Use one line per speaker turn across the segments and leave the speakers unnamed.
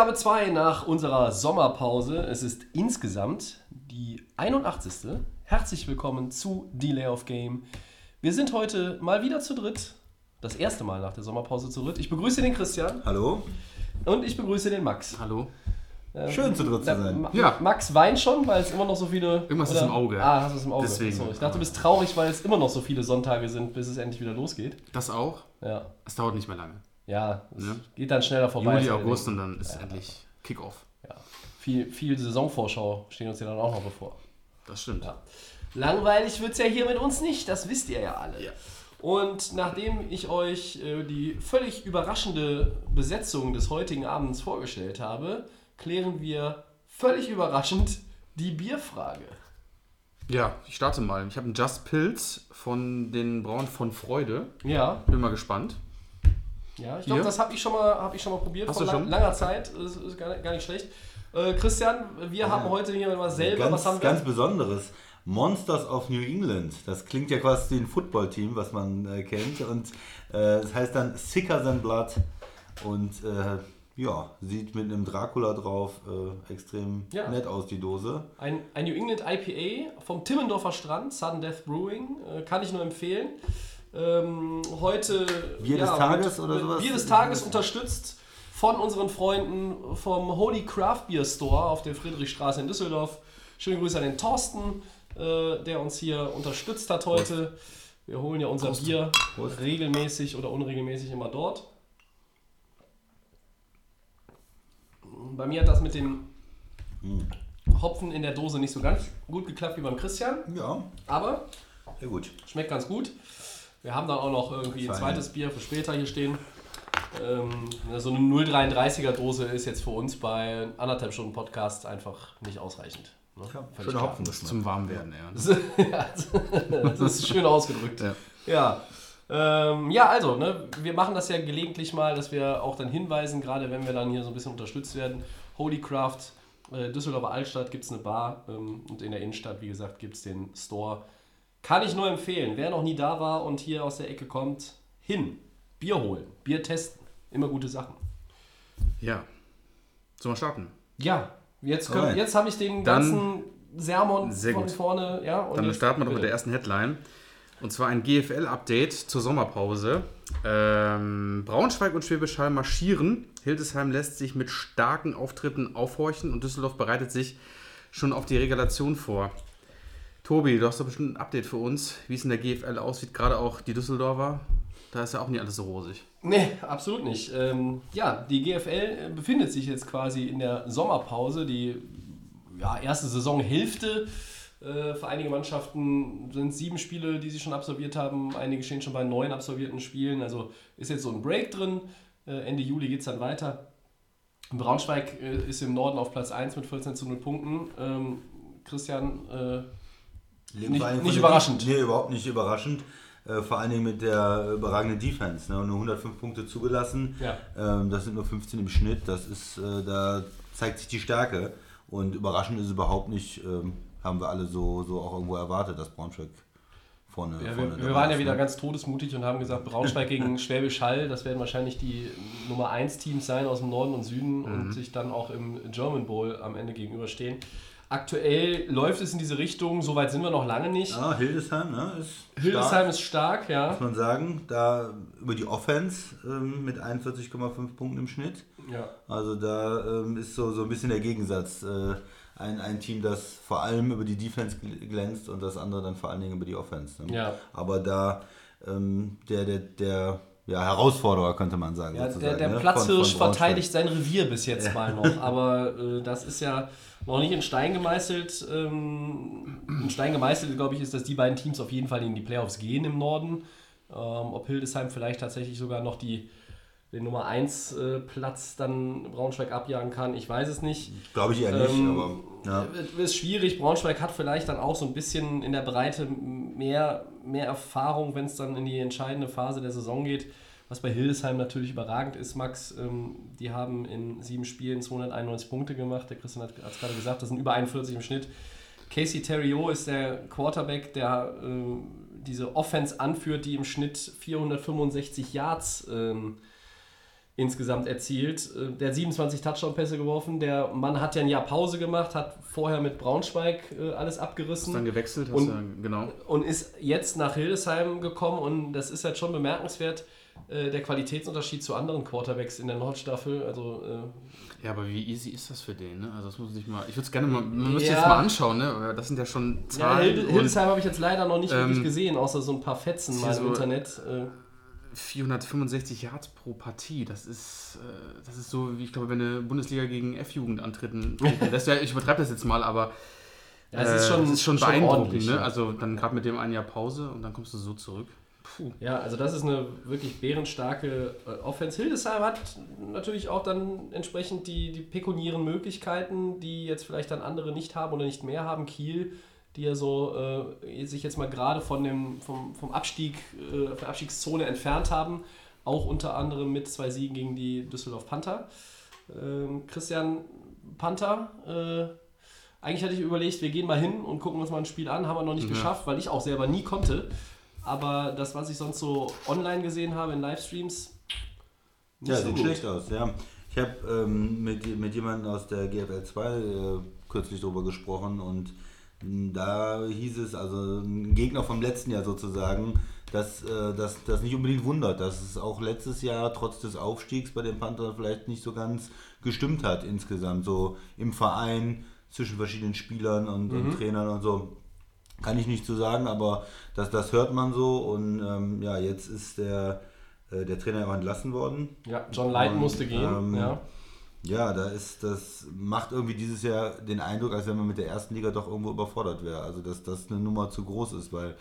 Ausgabe 2 nach unserer Sommerpause. Es ist insgesamt die 81. Herzlich willkommen zu Delay of Game. Wir sind heute mal wieder zu dritt. Das erste Mal nach der Sommerpause zu dritt. Ich begrüße den Christian
Hallo?
und ich begrüße den Max.
Hallo.
Schön zu dritt zu sein.
Ma-
Ja.
Max weint schon, weil es immer noch so viele.
Irgendwas ist im Auge.
Ah, hast du es im Auge.
Deswegen.
So, ich dachte, du bist traurig, weil es immer noch so viele Sonntage sind, bis es endlich wieder losgeht.
Das auch.
Ja.
Es dauert nicht mehr lange.
Ja, es
Ja.
geht dann schneller vorbei.
Juli, August und dann ist endlich Kickoff.
Ja. Viel, viel Saisonvorschau stehen uns ja dann auch noch bevor.
Das stimmt.
Ja. Langweilig wird es ja hier mit uns nicht, das wisst ihr ja alle.
Ja.
Und nachdem ich euch äh, die völlig überraschende Besetzung des heutigen Abends vorgestellt habe, klären wir völlig überraschend die Bierfrage.
Ja, ich starte mal. Ich habe einen Just Pilz von den Brauen von Freude.
Ja,
Bin mal gespannt.
Ja ich glaube, das habe ich, schon mal- hab ich schon mal probiert
Hast
vor lang, langer Zeit. Das ist gar, gar nicht schlecht. Äh, Christian, wir haben heute hier mal selber,
Ganz,
was haben wir?
ganz Besonderes. Monsters of New England. Das klingt ja quasi wie ein Footballteam, was man äh, kennt. Und äh, das heißt dann Sicker Than Blood. Und äh, ja, sieht mit einem Dracula drauf äh, extrem
Ja.
nett aus, die Dose.
Ein, ein New England IPA vom Timmendorfer Strand, Sudden Death Brewing, äh, kann ich nur empfehlen. Ähm, heute
Bier des Tages oder sowas?
Bier des Tages unterstützt von unseren Freunden vom Holy Craft Beer Store auf der Friedrichstraße in Düsseldorf. Schöne Grüße an den Thorsten, äh, der uns hier unterstützt hat heute. Wir holen ja unser Bier
Prost.
regelmäßig oder unregelmäßig immer dort. Bei mir hat das mit dem Hopfen in der Dose nicht so ganz gut geklappt wie beim Christian,
Ja,
aber
sehr gut.
schmeckt ganz gut. Wir haben dann auch noch irgendwie ein zweites Bier für später hier stehen. Ähm, so eine 0,33er Dose ist jetzt für uns bei anderthalb Stunden Podcast einfach nicht ausreichend. Ne?
Ja, schöner
klar.
Hopfengeschmack.
Zum Warmwerden, ja.
Das ist schön ausgedrückt.
Ja.
Ja. Ähm, ja, also, ne, wir machen das ja gelegentlich mal, dass wir auch dann hinweisen, gerade wenn wir dann hier so ein bisschen unterstützt werden. Holy Craft, äh, Düsseldorfer Altstadt gibt es eine Bar ähm, und in der Innenstadt, wie gesagt, gibt es den Store. Kann ich nur empfehlen. Wer noch nie da war und hier aus der Ecke kommt, hin. Bier holen, Bier testen. Immer gute Sachen.
Ja. Sollen wir starten?
Ja, jetzt, können- jetzt habe ich den
Dann-
ganzen Sermon
Sehr
von
gut.
vorne. Ja, und
Dann starten wir doch mit der ersten Headline. Und zwar ein GFL-Update zur Sommerpause. Ähm, Braunschweig und Schwäbisch Hall marschieren. Hildesheim lässt sich mit starken Auftritten aufhorchen und Düsseldorf bereitet sich schon auf die Relegation vor. Tobi, du hast doch bestimmt ein Update für uns, wie es in der GFL aussieht, gerade auch die Düsseldorfer. Da ist ja auch nicht alles so rosig.
Nee, absolut nicht. Ähm, ja, die GFL äh, befindet sich jetzt quasi in der Sommerpause. Die ja, erste Saisonhälfte. Äh, für einige Mannschaften sind sieben Spiele, die sie schon absolviert haben. Einige stehen schon bei neun absolvierten Spielen. Also ist jetzt so ein Break drin. Äh, Ende Juli geht es dann weiter. Braunschweig äh, ist im Norden auf Platz 1 mit 14 zu 0 Punkten. Ähm, Christian, äh, Nicht- nicht überraschend.
Nee, überhaupt nicht überraschend. Äh, vor allen Dingen mit der überragenden Defense. Ne? Nur 105 Punkte zugelassen.
Ja.
Ähm, das sind nur 15 im Schnitt. Das ist, äh, da zeigt sich die Stärke. Und überraschend ist es überhaupt nicht, ähm, haben wir alle so, so auch irgendwo erwartet, dass Braunschweig vorne.
Ja,
vorne
wir, wir waren ja wieder
ne?
ganz todesmutig und haben gesagt, Braunschweig gegen Schwäbisch Hall, das werden wahrscheinlich die Nummer 1 Teams sein aus dem Norden und Süden und sich dann auch im German Bowl am Ende gegenüberstehen. Aktuell läuft es in diese Richtung, soweit sind wir noch lange nicht.
Ja, Hildesheim ne, ist
Hildesheim
stark,
ist stark, ja.
muss man sagen. Da über die Offense ähm, mit 41,5 Punkten im Schnitt.
ja.
Also da ähm, ist so, so ein bisschen der Gegensatz. Äh, ein, ein Team, das vor allem über die Defense gl- glänzt und das andere dann vor allen Dingen über die Offense. Ne?
Ja.
Aber da ähm, der, der, der ja, Herausforderer, könnte man sagen.
Ja, der, der
ne?
Platzhirsch verteidigt sein Revier bis jetzt mal noch, aber äh, das ist ja noch nicht in Stein gemeißelt. Ähm, in Stein gemeißelt, glaube ich, ist, dass die beiden Teams auf jeden Fall in die Playoffs gehen im Norden. Ähm, ob Hildesheim vielleicht tatsächlich sogar noch die den Nummer 1 äh, Platz dann Braunschweig abjagen kann. Ich weiß es nicht.
Glaube ich eher nicht,
Ähm,
aber ja.
Ist schwierig. Braunschweig hat vielleicht dann auch so ein bisschen in der Breite mehr, mehr Erfahrung, wenn es dann in die entscheidende Phase der Saison geht. Was bei Hildesheim natürlich überragend ist, Max. Ähm, die haben in sieben Spielen 291 Punkte gemacht. Der Christian hat es gerade gesagt, das sind über 41 im Schnitt. Casey Terriot ist der Quarterback, der ähm, diese Offense anführt, die im Schnitt 465 Yards ähm, insgesamt erzielt. Äh, Der hat 27 Touchdown-Pässe geworfen. Der Mann hat ja ein Jahr Pause gemacht, hat vorher mit Braunschweig äh, alles abgerissen
Dann gewechselt,
Und-
dann, genau.
und ist jetzt nach Hildesheim gekommen und das ist halt schon bemerkenswert, äh, der Qualitätsunterschied zu anderen Quarterbacks in der Nordstaffel. Also äh,
Ja, aber wie easy ist das für den? Ne? Also das muss sich mal. Ich würde es gerne mal. Man müsste
Ja.
jetzt mal anschauen, ne? Das sind ja schon
ja,
Zahlen. Und
Hildesheim habe ich jetzt leider noch nicht
Ähm,
wirklich gesehen, außer so ein paar Fetzen
ist
mal im
so-
Internet. Äh,
465 Yards pro Partie. Das ist, äh, das ist so, wie ich glaube, wenn eine Bundesliga gegen F-Jugend antreten. Das ich übertreibe das jetzt mal, aber
ja, es ist
äh,
schon,
das ist schon,
schon
beeindruckend. Ne? Also dann gerade mit dem ein Jahr Pause und dann kommst du so zurück. Puh.
Ja, also das ist eine wirklich bärenstarke äh, Offense. Hildesheim hat natürlich auch dann entsprechend die, die pekuniären Möglichkeiten, die jetzt vielleicht dann andere nicht haben oder nicht mehr haben. Kiel, die ja so äh, sich jetzt mal gerade von dem, vom, vom Abstieg, äh, von der Abstiegszone entfernt haben. Auch unter anderem mit zwei Siegen gegen die Düsseldorf Panther. Ähm, Christian Panther, äh, eigentlich hatte ich überlegt, wir gehen mal hin und gucken uns mal ein Spiel an. Haben wir noch nicht
Ja.
geschafft, weil ich auch selber nie konnte. Aber das, was ich sonst so online gesehen habe in Livestreams, nicht
Ja,
so
sieht
gut.
schlecht aus, ja. Ich habe ähm, mit, mit jemandem aus der GFL 2 äh, kürzlich darüber gesprochen und da hieß es, also ein Gegner vom letzten Jahr sozusagen, dass äh, das das nicht unbedingt wundert, dass es auch letztes Jahr trotz des Aufstiegs bei den Panthern vielleicht nicht so ganz gestimmt hat insgesamt, so im Verein zwischen verschiedenen Spielern und, und Trainern und so. Kann ich nicht zu sagen, aber das, das hört man so und ähm, ja, jetzt ist der, äh, der Trainer auch entlassen worden.
Ja, John Light
Und,
musste gehen.
ähm,
ja.
Ja, da ist das macht irgendwie dieses Jahr den Eindruck, als wenn man mit der ersten Liga doch irgendwo überfordert wäre. Also dass das eine Nummer zu groß ist, weil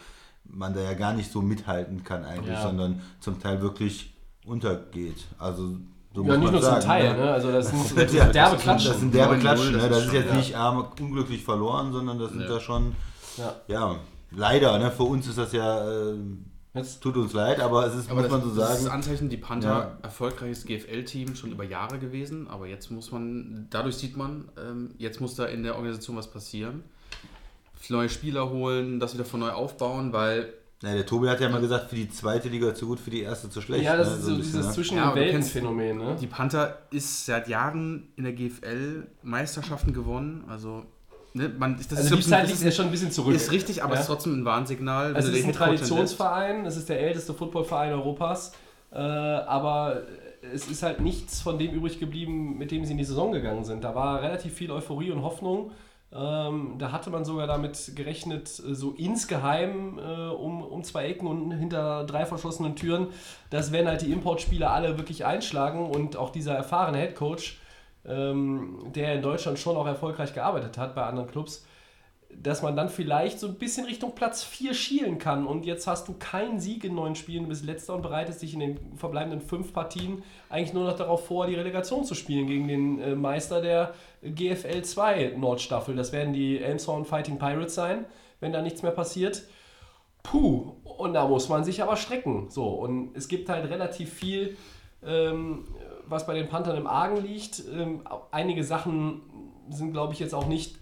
man da ja gar nicht so mithalten kann eigentlich,
Ja.
sondern zum Teil wirklich untergeht. Also so
ja,
muss
nicht
man
nur
sagen,
zum Teil,
ne?
ne? Also das sind
Ja,
derbe
das
Klatschen.
Das sind derbe
9-0,
Klatschen,
das
ne?
ist
Das ist jetzt
ja.
nicht arm unglücklich verloren, sondern das sind
Ja.
da schon,
Ja.
ja, leider, ne? Für uns ist das ja, äh,
Jetzt,
tut uns leid, aber es ist,
Aber
muss
das,
man so
das ist
sagen.
Anzeichen, die Panther
Ja.
erfolgreiches GFL-Team schon über Jahre gewesen, aber jetzt muss man, dadurch sieht man, ähm, jetzt muss da in der Organisation was passieren. Neue Spieler holen, das wieder von neu aufbauen, weil
Ja, der Tobi hat ja mal gesagt, für die zweite Liga zu gut, für die erste zu schlecht.
ja, das
ne?
ist
So
so
ein bisschen,
dieses
ne?
zwischen
Ja,
den
aber du
Welten
kennst-
Phänomen, ne?
die Panther ist seit Jahren in der GFL Meisterschaften gewonnen. Also, ne, man, das
Also
ist,
Zeit liegt
ist,
ja schon ein bisschen zurück.
ist richtig, aber
ja?
es ist trotzdem ein Warnsignal.
Also es ist ein. Traditionsverein, es ist der älteste Footballverein Europas, äh, aber es ist halt nichts von dem übrig geblieben, mit dem sie in die Saison gegangen sind. Da war relativ viel Euphorie und Hoffnung. Ähm, da hatte man sogar damit gerechnet, äh, so insgeheim äh, um, um zwei Ecken und hinter drei verschlossenen Türen, dass wenn halt die Importspieler alle wirklich einschlagen und auch dieser erfahrene Headcoach, ähm, der in Deutschland schon auch erfolgreich gearbeitet hat bei anderen Clubs, dass man dann vielleicht so ein bisschen Richtung Platz 4 schielen kann. Und jetzt hast du keinen Sieg in neun Spielen, du bist letzter und bereitest dich in den verbleibenden fünf Partien eigentlich nur noch darauf vor, die Relegation zu spielen gegen den äh, Meister der GFL 2 Nordstaffel. Das werden die Elmshorn Fighting Pirates sein, wenn da nichts mehr passiert. Puh, und da muss man sich aber strecken. So, und es gibt halt relativ viel, ähm, was bei den Panthern im Argen liegt. Ähm, einige Sachen sind, glaube ich, jetzt auch nicht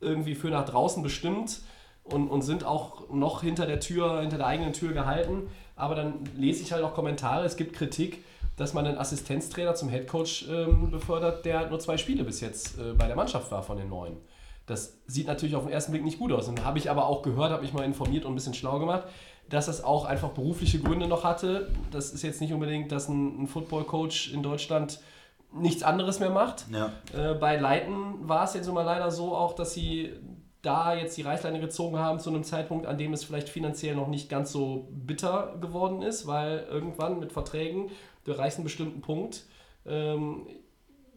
irgendwie für nach draußen bestimmt und, und sind auch noch hinter der Tür, hinter der eigenen Tür gehalten. Aber dann lese ich halt auch Kommentare, es gibt Kritik, dass man einen Assistenztrainer zum Headcoach ähm, befördert, der nur zwei Spiele bis jetzt äh, bei der Mannschaft war von den neun. Das sieht natürlich auf den ersten Blick nicht gut aus. Und habe ich aber auch gehört, habe mich mal informiert und ein bisschen schlau gemacht, dass das auch einfach berufliche Gründe noch hatte. Das ist jetzt nicht unbedingt, dass ein, ein Football-Coach in Deutschland nichts anderes mehr macht.
Ja.
Äh, bei Leiten war es jetzt immer leider so auch, dass sie da jetzt die Reißleine gezogen haben zu einem Zeitpunkt, an dem es vielleicht finanziell noch nicht ganz so bitter geworden ist, weil irgendwann mit Verträgen, du erreichst einen bestimmten Punkt, ähm,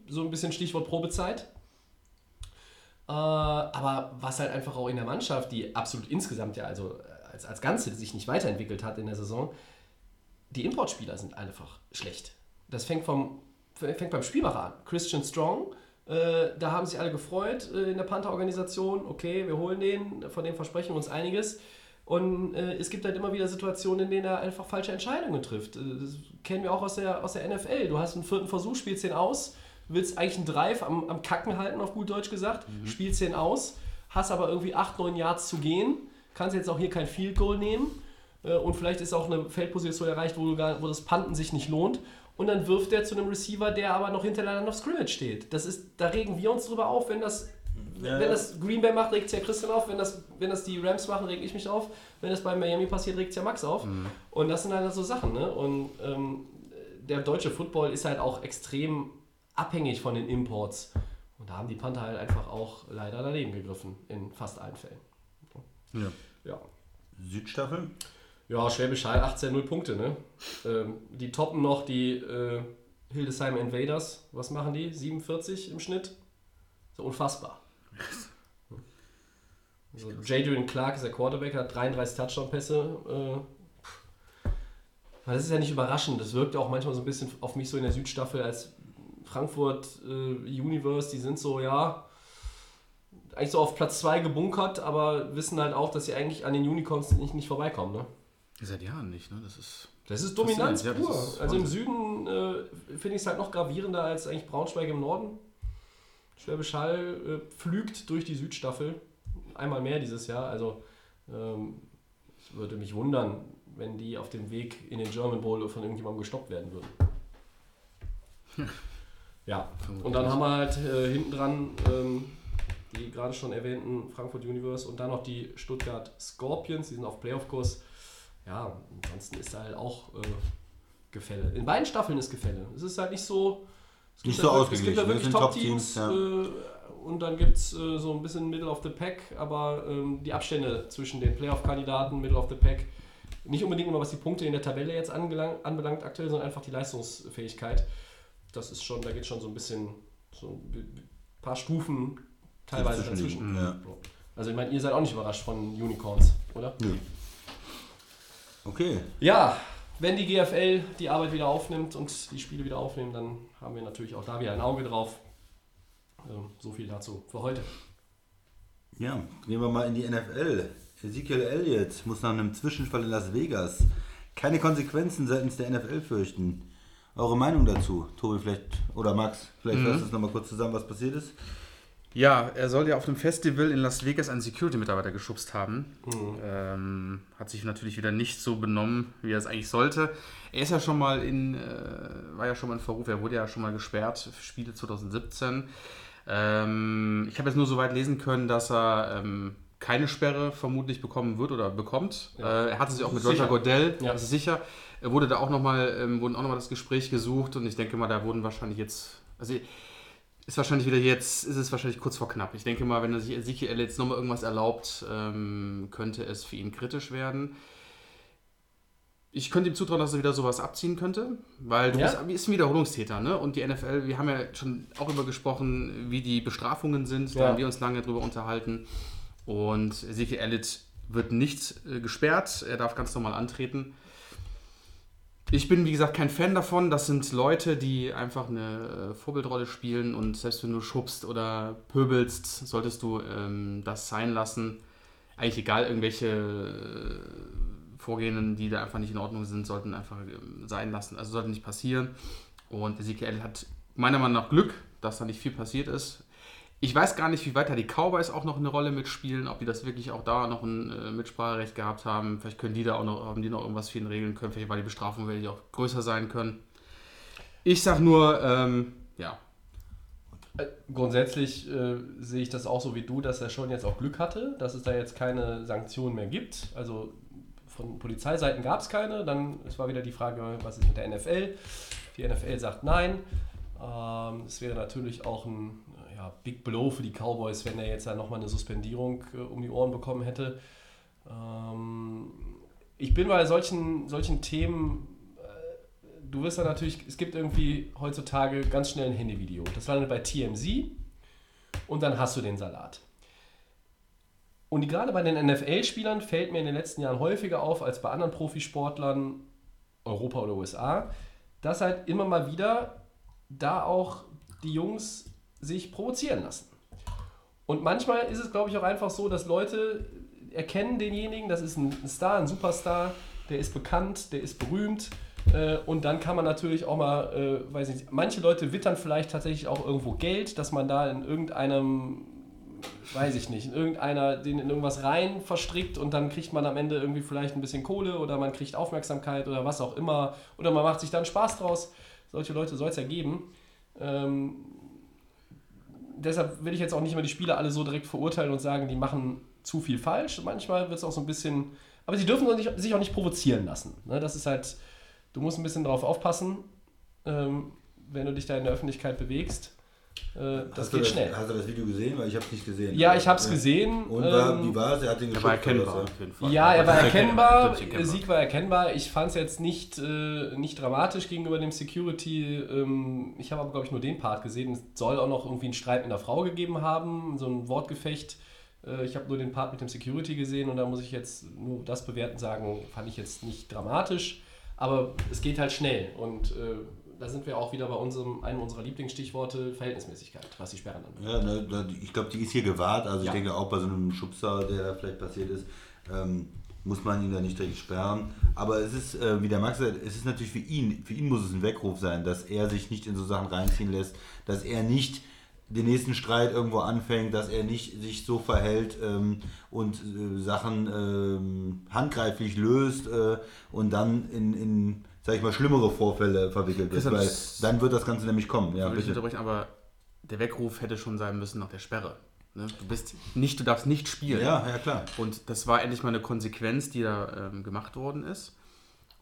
so ein bisschen Stichwort Probezeit. Äh, aber was halt einfach auch in der Mannschaft, die absolut insgesamt ja, also als, als Ganze sich nicht weiterentwickelt hat in der Saison, die Importspieler sind einfach schlecht. das fängt, vom, fängt beim Spielmacher an. Christian Strong, äh, da haben sich alle gefreut äh, in der Panther-Organisation. Okay, wir holen den, von dem versprechen wir uns einiges. Und äh, es gibt halt immer wieder Situationen, in denen er einfach falsche Entscheidungen trifft. Äh, Das kennen wir auch aus der, aus der NFL. Du hast einen vierten Versuch, spielst den aus, willst eigentlich einen Drive am, am Kacken halten, auf gut Deutsch gesagt, spielst den aus, hast aber irgendwie 8, 9 Yards zu gehen, kannst jetzt auch hier kein Field Goal nehmen äh, und vielleicht ist auch eine Feldposition erreicht, wo, du gar, wo das Panten sich nicht lohnt. Und dann wirft er zu einem Receiver, der aber noch hinter der Line of Scrimmage steht. Das ist, da regen wir uns drüber auf, wenn das,
Ja,
wenn das Green Bay macht, regt es ja Christian auf. Wenn das, wenn das die Rams machen, reg ich mich auf. Wenn das bei Miami passiert, regt es ja Max auf. Und das sind halt so Sachen. Ne? Und ähm, der deutsche Football ist halt auch extrem abhängig von den Imports. Und da haben die Panther halt einfach auch leider daneben gegriffen, in fast allen Fällen.
Ja.
Ja.
Südstaffel?
Ja, Schwäbisch Hall 18 0 Punkte, ne? Ähm, die toppen noch die äh, Hildesheim Invaders. Was machen die? 47 im Schnitt? So unfassbar. Also Jadrian Clark ist der Quarterback, hat 33 Touchdown-Pässe. Äh, das ist ja nicht überraschend. Das wirkt auch manchmal so ein bisschen auf mich so in der Südstaffel als Frankfurt äh, Universe. Die sind so, ja, eigentlich so auf Platz 2 gebunkert, aber wissen halt auch, dass sie eigentlich an den Unicorns nicht, nicht vorbeikommen. Ne?
Seit Jahren nicht, ne? Das ist.
Das ist Dominanz
ja,
pur.
ist
also im. Süden äh, finde ich es halt noch gravierender als eigentlich Braunschweig im Norden. Schwäbisch Hall äh, pflügt durch die Südstaffel. Einmal mehr dieses Jahr. Also ähm, es würde mich wundern, wenn die auf dem Weg in den German Bowl von irgendjemandem gestoppt werden würden. ja, und dann haben wir halt äh, hinten dran ähm, die gerade schon erwähnten Frankfurt Universe und dann noch die Stuttgart Scorpions, die sind auf Playoff-Kurs. Ja, ansonsten ist da halt auch äh, Gefälle. In beiden Staffeln ist Gefälle. Es ist halt nicht so. Es
Nicht
gibt
so
da wirklich- Es gibt da
ausgeglichen.
wirklich Top-Teams.
Top-Teams,
äh, und dann gibt es äh, so ein bisschen Middle of the Pack, aber ähm, die Abstände zwischen den Playoff-Kandidaten, Middle of the Pack, nicht unbedingt nur was die Punkte in der Tabelle jetzt angelang, anbelangt aktuell, sondern einfach die Leistungsfähigkeit. Das ist schon, da geht schon so ein bisschen, so ein paar Stufen teilweise
Dazwischen ja.
Also ich meine, ihr seid auch nicht überrascht von Unicorns, oder?
Nö. Okay.
Ja, wenn die GFL die Arbeit wieder aufnimmt und die Spiele wieder aufnehmen, dann haben wir natürlich auch da wieder ein Auge drauf. Ähm, so viel dazu für heute.
Ja, gehen wir mal in die NFL. Ezekiel Elliott muss nach einem Zwischenfall in Las Vegas keine Konsequenzen seitens der NFL fürchten. Eure Meinung dazu, Tobi, vielleicht, oder Max, vielleicht fasst es nochmal kurz zusammen, was passiert ist.
Ja, er soll ja auf dem Festival in Las Vegas einen Security-Mitarbeiter geschubst haben. Ähm, hat sich natürlich wieder nicht so benommen, wie er es eigentlich sollte. Er ist ja schon mal in, äh, war ja schon mal in Verruf, er wurde ja schon mal gesperrt Spiele 2017. Ähm, ich habe jetzt nur so weit lesen können, dass er ähm, keine Sperre vermutlich bekommen wird oder bekommt.
Ja.
Äh, er hatte sich auch mit. Roger Goodell,
Ja.
das ist sicher, er wurde da auch nochmal, ähm, wurden auch nochmal das Gespräch gesucht und ich denke mal, da wurden wahrscheinlich jetzt, also ist wahrscheinlich wieder jetzt, ist es wahrscheinlich kurz vor knapp. Ich denke mal, wenn er sich Ezekiel jetzt nochmal irgendwas erlaubt, ähm, könnte es für ihn kritisch werden. Ich könnte ihm zutrauen, dass er wieder sowas abziehen könnte, weil du
Ja.
bist, bist ein Wiederholungstäter, ne? Und die NFL, wir haben ja schon auch über gesprochen, wie die Bestrafungen sind. Da
Ja.
haben wir uns lange drüber unterhalten. Und Ezekiel Elliott wird nicht äh, gesperrt, er darf ganz normal antreten. Ich bin, wie gesagt, kein Fan davon. Das sind Leute, die einfach eine äh, Vorbildrolle spielen und selbst wenn du schubst oder pöbelst, solltest du ähm, das sein lassen. Eigentlich egal, irgendwelche äh, Vorgehen, die da einfach nicht in Ordnung sind, sollten einfach ähm, sein lassen. Also sollte nicht passieren. Und Ezekiel hat meiner Meinung nach Glück, dass da nicht viel passiert ist. Ich weiß gar nicht, wie weit da die Cowboys auch noch eine Rolle mitspielen, ob die das wirklich auch da noch ein äh, Mitspracherecht gehabt haben. Vielleicht können die da auch noch, haben die noch irgendwas für ihn regeln können. Vielleicht war die Bestrafung die auch größer sein können. Ich sag nur, ähm, ja,
Äh, Grundsätzlich äh, sehe ich das auch so wie du, dass er schon jetzt auch Glück hatte, dass es da jetzt keine Sanktionen mehr gibt. Also von Polizeiseiten gab es keine. Dann es war wieder die Frage, was ist mit der NFL? Die NFL sagt nein. Ähm, es wäre natürlich auch ein ja, Big Blow für die Cowboys, wenn er jetzt dann nochmal eine Suspendierung äh, um die Ohren bekommen hätte. Ähm, ich bin bei solchen, solchen Themen äh, du wirst dann natürlich, es gibt irgendwie heutzutage ganz schnell ein Handyvideo. Das landet bei TMZ und dann hast du den Salat. Und gerade bei den NFL-Spielern fällt mir in den letzten Jahren häufiger auf als bei anderen Profisportlern, Europa oder USA, dass halt immer mal wieder da auch die Jungs sich provozieren lassen. Und manchmal ist es, glaube ich, auch einfach so, dass Leute erkennen denjenigen, das ist ein Star, ein Superstar, der ist bekannt, der ist berühmt. Äh, und dann kann man natürlich auch mal, äh, weiß nicht, manche Leute wittern vielleicht tatsächlich auch irgendwo Geld, dass man da in irgendeinem, weiß ich nicht, in irgendeiner, den in irgendwas rein verstrickt und dann kriegt man am Ende irgendwie vielleicht ein bisschen Kohle oder man kriegt Aufmerksamkeit oder was auch immer. Oder man macht sich dann Spaß draus. Solche Leute soll es ja geben. Ähm, deshalb will ich jetzt auch nicht immer die Spieler alle so direkt verurteilen und sagen, die machen zu viel falsch. Manchmal wird es auch so ein bisschen. Aber sie dürfen sich- auch nicht provozieren lassen. Ne? Das ist halt. Du musst ein bisschen darauf aufpassen, ähm, wenn du dich da in der Öffentlichkeit bewegst. Äh, das
Hast du
geht schnell.
Hast du das Video gesehen? Weil ich habe es nicht gesehen.
Ja, ich habe es gesehen.
Und war,
ähm,
wie war es? Er hat den
Er war erkennbar
so?
auf jeden Fall.
Ja, er war erkennbar, der Sieg war erkennbar. Ich fand es jetzt nicht, äh, nicht dramatisch gegenüber dem Security. Ähm, ich habe aber, glaube ich, nur den Part gesehen. Es soll auch noch irgendwie einen Streit mit einer Frau gegeben haben, so ein Wortgefecht. Äh, ich habe nur den Part mit dem Security gesehen und da muss ich jetzt nur das bewerten sagen, fand ich jetzt nicht dramatisch. Aber es geht halt schnell und äh, da sind wir auch wieder bei unserem, einem unserer Lieblingsstichworte, Verhältnismäßigkeit, was die Sperren anbelangt.
Ja, ne, ich glaube, die ist hier gewahrt. Also
Ja.
ich denke auch bei so einem Schubser, der da vielleicht passiert ist, ähm, muss man ihn da nicht direkt sperren. Aber es ist, äh, wie der Max sagt, es ist natürlich für ihn, für ihn muss es ein Weckruf sein, dass er sich nicht in so Sachen reinziehen lässt, dass er nicht den nächsten Streit irgendwo anfängt, dass er nicht sich so verhält ähm, und äh, Sachen ähm, handgreiflich löst äh, und dann in, in, sag ich mal, schlimmere Vorfälle verwickelt ist, weil dann wird das Ganze nämlich kommen. Ja,
bitte. unterbrechen, aber der Weckruf hätte schon sein müssen nach der Sperre. Ne? Du bist nicht, du darfst nicht spielen.
Ja, ja, klar.
Und das war endlich mal eine Konsequenz, die da ähm, gemacht worden ist.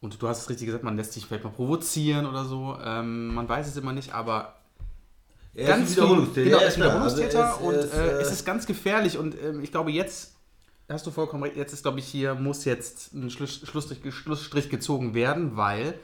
Und du hast es richtig gesagt, man lässt sich vielleicht mal provozieren oder so. Ähm, man weiß es immer nicht, aber
Er
ganz
ist Wiederholungstäter.
Genau, er ist
klar.
Wiederholungstäter
Also
und
ist,
äh,
äh,
es ist ganz gefährlich. Und ähm, ich glaube, jetzt hast du vollkommen recht. Jetzt ist, glaube ich, hier muss jetzt ein Schluss, Schlussstrich, Schlussstrich gezogen werden, weil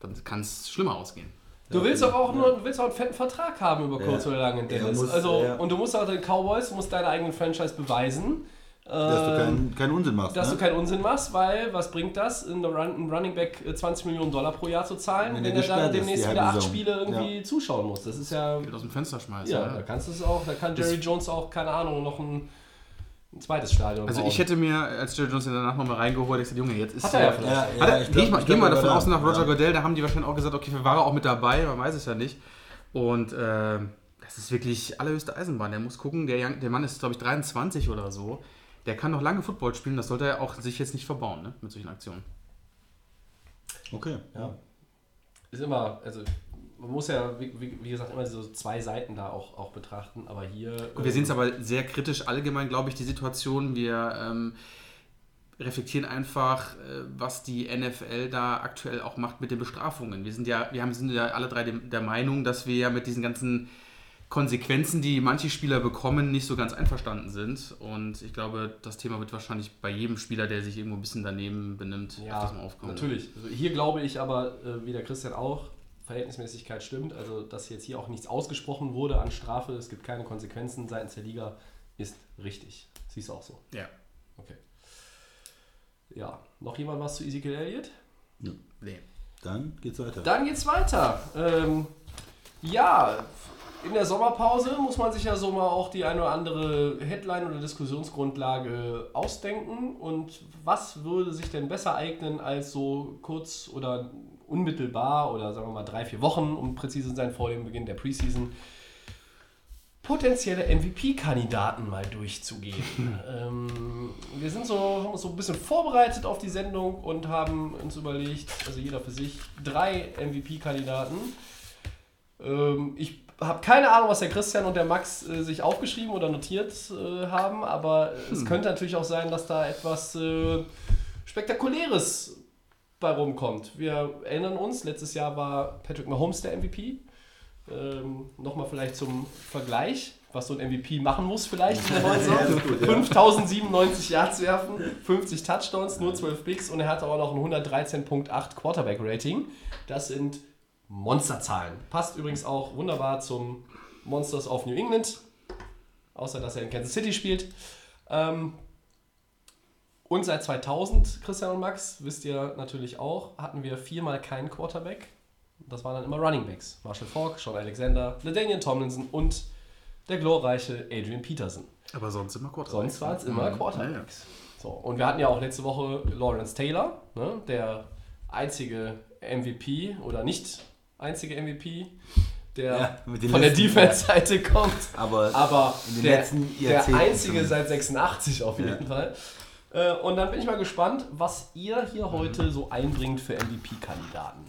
dann kann es schlimmer ausgehen.
Du willst doch auch nur, du willst auch einen fetten Vertrag haben über kurz
Ja.
oder lang in Dennis.
muss-
also,
ja.
und du musst auch den Cowboys, du musst deine eigenen Franchise beweisen.
dass du
ähm,
keinen keinen Unsinn machst.
dass
ne?
du keinen Unsinn machst, weil was bringt das, in der Run, ein Running Back äh, 20 Millionen Dollar pro Jahr zu zahlen,
Wenn
wenn, er dann demnächst wieder acht. Spiele irgendwie zuschauen muss. Das ist ja.
Geht aus dem Fenster schmeißen.
Ja,
ja.
da kannst du es auch, da kann Jerry Jones auch, keine Ahnung, noch ein, ein zweites Stadion
Also
bauen.
ich hätte mir, als Jerry Jones danach nochmal reingeholt, ich gesagt, Junge, jetzt ist
Hat er ja vielleicht.
Ja, ja, ich
ich mal,
ich
geh
glaub,
mal davon aus, nach Roger
Ja.
Goodell, da haben die wahrscheinlich auch gesagt, okay, war er auch mit dabei, man weiß es ja nicht. Und äh, das ist wirklich allerhöchste Eisenbahn. Der muss gucken, der, Young- der Mann ist, glaube ich, 23 oder so. Der kann noch lange Football spielen, das sollte er auch sich jetzt nicht verbauen, ne, mit solchen Aktionen.
Okay.
Ja. Ist immer, also man muss ja, wie, wie gesagt, immer so zwei Seiten da auch, auch betrachten, aber hier.
Gut, wir sehen es aber sehr kritisch allgemein, glaube ich, die Situation. Wir ähm, reflektieren einfach, äh, was die NFL da aktuell auch macht mit den Bestrafungen. Wir sind ja, wir haben, sind ja alle drei dem, der Meinung, dass wir ja mit diesen ganzen Konsequenzen, die manche Spieler bekommen, nicht so ganz einverstanden sind. Und ich glaube, das Thema wird wahrscheinlich bei jedem Spieler, der sich irgendwo ein bisschen daneben benimmt,
Ja,
öfters mal aufkommen.
natürlich. Also hier glaube ich aber, äh, wie der Christian auch, Verhältnismäßigkeit stimmt. Also, dass jetzt hier auch nichts ausgesprochen wurde an Strafe, es gibt keine Konsequenzen seitens der Liga, ist richtig. Siehst du auch so.
Ja.
Okay. Ja, noch jemand was zu Ezekiel Elliott?
Nee.
Dann geht's weiter.
Dann geht's weiter. Ähm, ja, in der Sommerpause muss man sich ja so mal auch die eine oder andere Headline oder Diskussionsgrundlage ausdenken. Und was würde sich denn besser eignen als so kurz oder unmittelbar oder sagen wir mal drei, vier Wochen, um präzise zu sein, vor dem Beginn der Preseason, potenzielle MVP-Kandidaten mal durchzugehen. ähm, wir sind so, haben uns so ein bisschen vorbereitet auf die Sendung und haben uns überlegt, also jeder für sich, drei MVP-Kandidaten. Ähm, ich habe keine Ahnung, was der Christian und der Max äh, sich aufgeschrieben oder notiert äh, haben, aber es könnte natürlich auch sein, dass da etwas äh, Spektakuläres bei rumkommt. Wir erinnern uns, letztes Jahr war Patrick Mahomes der MVP. Ähm, Nochmal vielleicht zum Vergleich, was so ein MVP machen muss vielleicht in der neuen Saison. 5097 Yards werfen, 50 Touchdowns, nur 12 Picks und er hatte auch noch ein 113.8 Quarterback-Rating. Das sind Monsterzahlen. Passt übrigens auch wunderbar zum Monsters of New England, außer dass er in Kansas City spielt. Ähm, und seit 2000, Christian und Max, wisst ihr natürlich auch, hatten wir viermal keinen Quarterback Das waren dann immer Running Backs. Marshall Falk, Sean Alexander, LaDainian Tomlinson und der glorreiche Adrian Peterson.
Aber sonst immer Quarterback.
Sonst waren es immer
Mhm.
Quarterbacks. So, und wir hatten ja auch letzte Woche Lawrence Taylor, ne, der einzige MVP oder nicht einzige MVP, der
Ja,
von der Defense-Seite kommt.
Aber,
Aber
in den
der, der einzige seit 86 auf jeden Fall. Äh, Und dann bin ich mal gespannt, was ihr hier heute so einbringt für MVP-Kandidaten.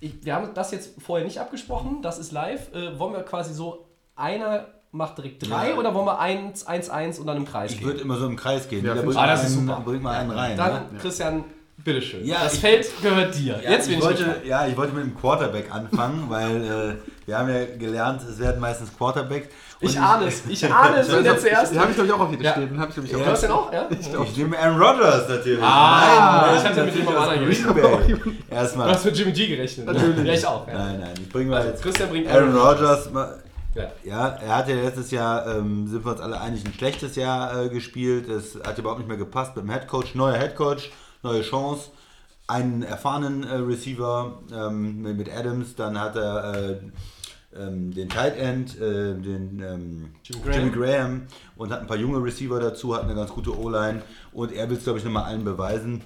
Ich- Wir haben das jetzt vorher nicht abgesprochen, das ist live. Äh, wollen wir quasi so, einer macht direkt drei
Ja.
oder wollen wir 1, 1, 1 und dann im Kreis
ich
gehen?
würde immer so im Kreis gehen.
Ja,
ich- Ah, das ist
einen-
super.
Bringt mal einen rein.
Dann,
ne?
Christian, bitteschön.
Ja,
das
ich-
Feld gehört dir.
Ja,
Jetzt bin
ich
ich
wollte,
gespannt.
ja, ich wollte mit dem Quarterback anfangen, weil äh, wir haben ja gelernt, es werden meistens Quarterbacks.
Ich ahne es. Ich ahne es, wenn der zuerst.
Den habe ich glaube ich auch auf hier
Ja.
stehen. Den habe ich ich
Du hast den auch, ja?
Ich nehme Aaron Rodgers natürlich.
Ah,
Nein,
ich hatte mit dem anderen
Green Bay.
Du
Erstmal.
hast mit Jimmy G gerechnet. Natürlich. Ja, ich auch. Ja.
Nein, nein, ich bringe mal
Also,
jetzt
Christian bringt
Aaron Rodgers. mal-
Ja.
Ja, er hat ja letztes Jahr, ähm, sind wir uns alle einig, ein schlechtes Jahr äh, gespielt. Es hat überhaupt nicht mehr gepasst mit dem Headcoach. Neuer Headcoach, neue Chance. Einen erfahrenen äh, Receiver ähm, mit, mit Adams. Dann hat er äh, ähm, den Tight End, äh, den ähm,
Jimmy Graham.
Jimmy Graham und hat ein paar junge Receiver dazu, hat eine ganz gute O-Line. Und er will es, glaube ich, nochmal allen beweisen.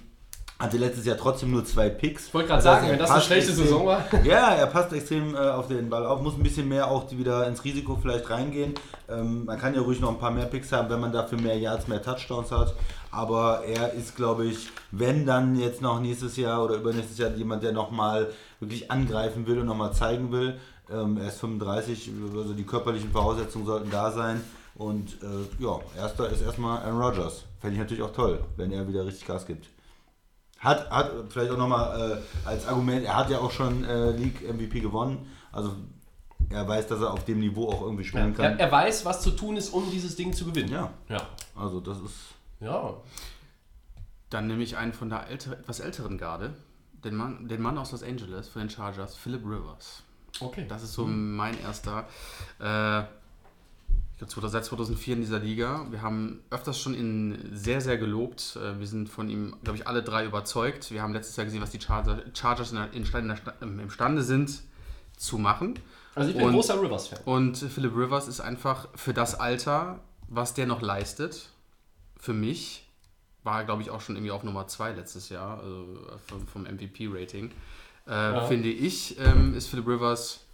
Hatte letztes Jahr trotzdem nur zwei Picks.
Ich wollte gerade
heißt,
sagen, wenn das eine schlechte
extrem-
Saison war.
ja, er passt extrem äh, auf den Ball auf, muss ein bisschen mehr auch wieder ins Risiko vielleicht reingehen. Ähm, man kann ja ruhig noch ein paar mehr Picks haben, wenn man dafür mehr Yards, mehr Touchdowns hat. Aber er ist, glaube ich, wenn dann jetzt noch nächstes Jahr oder übernächstes Jahr jemand, der nochmal wirklich angreifen will und nochmal zeigen will. Ähm, er ist 35, also die körperlichen Voraussetzungen sollten da sein. Und äh, ja, erster ist erstmal Aaron Rodgers. Fände ich natürlich auch toll, wenn er wieder richtig Gas gibt. Hat, hat vielleicht auch nochmal äh, als Argument, er hat ja auch schon äh, League MVP gewonnen. Also er weiß, dass er auf dem Niveau auch irgendwie spielen
Er,
kann.
er weiß, was zu tun ist, um dieses Ding zu gewinnen.
Ja,
Ja.
also das ist.
Ja.
Dann nehme ich einen von der älter, etwas älteren Garde. Den Mann, den Mann aus Los Angeles, von den Chargers, Philip Rivers.
Okay.
Das ist so mein erster. Äh, ich glaube, seit 2004 in dieser Liga. Wir haben öfters schon ihn sehr, sehr gelobt. Äh, Wir sind von ihm, glaube ich, alle drei überzeugt. Wir haben letztes Jahr gesehen, was die Charger, Chargers in der, imstande sind zu machen.
Also ich bin ein
Und-
großer Rivers-Fan.
Und Philip Rivers ist einfach für das Alter, was der noch leistet, für mich, war er, glaube ich, auch schon irgendwie auf Nummer 2 letztes Jahr, also vom, vom MVP-Rating. Äh, Finde ich, ähm, ist Philip Rivers,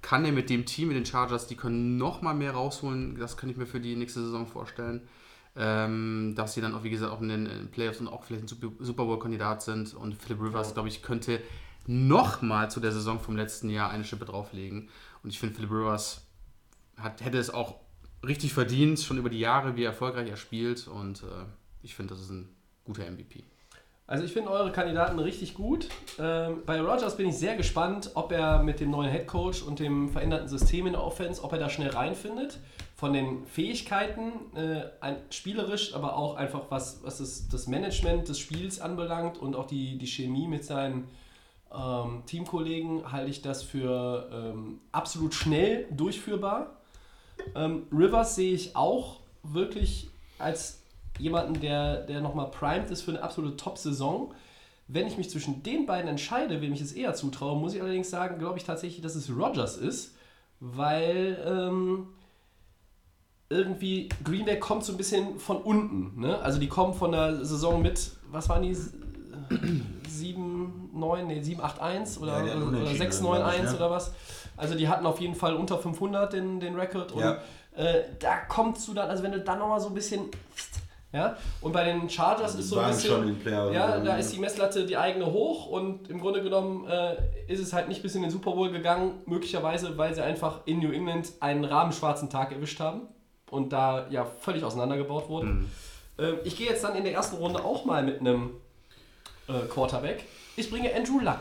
kann er mit dem Team, mit den Chargers, die können noch mal mehr rausholen, das könnte ich mir für die nächste Saison vorstellen. Ähm, dass sie dann auch, wie gesagt, auch in den äh, Playoffs und auch vielleicht ein Super- Bowl-Kandidat sind. Und Philip Rivers, glaube ich, könnte noch mal zu der Saison vom letzten Jahr eine Schippe drauflegen. Und ich finde, Philip Rivers hat, hätte es auch richtig verdient, schon über die Jahre, wie erfolgreich er spielt. Und äh, ich finde, das ist ein guter MVP.
Also ich finde eure Kandidaten richtig gut. Ähm, bei Rogers bin ich sehr gespannt, ob er mit dem neuen Headcoach und dem veränderten System in der Offense, ob er da schnell reinfindet. Von den Fähigkeiten, äh, ein, spielerisch, aber auch einfach was, was das, das Management des Spiels anbelangt und auch die, die Chemie mit seinen ähm, Teamkollegen, halte ich das für ähm, absolut schnell durchführbar. Ähm, Rivers sehe ich auch wirklich als jemanden, der, der nochmal primed ist für eine absolute Top-Saison. Wenn ich mich zwischen den beiden entscheide, wem ich es eher zutraue, muss ich allerdings sagen, glaube ich tatsächlich, dass es Rogers ist, weil ähm, irgendwie Green Bay kommt so ein bisschen von unten. Ne? Also die kommen von der Saison mit, was waren die? 7, 9, nee, 7, 8, 1 oder,
Ja,
oder
Unentschieden,
6, 9,
glaub ich,
1
ne?
oder was. Also die hatten auf jeden Fall unter 500 den, den Rekord. Und
Ja.
äh, da kommst du dann, also wenn du dann nochmal so ein bisschen... Ja, und bei den Chargers ist so ein bisschen...
Playoffs.
Ja, da ist die Messlatte die eigene hoch und im Grunde genommen äh, ist es halt nicht bis in den Super Bowl gegangen, möglicherweise, weil sie einfach in New England einen rabenschwarzen Tag erwischt haben und da ja völlig auseinandergebaut wurden. Ähm, ich gehe jetzt dann in der ersten Runde auch mal mit einem äh, Quarterback. Ich bringe Andrew Luck.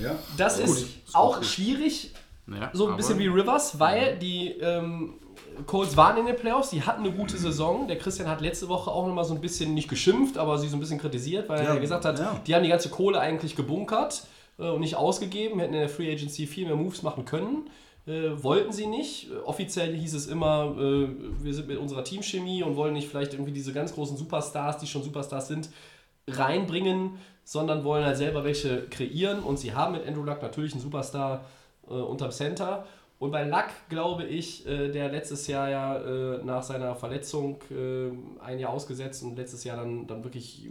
Ja.
Das ist, auch schwierig,
Ja,
so ein bisschen wie Rivers, weil die ähm, Colts waren in den Playoffs, die hatten eine gute Saison. Der Christian hat letzte Woche auch nochmal so ein bisschen, nicht geschimpft, aber sie so ein bisschen kritisiert, weil
Ja,
er gesagt hat,
ja.
die haben die ganze Kohle eigentlich gebunkert äh, und nicht ausgegeben, hätten in der Free Agency viel mehr Moves machen können. Äh, wollten sie nicht. Offiziell hieß es immer, äh, wir sind mit unserer Teamchemie und wollen nicht vielleicht irgendwie diese ganz großen Superstars, die schon Superstars sind, reinbringen. sondern wollen halt selber welche kreieren und sie haben mit Andrew Luck natürlich einen Superstar äh, unterm Center. Und bei Luck glaube ich, äh, der letztes Jahr ja äh, nach seiner Verletzung äh, ein Jahr ausgesetzt und letztes Jahr dann, dann wirklich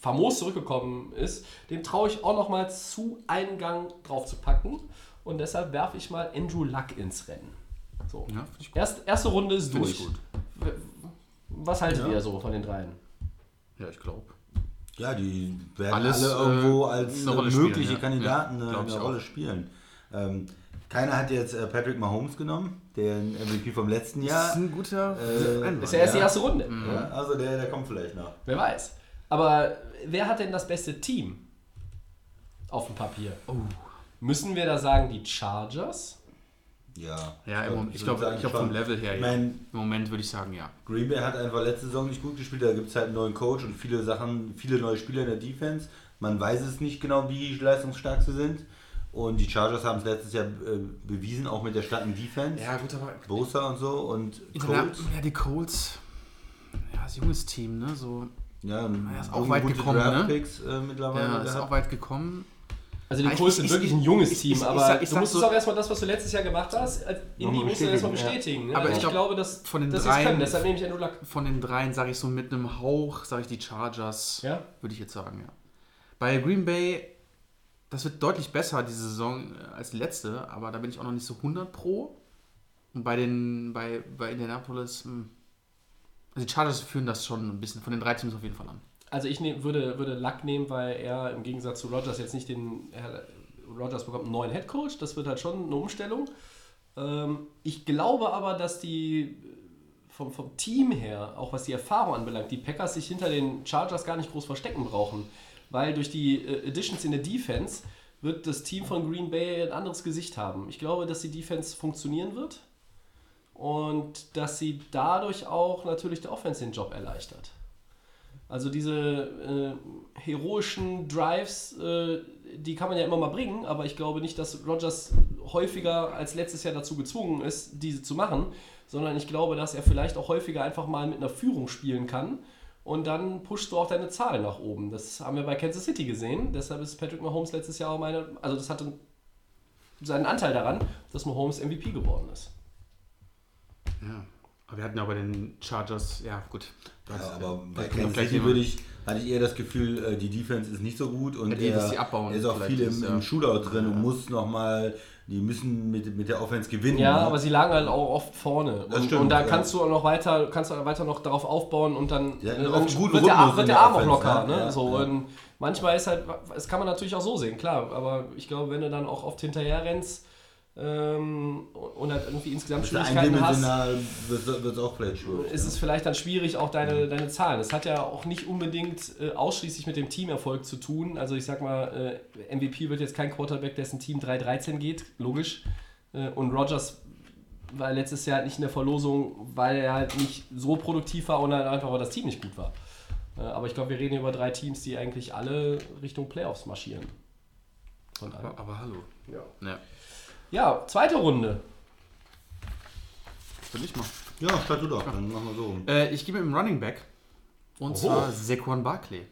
famos zurückgekommen ist, dem traue ich auch noch mal zu, einen Gang drauf zu packen. Und deshalb werfe ich mal Andrew Luck ins Rennen. So.
Ja.
Erst, erste Runde ist
Finde
durch. Was haltet
Ja.
ihr so von den dreien?
Ja, ich glaube.
Ja, die werden
Alles,
alle irgendwo
äh,
als äh,
spielen,
mögliche
ja.
Kandidaten
Ja,
eine,
ich
eine
auch.
Rolle spielen. Ähm, keiner hat jetzt äh, Patrick Mahomes genommen, den MVP vom letzten
Das
Jahr.
ist ein guter
Äh,
Einwand.
Ist ja erst die erste Runde.
Ja, also der, der kommt vielleicht noch.
Wer weiß. Aber wer hat denn das beste Team auf dem Papier?
Oh.
Müssen wir da sagen, die Chargers?
Ja,
Ja, im Moment, ich glaube
sagen
ich glaub vom Level her,
Ich
ja. Im Moment würde ich sagen, ja.
Green Bay hat einfach letzte Saison nicht gut gespielt, da gibt es halt einen neuen Coach und viele Sachen, viele neue Spieler in der Defense. Man weiß es nicht genau, wie leistungsstark sie sind. Und die Chargers haben es letztes Jahr äh, bewiesen, auch mit der starken Defense.
Ja, gut, aber
Bosa und so und Colts.
Ja, die Colts. Ja, ist ein junges Team, ne? So,
Ja,
Er ist auch weit gekommen, ne?
Äh, mittlerweile.
ja, ist
gehabt.
auch weit gekommen.
Also die Colts sind
ich-
wirklich ein junges
ich-
Team,
ich-
aber
ich
du musst
so-
auch erstmal das, was du letztes Jahr gemacht hast, als Indie
Nochmal
musst du erstmal
bestätigen,
bestätigen. Ne?
Aber
Also
ich glaub,
glaube, dass,
von den
dass
dreien-
können. Deshalb nehme ich Andrew Luck.
Von den dreien sage ich so mit einem Hauch, sage ich die Chargers.
Ja?
Würde ich jetzt sagen, ja. Bei Green Bay, das wird deutlich besser diese Saison äh, als die letzte, aber da bin ich auch noch nicht so 100 pro. Und bei den, bei, bei Indianapolis, hm, also die Chargers führen das schon ein bisschen, von den drei Teams auf jeden Fall an.
Also ich nehm, würde, würde Luck nehmen, weil er im Gegensatz zu Rogers jetzt nicht den... Er, Rogers bekommt einen neuen Headcoach, das wird halt schon eine Umstellung. Ähm, ich glaube aber, dass die vom, vom Team her, auch was die Erfahrung anbelangt, die Packers sich hinter den Chargers gar nicht groß verstecken brauchen. Weil durch die äh, Additions in der Defense wird das Team von Green Bay ein anderes Gesicht haben. Ich glaube, dass die Defense funktionieren wird und dass sie dadurch auch natürlich der Offense den Job erleichtert. Also diese äh, heroischen Drives, äh, die kann man ja immer mal bringen, aber ich glaube nicht, dass Rogers häufiger als letztes Jahr dazu gezwungen ist, diese zu machen, sondern ich glaube, dass er vielleicht auch häufiger einfach mal mit einer Führung spielen kann und dann pushst du auch deine Zahlen nach oben. Das haben wir bei Kansas City gesehen, deshalb ist Patrick Mahomes letztes Jahr auch meine, also das hatte seinen Anteil daran, dass Mahomes MVP geworden ist.
Ja. Aber wir hatten ja bei den Chargers, ja gut.
Ja, aber
Da
bei Kansas City würde ich, hatte ich eher das Gefühl, äh, die Defense ist nicht so gut und
Ja, die,
er,
die abbauen
er ist auch viel im,
ist, ja.
im Shootout drin und muss nochmal, die müssen mit, mit der Offense gewinnen.
Ja,
ne?
aber sie lagen halt auch oft vorne.
Das
Und,
stimmt,
und da
ja.
kannst du auch noch weiter, kannst du weiter noch darauf aufbauen und dann,
Ja,
äh,
auch
dann
einen guten
wird, der, wird der Arm auch locker.
ja,
Ne?
ja,
so,
ja.
Und manchmal ist halt, das kann man natürlich auch so sehen, klar. Aber ich glaube, wenn du dann auch oft hinterher rennst ähm, und halt irgendwie insgesamt
der
Schwierigkeiten hast,
wird es auch vielleicht schwierig.
ist es vielleicht dann schwierig, auch deine, deine Zahlen. Das hat ja auch nicht unbedingt äh, ausschließlich mit dem Teamerfolg zu tun. Also ich sag mal, äh, MVP wird jetzt kein Quarterback, dessen Team 3-13 geht, logisch. Äh, und Rogers war letztes Jahr nicht in der Verlosung, weil er halt nicht so produktiv war und halt einfach, weil das Team nicht gut war. Äh, aber ich glaube, wir reden über drei Teams, die eigentlich alle Richtung Playoffs marschieren.
Aber, aber hallo.
Ja.
Ja.
Ja, zweite Runde.
Würde ich mal.
Ja, statt du doch, dann machen wir so.
Äh, ich gebe ihm einen Running Back. Und
Oho.
zwar Saquon Barkley.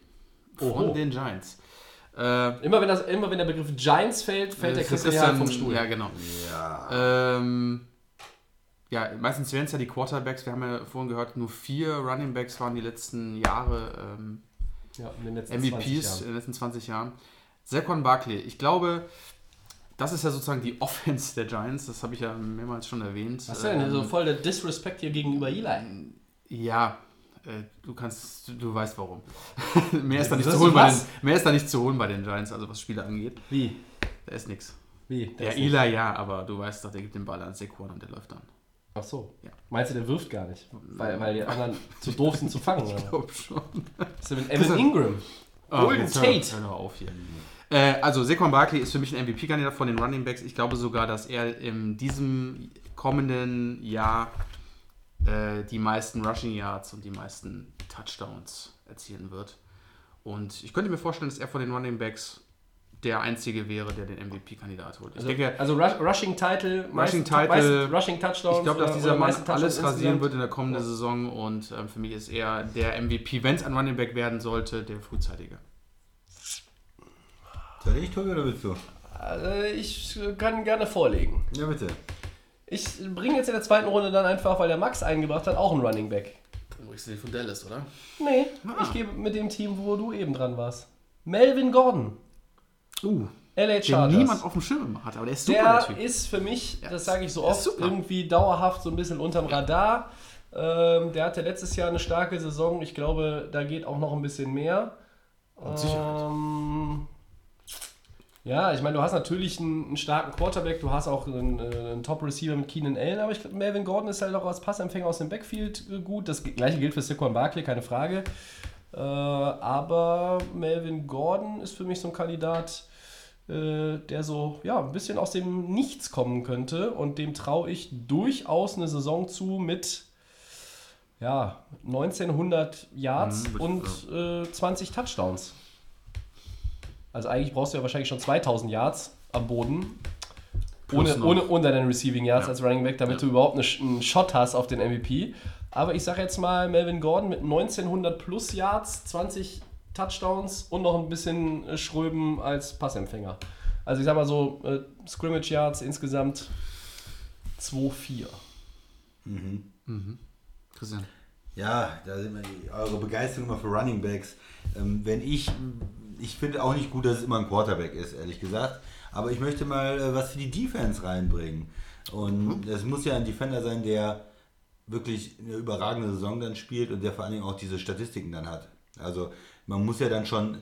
Von
Oho.
den Giants. Äh,
Immer wenn, das, immer wenn der Begriff Giants fällt, fällt der
für
Christian vom Stuhl.
Ja, genau.
Ja.
Ähm, ja, meistens wären es ja die Quarterbacks. Wir haben ja vorhin gehört, nur vier Running Backs waren die letzten Jahre ähm,
Ja, in den letzten 20
MVPs
Jahren.
in den letzten 20 Jahren. Saquon Barkley, ich glaube, das ist ja sozusagen die Offense der Giants. Das habe ich ja mehrmals schon erwähnt.
Was denn? So
Ähm,
voll der Disrespect hier gegenüber Eli.
Ja, äh, du kannst, du, weißt warum. mehr, ist da nicht zu holen bei den, mehr ist da nicht zu holen bei den Giants, also was Spiele angeht.
Wie?
Da ist nichts.
Wie? Der
Ja,
ist
Eli ja, aber du weißt doch, der gibt den Ball an Saquon und der läuft dann.
Ach so.
Ja.
Meinst du, der wirft gar nicht? Weil, weil die anderen zu doof sind zu fangen, oder?
glaub schon.
Was ist denn mit Evan Ingram? Golden
jetzt
Tate.
Hör, hör auf hier. Äh, also Saquon Barkley ist für mich ein MVP-Kandidat von den Running Backs. Ich glaube sogar, dass er in diesem kommenden Jahr äh, die meisten Rushing Yards und die meisten Touchdowns erzielen wird. Und ich könnte mir vorstellen, dass er von den Running Backs der einzige wäre, der den MVP-Kandidat holt.
Also,
denke,
also Rush, Rushing Title, meisten-
Title,
meisten Rushing Touchdowns.
ich glaube, dass
oder-
dieser Mann alles rasieren wird in der kommenden Saison und ähm, für mich ist er der MVP, wenn es ein Running Back werden sollte, der frühzeitige.
Soll ich, Tobi, oder willst du?
Äh, ich kann gerne vorlegen.
Ja, bitte.
Ich bringe jetzt in der zweiten Runde dann einfach, weil der Max eingebracht hat, auch einen Running Back.
Du bringst den von Dallas, oder?
Nee, ich gebe mit dem Team, wo du eben dran warst. Melvin Gordon,
Uh,
LA
den
Chargers.
niemand auf dem Schirm hat, aber der ist super, der,
Der
Typ.
ist für mich, das sage ich so oft, irgendwie dauerhaft so ein bisschen unterm Radar. Ähm, der hatte letztes Jahr eine starke Saison. Ich glaube, da geht auch noch ein bisschen mehr.
Mit Sicherheit.
Ähm, ja, ich meine, du hast natürlich einen, einen starken Quarterback, du hast auch einen, äh, einen Top-Receiver mit Keenan Allen, aber ich glaube, Melvin Gordon ist halt auch als Passempfänger aus dem Backfield äh, gut. Das gleiche gilt für Saquon Barkley, keine Frage. Äh, aber Melvin Gordon ist für mich so ein Kandidat, äh, der so ja, ein bisschen aus dem Nichts kommen könnte und dem traue ich durchaus eine Saison zu mit ja, 1900 Yards
Mhm,
und äh, 20 Touchdowns. Also eigentlich brauchst du ja wahrscheinlich schon 2000 Yards am Boden.
Plus
Ohne, ohne, ohne deine Receiving Yards
Ja.
als Running Back, damit
Ja.
du überhaupt eine, einen Shot hast auf den MVP. Aber ich sage jetzt mal Melvin Gordon mit 1900 plus Yards, 20 Touchdowns und noch ein bisschen äh, Schröben als Passempfänger. Also ich sag mal so, äh, Scrimmage Yards insgesamt 2-4.
Christian.
Ja, da sind wir, eure Begeisterung immer für Running Backs. Ähm, wenn ich, ich finde auch nicht gut, dass es immer ein Quarterback ist, ehrlich gesagt. Aber ich möchte mal äh, was für die Defense reinbringen. Und es muss ja ein Defender sein, der wirklich eine überragende Saison dann spielt und der vor allen Dingen auch diese Statistiken dann hat. Also man muss ja dann schon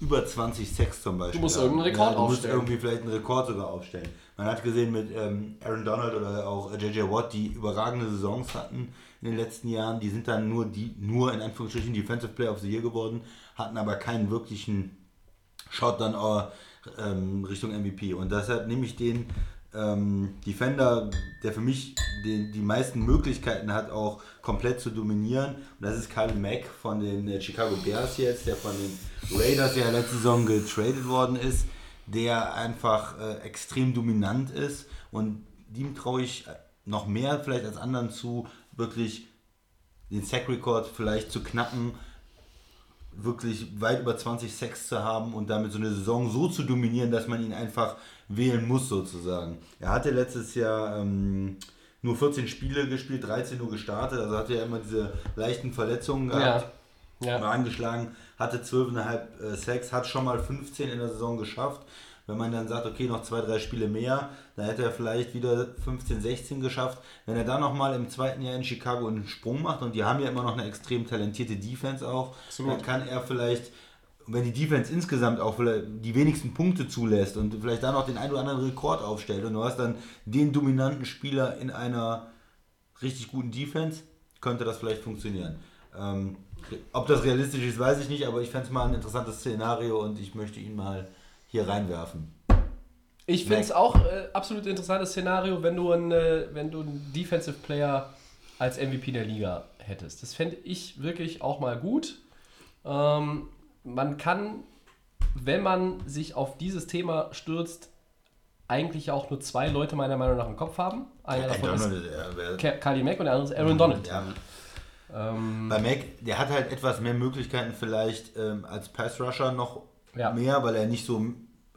über 20 Sex zum Beispiel.
Du musst
haben.
irgendeinen Rekord
ja, du musst
aufstellen.
irgendwie vielleicht einen Rekord sogar aufstellen. Man hat gesehen mit ähm, Aaron Donald oder auch JJ Watt, die überragende Saisons hatten in den letzten Jahren. Die sind dann nur die nur in Anführungsstrichen Defensive Player of the Year geworden, hatten aber keinen wirklichen Shot dann auch, ähm, Richtung MVP. Und deshalb nehme ich den ähm, Defender, der für mich den, die meisten Möglichkeiten hat, auch komplett zu dominieren. Und das ist Kyle Mack von den äh, Chicago Bears jetzt, der von den Raiders ja letzte Saison getradet worden ist, der einfach äh, extrem dominant ist. Und dem traue ich noch mehr vielleicht als anderen zu, wirklich den Sack-Record vielleicht zu knacken wirklich weit über 20 Sacks zu haben und damit so eine Saison so zu dominieren, dass man ihn einfach wählen muss sozusagen. Er hatte letztes Jahr ähm, nur 14 Spiele gespielt, 13 nur gestartet, also hatte er immer diese leichten Verletzungen gehabt.
Ja.
War angeschlagen, hatte 12,5 äh, Sacks, hat schon mal 15 in der Saison geschafft. Wenn man dann sagt, okay, noch zwei, drei Spiele mehr, dann hätte er vielleicht wieder 15, 16 geschafft. Wenn er dann nochmal im zweiten Jahr in Chicago einen Sprung macht, und die haben ja immer noch eine extrem talentierte Defense auch,
Absolut.
dann kann er vielleicht, wenn die Defense insgesamt auch die wenigsten Punkte zulässt und vielleicht dann noch den einen oder anderen Rekord aufstellt und du hast dann den dominanten Spieler in einer richtig guten Defense, könnte das vielleicht funktionieren. Ähm, ob das realistisch ist, weiß ich nicht, aber ich fände es mal ein interessantes Szenario und ich möchte ihn mal hier reinwerfen.
Ich finde es auch äh, absolut interessantes Szenario, wenn du, einen, äh, wenn du einen Defensive Player als MVP der Liga hättest. Das fände ich wirklich auch mal gut. Ähm, man kann, wenn man sich auf dieses Thema stürzt, eigentlich auch nur zwei Leute meiner Meinung nach im Kopf haben. Einer davon ist
äh, wer-
Ka- Kali Mack und der andere ist Aaron Donald.
Ja.
Ähm,
Bei Mac, der hat halt etwas mehr Möglichkeiten vielleicht ähm, als Pass-Rusher noch
Ja.
mehr, weil er nicht so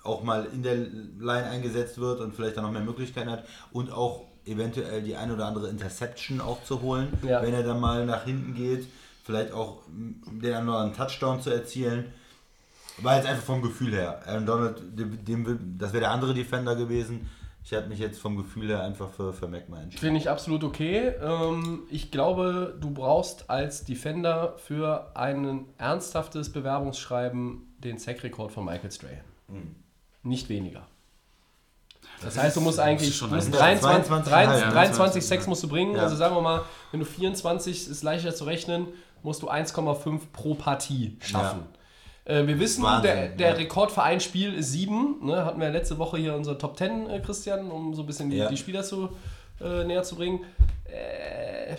auch mal in der Line eingesetzt wird und vielleicht dann noch mehr Möglichkeiten hat und auch eventuell die ein oder andere Interception auch zu holen,
Ja.
wenn er dann mal nach hinten geht, vielleicht auch den anderen Touchdown zu erzielen. War jetzt einfach vom Gefühl her. Aaron Donald, dem, dem, das wäre der andere Defender gewesen. Ich habe mich jetzt vom Gefühl her einfach für, für mal entschieden.
Finde ich absolut okay. Ähm, ich glaube, du brauchst als Defender für ein ernsthaftes Bewerbungsschreiben den Sack-Rekord von Michael Strahan.
Mhm.
Nicht weniger. Das heißt, du musst eigentlich
schon
du musst
ein-
23,
22,5,
23,
ja.
23 Sacks musst du bringen.
Ja.
Also sagen wir mal, wenn du 24 ist leichter zu rechnen, musst du 1,5 pro Partie schaffen. Äh, wir wissen,
Wahnsinn,
der, der
ja.
Rekord für ein Spiel ist 7. Ne? Hatten wir letzte Woche hier unsere Top 10, äh, Christian, um so ein bisschen die,
Ja.
die Spieler zu, äh, näher zu bringen. Äh,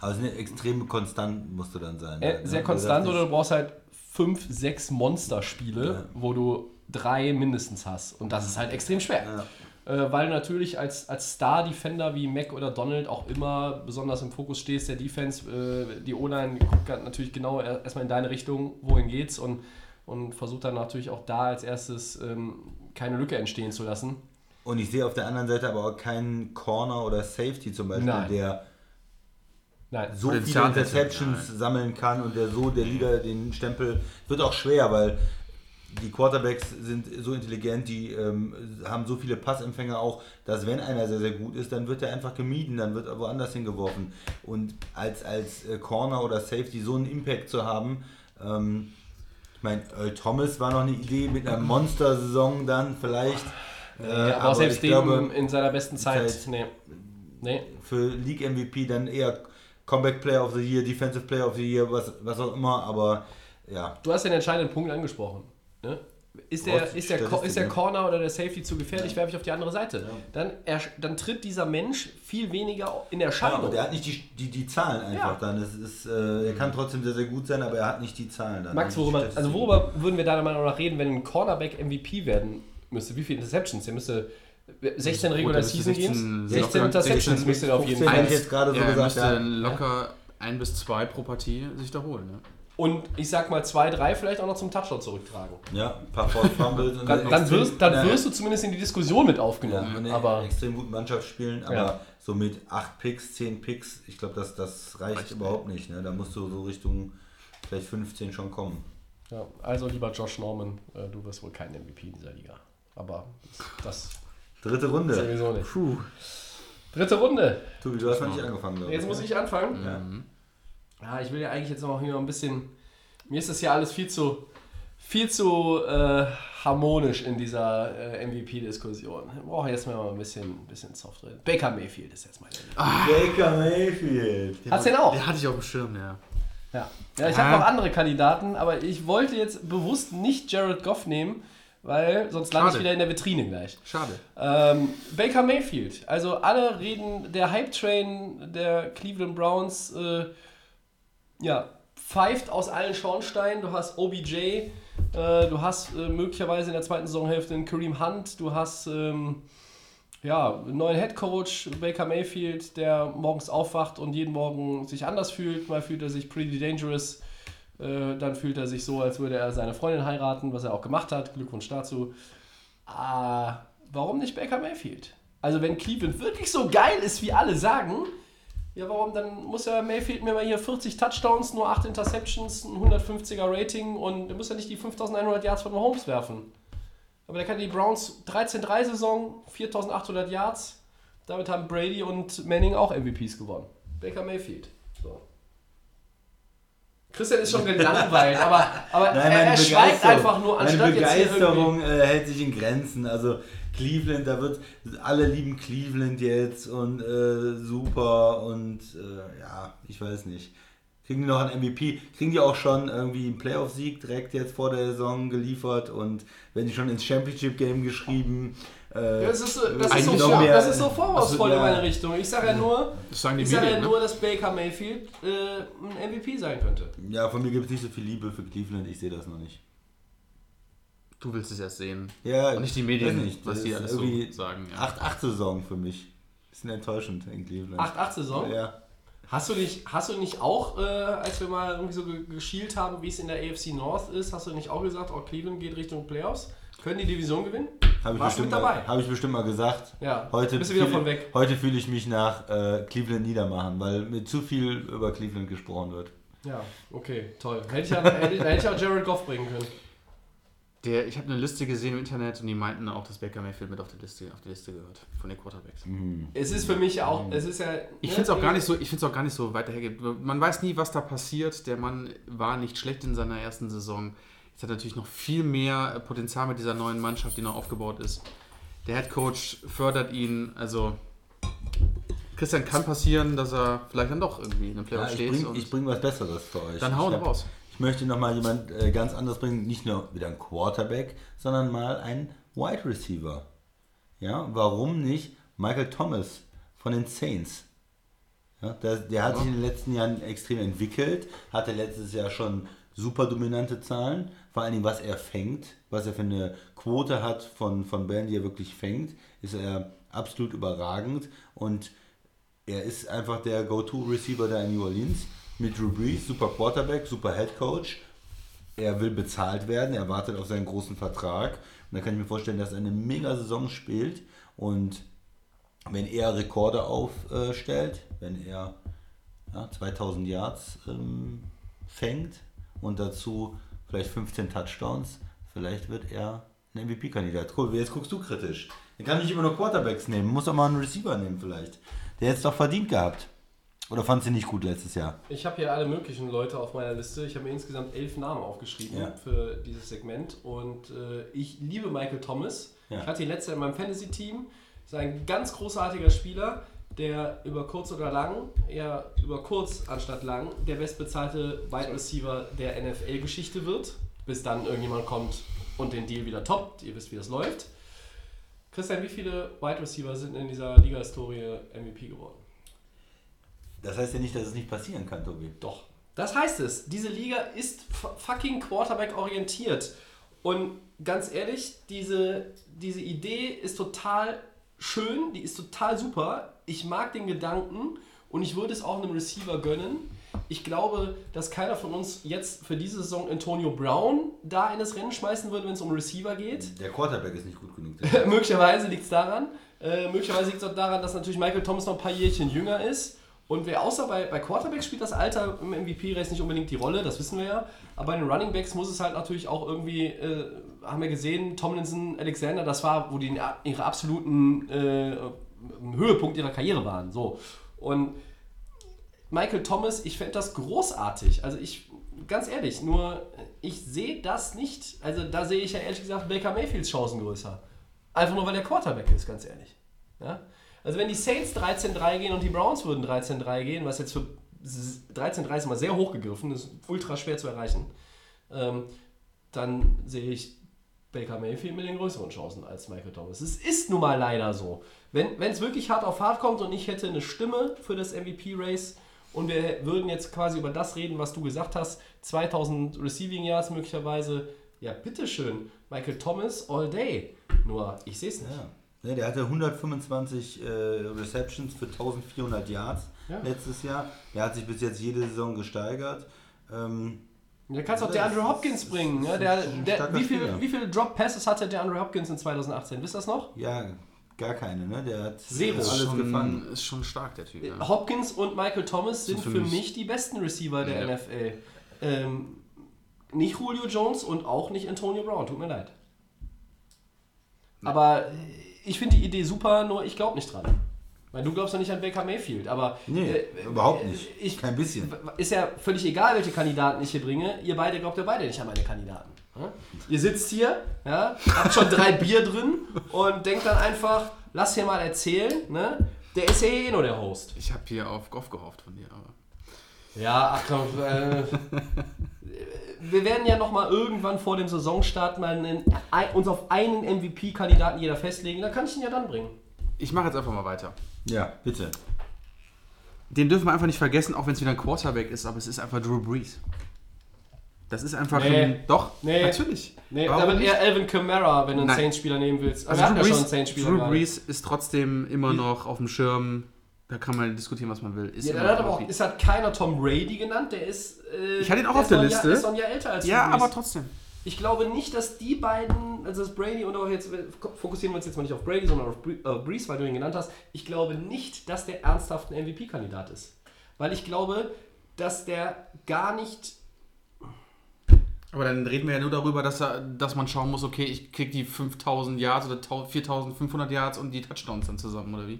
Aber es ist eine extrem konstant musst du dann sein.
äh,
halt,
sehr
ne?
konstant oder du brauchst halt 5, 6 Monsterspiele,
Ja.
wo du drei mindestens hast. Und das ist halt extrem schwer.
Ja.
Äh, weil du natürlich als, als Star-Defender wie Mac oder Donald auch immer besonders im Fokus stehst, der Defense, äh, die O-Line guckt natürlich genau er- erstmal in deine Richtung, wohin geht's und und versucht dann natürlich auch da als erstes ähm, keine Lücke entstehen zu lassen.
Und ich sehe auf der anderen Seite aber auch keinen Corner oder Safety zum Beispiel,
Nein.
der
Nein,
so viele. Interceptions sammeln kann und der so der Liga den Stempel wird auch schwer, weil die Quarterbacks sind so intelligent, die ähm, haben so viele Passempfänger auch, dass wenn einer sehr, sehr gut ist, dann wird er einfach gemieden, dann wird er woanders hingeworfen. Und als, als äh, Corner oder Safety so einen Impact zu haben, ähm, ich meine, Earl Thomas war noch eine Idee mit einer Monster-Saison dann vielleicht. Äh,
aber, auch selbst dem
glaube,
in seiner besten Zeit.
Zeit-
Nee. Nee.
für League MVP dann eher Comeback Player of the Year, Defensive Player of the Year, was, was auch immer, aber ja.
Du hast den entscheidenden Punkt angesprochen. Ne? Ist, der, ist, der, ist der
ne?
Corner oder der Safety zu gefährlich, werfe ich auf die andere Seite. Dann, er, dann tritt dieser Mensch viel weniger in
Ja,
Erscheinung.
und er hat nicht die, die, die Zahlen einfach
Ja.
dann. Es ist, äh, er kann trotzdem sehr, sehr gut sein, aber er hat nicht die Zahlen dann.
Max, worüber, also worüber würden wir deiner Meinung nach reden, wenn ein Cornerback MVP werden müsste? Wie viele Interceptions? Der müsste 16 Regular Season
16
Games? 16
locker-
Interceptions
16
müsste er auf jeden
15
Fall.
jetzt gerade so
Ja, er
gesagt. Ja.
locker ein bis zwei pro Partie sich da holen. Ne?
Und ich sag mal zwei, drei vielleicht auch noch zum Touchdown zurücktragen.
ja, ein paar Forced Fumbles. und
Dann, dann, wirst, dann wirst du zumindest in die Diskussion mit
ja,
aufgenommen.
eine
aber
extrem guten Mannschaft spielen, aber
Ja.
so mit 8 Picks, 10 Picks, ich glaube, das, das reicht,
Reicht
überhaupt nicht. Ne? Da musst du so Richtung vielleicht 15 schon kommen.
ja, also lieber Josh Norman, äh, du wirst wohl kein MVP in dieser Liga. Aber das
Dritte Runde.
sowieso nicht.
Puh.
Dritte Runde.
Tobi, du hast noch nicht angefangen, glaube
Jetzt muss ich anfangen.
Ja.
Ja, ich will ja eigentlich jetzt noch hier noch ein bisschen. Mir ist das ja alles viel zu, viel zu äh, harmonisch in dieser äh, MVP-Diskussion. Ich brauche jetzt mal ein bisschen, ein bisschen soft drin. Baker Mayfield ist jetzt meine.
Baker Mayfield.
Hat's den auch?
Den hatte ich auf dem Schirm, ja.
Ja, ja ich habe noch andere Kandidaten, aber ich wollte jetzt bewusst nicht Jared Goff nehmen, weil sonst lande ich wieder in der Vitrine gleich.
Schade.
Ähm, Baker Mayfield. Also alle reden, der Hype-Train der Cleveland Browns äh, ja, pfeift aus allen Schornsteinen. Du hast OBJ, äh, du hast äh, möglicherweise in der zweiten Saisonhälfte einen Kareem Hunt, du hast ähm, ja, einen neuen Head Coach, Baker Mayfield, der morgens aufwacht und jeden Morgen sich anders fühlt. Mal fühlt er sich pretty dangerous, äh, dann fühlt er sich so, als würde er seine Freundin heiraten, was er auch gemacht hat. Glückwunsch dazu. Ah, warum nicht Baker Mayfield? Also wenn Cleveland wirklich so geil ist, wie alle sagen, ja warum, dann muss ja Mayfield mir mal hier 40 Touchdowns, nur 8 Interceptions, ein 150er Rating und er muss ja nicht die 5100 Yards von Mahomes werfen. Aber der kann die Browns 13-3-Saison, 4800 Yards, damit haben Brady und Manning auch MVPs gewonnen. Baker Mayfield. Christian ist schon gelangweilt, aber, aber
Nein,
er,
meine
er schweigt einfach nur,
meine
anstatt jetzt irgendwie...
Begeisterung äh, hält sich in Grenzen. Also Cleveland, da wird alle lieben Cleveland jetzt und äh, super und äh, ja, ich weiß nicht. Kriegen die noch einen MVP? Kriegen die auch schon irgendwie einen Playoff-Sieg direkt jetzt vor der Saison geliefert und werden die schon ins Championship-Game geschrieben? Äh,
Das ist so, das ist so, vor,
mehr-
das ist so vorwurfsvoll
Also,
in
ja.
meine Richtung. Ich sage ja nur,
Das sagen die
ich sage ja
ne?
nur, dass Baker Mayfield äh, ein MVP sein könnte.
ja, von mir gibt es nicht so viel Liebe für Cleveland, ich sehe das noch nicht.
Du willst es erst sehen.
Ja,
Und nicht die Medien,
weiß nicht,
was die alles so sagen. Ja.
8-8-Saison für mich. Bisschen enttäuschend in Cleveland.
8-8-Saison?
Ja.
Hast du nicht, hast du nicht auch, äh, als wir mal irgendwie so ge- geschielt haben, wie es in der AFC North ist, hast du nicht auch gesagt, oh, Cleveland geht Richtung Playoffs? Können die Division gewinnen?
Habe ich,
Warst du
bestimmt
mit dabei?
Mal, hab ich bestimmt mal gesagt.
Ja,
Heute
bist du wieder
fühle-
von weg.
Heute fühle ich mich nach äh, Cleveland niedermachen, weil mit zu viel über Cleveland gesprochen wird.
Ja, okay, toll. Hätte ich, ja, hätte, ich- hätte ich auch Jared Goff bringen können.
Der, ich habe eine Liste gesehen im Internet und die meinten auch, dass Baker Mayfield mit auf die Liste, auf die Liste gehört von den Quarterbacks.
Es ist für mich ja auch, es ist ja...
Ich
ne,
finde es auch gar nicht so, ich finde es auch gar nicht so weiter hergeht. Man weiß nie, was da passiert. Der Mann war nicht schlecht in seiner ersten Saison. Jetzt hat natürlich noch viel mehr Potenzial mit dieser neuen Mannschaft, die noch aufgebaut ist. Der Head Coach fördert ihn. Also Christian kann passieren, dass er vielleicht dann doch irgendwie in einem Playoff
Ja, ich
steht.
bringe ich bring was Besseres für euch.
dann hauen wir raus.
Ich möchte nochmal jemand äh, ganz anderes bringen, nicht nur wieder ein Quarterback, sondern mal ein Wide Receiver. Ja, warum nicht Michael Thomas von den Saints? Ja, der, der hat sich in den letzten Jahren extrem entwickelt, hatte letztes Jahr schon super dominante Zahlen, vor allen Dingen was er fängt, was er für eine Quote hat von, von Bällen, die er wirklich fängt, ist er absolut überragend und er ist einfach der Go-To-Receiver da in New Orleans mit Drew Brees, super Quarterback, super Head Coach. er will bezahlt werden, er wartet auf seinen großen Vertrag. Und da kann ich mir vorstellen, dass er eine mega Saison spielt und wenn er Rekorde aufstellt, wenn er ja, 2000 Yards ähm, fängt und dazu vielleicht 15 Touchdowns, vielleicht wird er ein MVP-Kandidat. Cool, jetzt guckst du kritisch. Er kann nicht immer nur Quarterbacks nehmen, muss auch mal einen Receiver nehmen vielleicht. Der hätte es doch verdient gehabt. Oder fandst du nicht gut letztes Jahr?
Ich habe hier alle möglichen Leute auf meiner Liste. Ich habe mir insgesamt elf Namen aufgeschrieben
Ja.
für dieses Segment. Und äh, ich liebe Michael Thomas.
Ja.
Ich hatte ihn letztes Jahr in meinem Fantasy-Team. Ist ein ganz großartiger Spieler, der über kurz oder lang, eher über kurz anstatt lang, der bestbezahlte Wide Receiver der NFL-Geschichte wird. Bis dann irgendjemand kommt und den Deal wieder toppt. Ihr wisst, wie das läuft. Christian, wie viele Wide Receiver sind in dieser Liga-Historie MVP geworden?
Das heißt ja nicht, dass es nicht passieren kann, Tobi.
Doch. Das heißt es. Diese Liga ist fucking Quarterback orientiert. Und ganz ehrlich, diese, diese Idee ist total schön, die ist total super. Ich mag den Gedanken und ich würde es auch einem Receiver gönnen. Ich glaube, dass keiner von uns jetzt für diese Saison Antonio Brown da in das Rennen schmeißen würde, wenn es um Receiver geht.
Der Quarterback ist nicht gut genug.
möglicherweise liegt es daran. Äh, möglicherweise liegt es auch daran, dass natürlich Michael Thomas noch ein paar Jährchen jünger ist. Und wer außer bei, bei Quarterbacks spielt das Alter im MVP-Race nicht unbedingt die Rolle, das wissen wir ja. Aber bei den Running Backs muss es halt natürlich auch irgendwie, äh, haben wir gesehen, Tomlinson, Alexander, das war, wo die ihre absoluten äh, Höhepunkt ihrer Karriere waren. So. Und Michael Thomas, ich fände das großartig. Also ich, ganz ehrlich, nur ich sehe das nicht. Also da sehe ich ja ehrlich gesagt Baker Mayfields Chancen größer. Einfach nur, weil der Quarterback ist, ganz ehrlich. Ja? Also wenn die Saints 13-3 gehen und die Browns würden 13-3 gehen, was jetzt für 13-3 ist immer sehr hoch gegriffen, ist ultra schwer zu erreichen, ähm, dann sehe ich Baker Mayfield mit den größeren Chancen als Michael Thomas. Es ist nun mal leider so. Wenn es wirklich hart auf hart kommt und ich hätte eine Stimme für das MVP-Race und wir würden jetzt quasi über das reden, was du gesagt hast, 2000 Receiving Yards möglicherweise, ja bitteschön, Michael Thomas all day. Nur, ich sehe es nicht.
Ja. Ne, der hatte 125 äh, Receptions für 1400 Yards
Ja.
letztes Jahr. Der hat sich bis jetzt jede Saison gesteigert. Ähm,
Da kannst du auch der Andrew Hopkins bringen.
ein-
der, der, wie, viele,
Spieler.
wie viele Drop Passes hatte der Andrew Hopkins in 2018? Wisst ihr das noch?
ja, gar keine. Ne? Der hat
Zero.
alles
schon,
gefangen.
Ist schon stark, der Typ. Ja.
Hopkins und Michael Thomas sind
für
für
mich-
mich die besten Receiver der
Ja.
NFL. Ähm, nicht Julio Jones und auch nicht Antonio Brown, tut mir leid. Aber ich finde die Idee super, nur ich glaube nicht dran. Weil du glaubst ja nicht an Baker Mayfield, aber
Nee,
äh,
überhaupt
äh,
nicht.
Ich,
Kein bisschen.
Ist ja völlig egal, welche Kandidaten ich hier bringe. Ihr beide glaubt ja beide nicht an meine Kandidaten. Ja? Ihr sitzt hier, ja, habt schon drei Bier drin und denkt dann einfach, lass hier mal erzählen. Ne? Der ist ja eh nur der Host.
Ich habe hier auf Goff gehofft von dir, aber.
Ja, ach komm, äh, wir werden ja noch mal irgendwann vor dem Saisonstart mal einen, ein, uns auf einen MVP-Kandidaten jeder festlegen. Dann kann ich ihn ja dann bringen.
Ich mache jetzt einfach mal weiter.
Ja, bitte.
Den dürfen wir einfach nicht vergessen, auch wenn es wieder ein Quarterback ist, aber es ist einfach Drew Brees. Das ist einfach
Nee.
ein. Doch,
Nee.
natürlich.
Nee,
Warum
da wird
nicht?
eher Alvin Kamara, wenn du einen. Saints-Spieler nehmen willst.
Also
wir
Drew
hatten ja schon einen
Brees,
Saints-Spieler
Drew. Brees ist trotzdem immer noch auf dem Schirm. Da kann man diskutieren, was man will. Ist
Ja, der hat auch, es hat keiner Tom Brady genannt, der ist. Äh,
Ich hatte ihn auch
der
auf der
ist ein
Liste.
Jahr, ist ein Jahr älter als
ja, aber trotzdem.
Ich glaube nicht, dass die beiden, also das Brady und auch jetzt, fokussieren wir uns jetzt mal nicht auf Brady, sondern auf Bre- äh, Breeze, weil du ihn genannt hast. Ich glaube nicht, dass der ernsthaft ein MVP-Kandidat ist. Weil ich glaube, dass der gar nicht.
Aber dann reden wir ja nur darüber, dass, er, dass man schauen muss, okay, ich krieg die 5000 Yards oder 1000 4500 Yards und die Touchdowns dann zusammen, oder wie?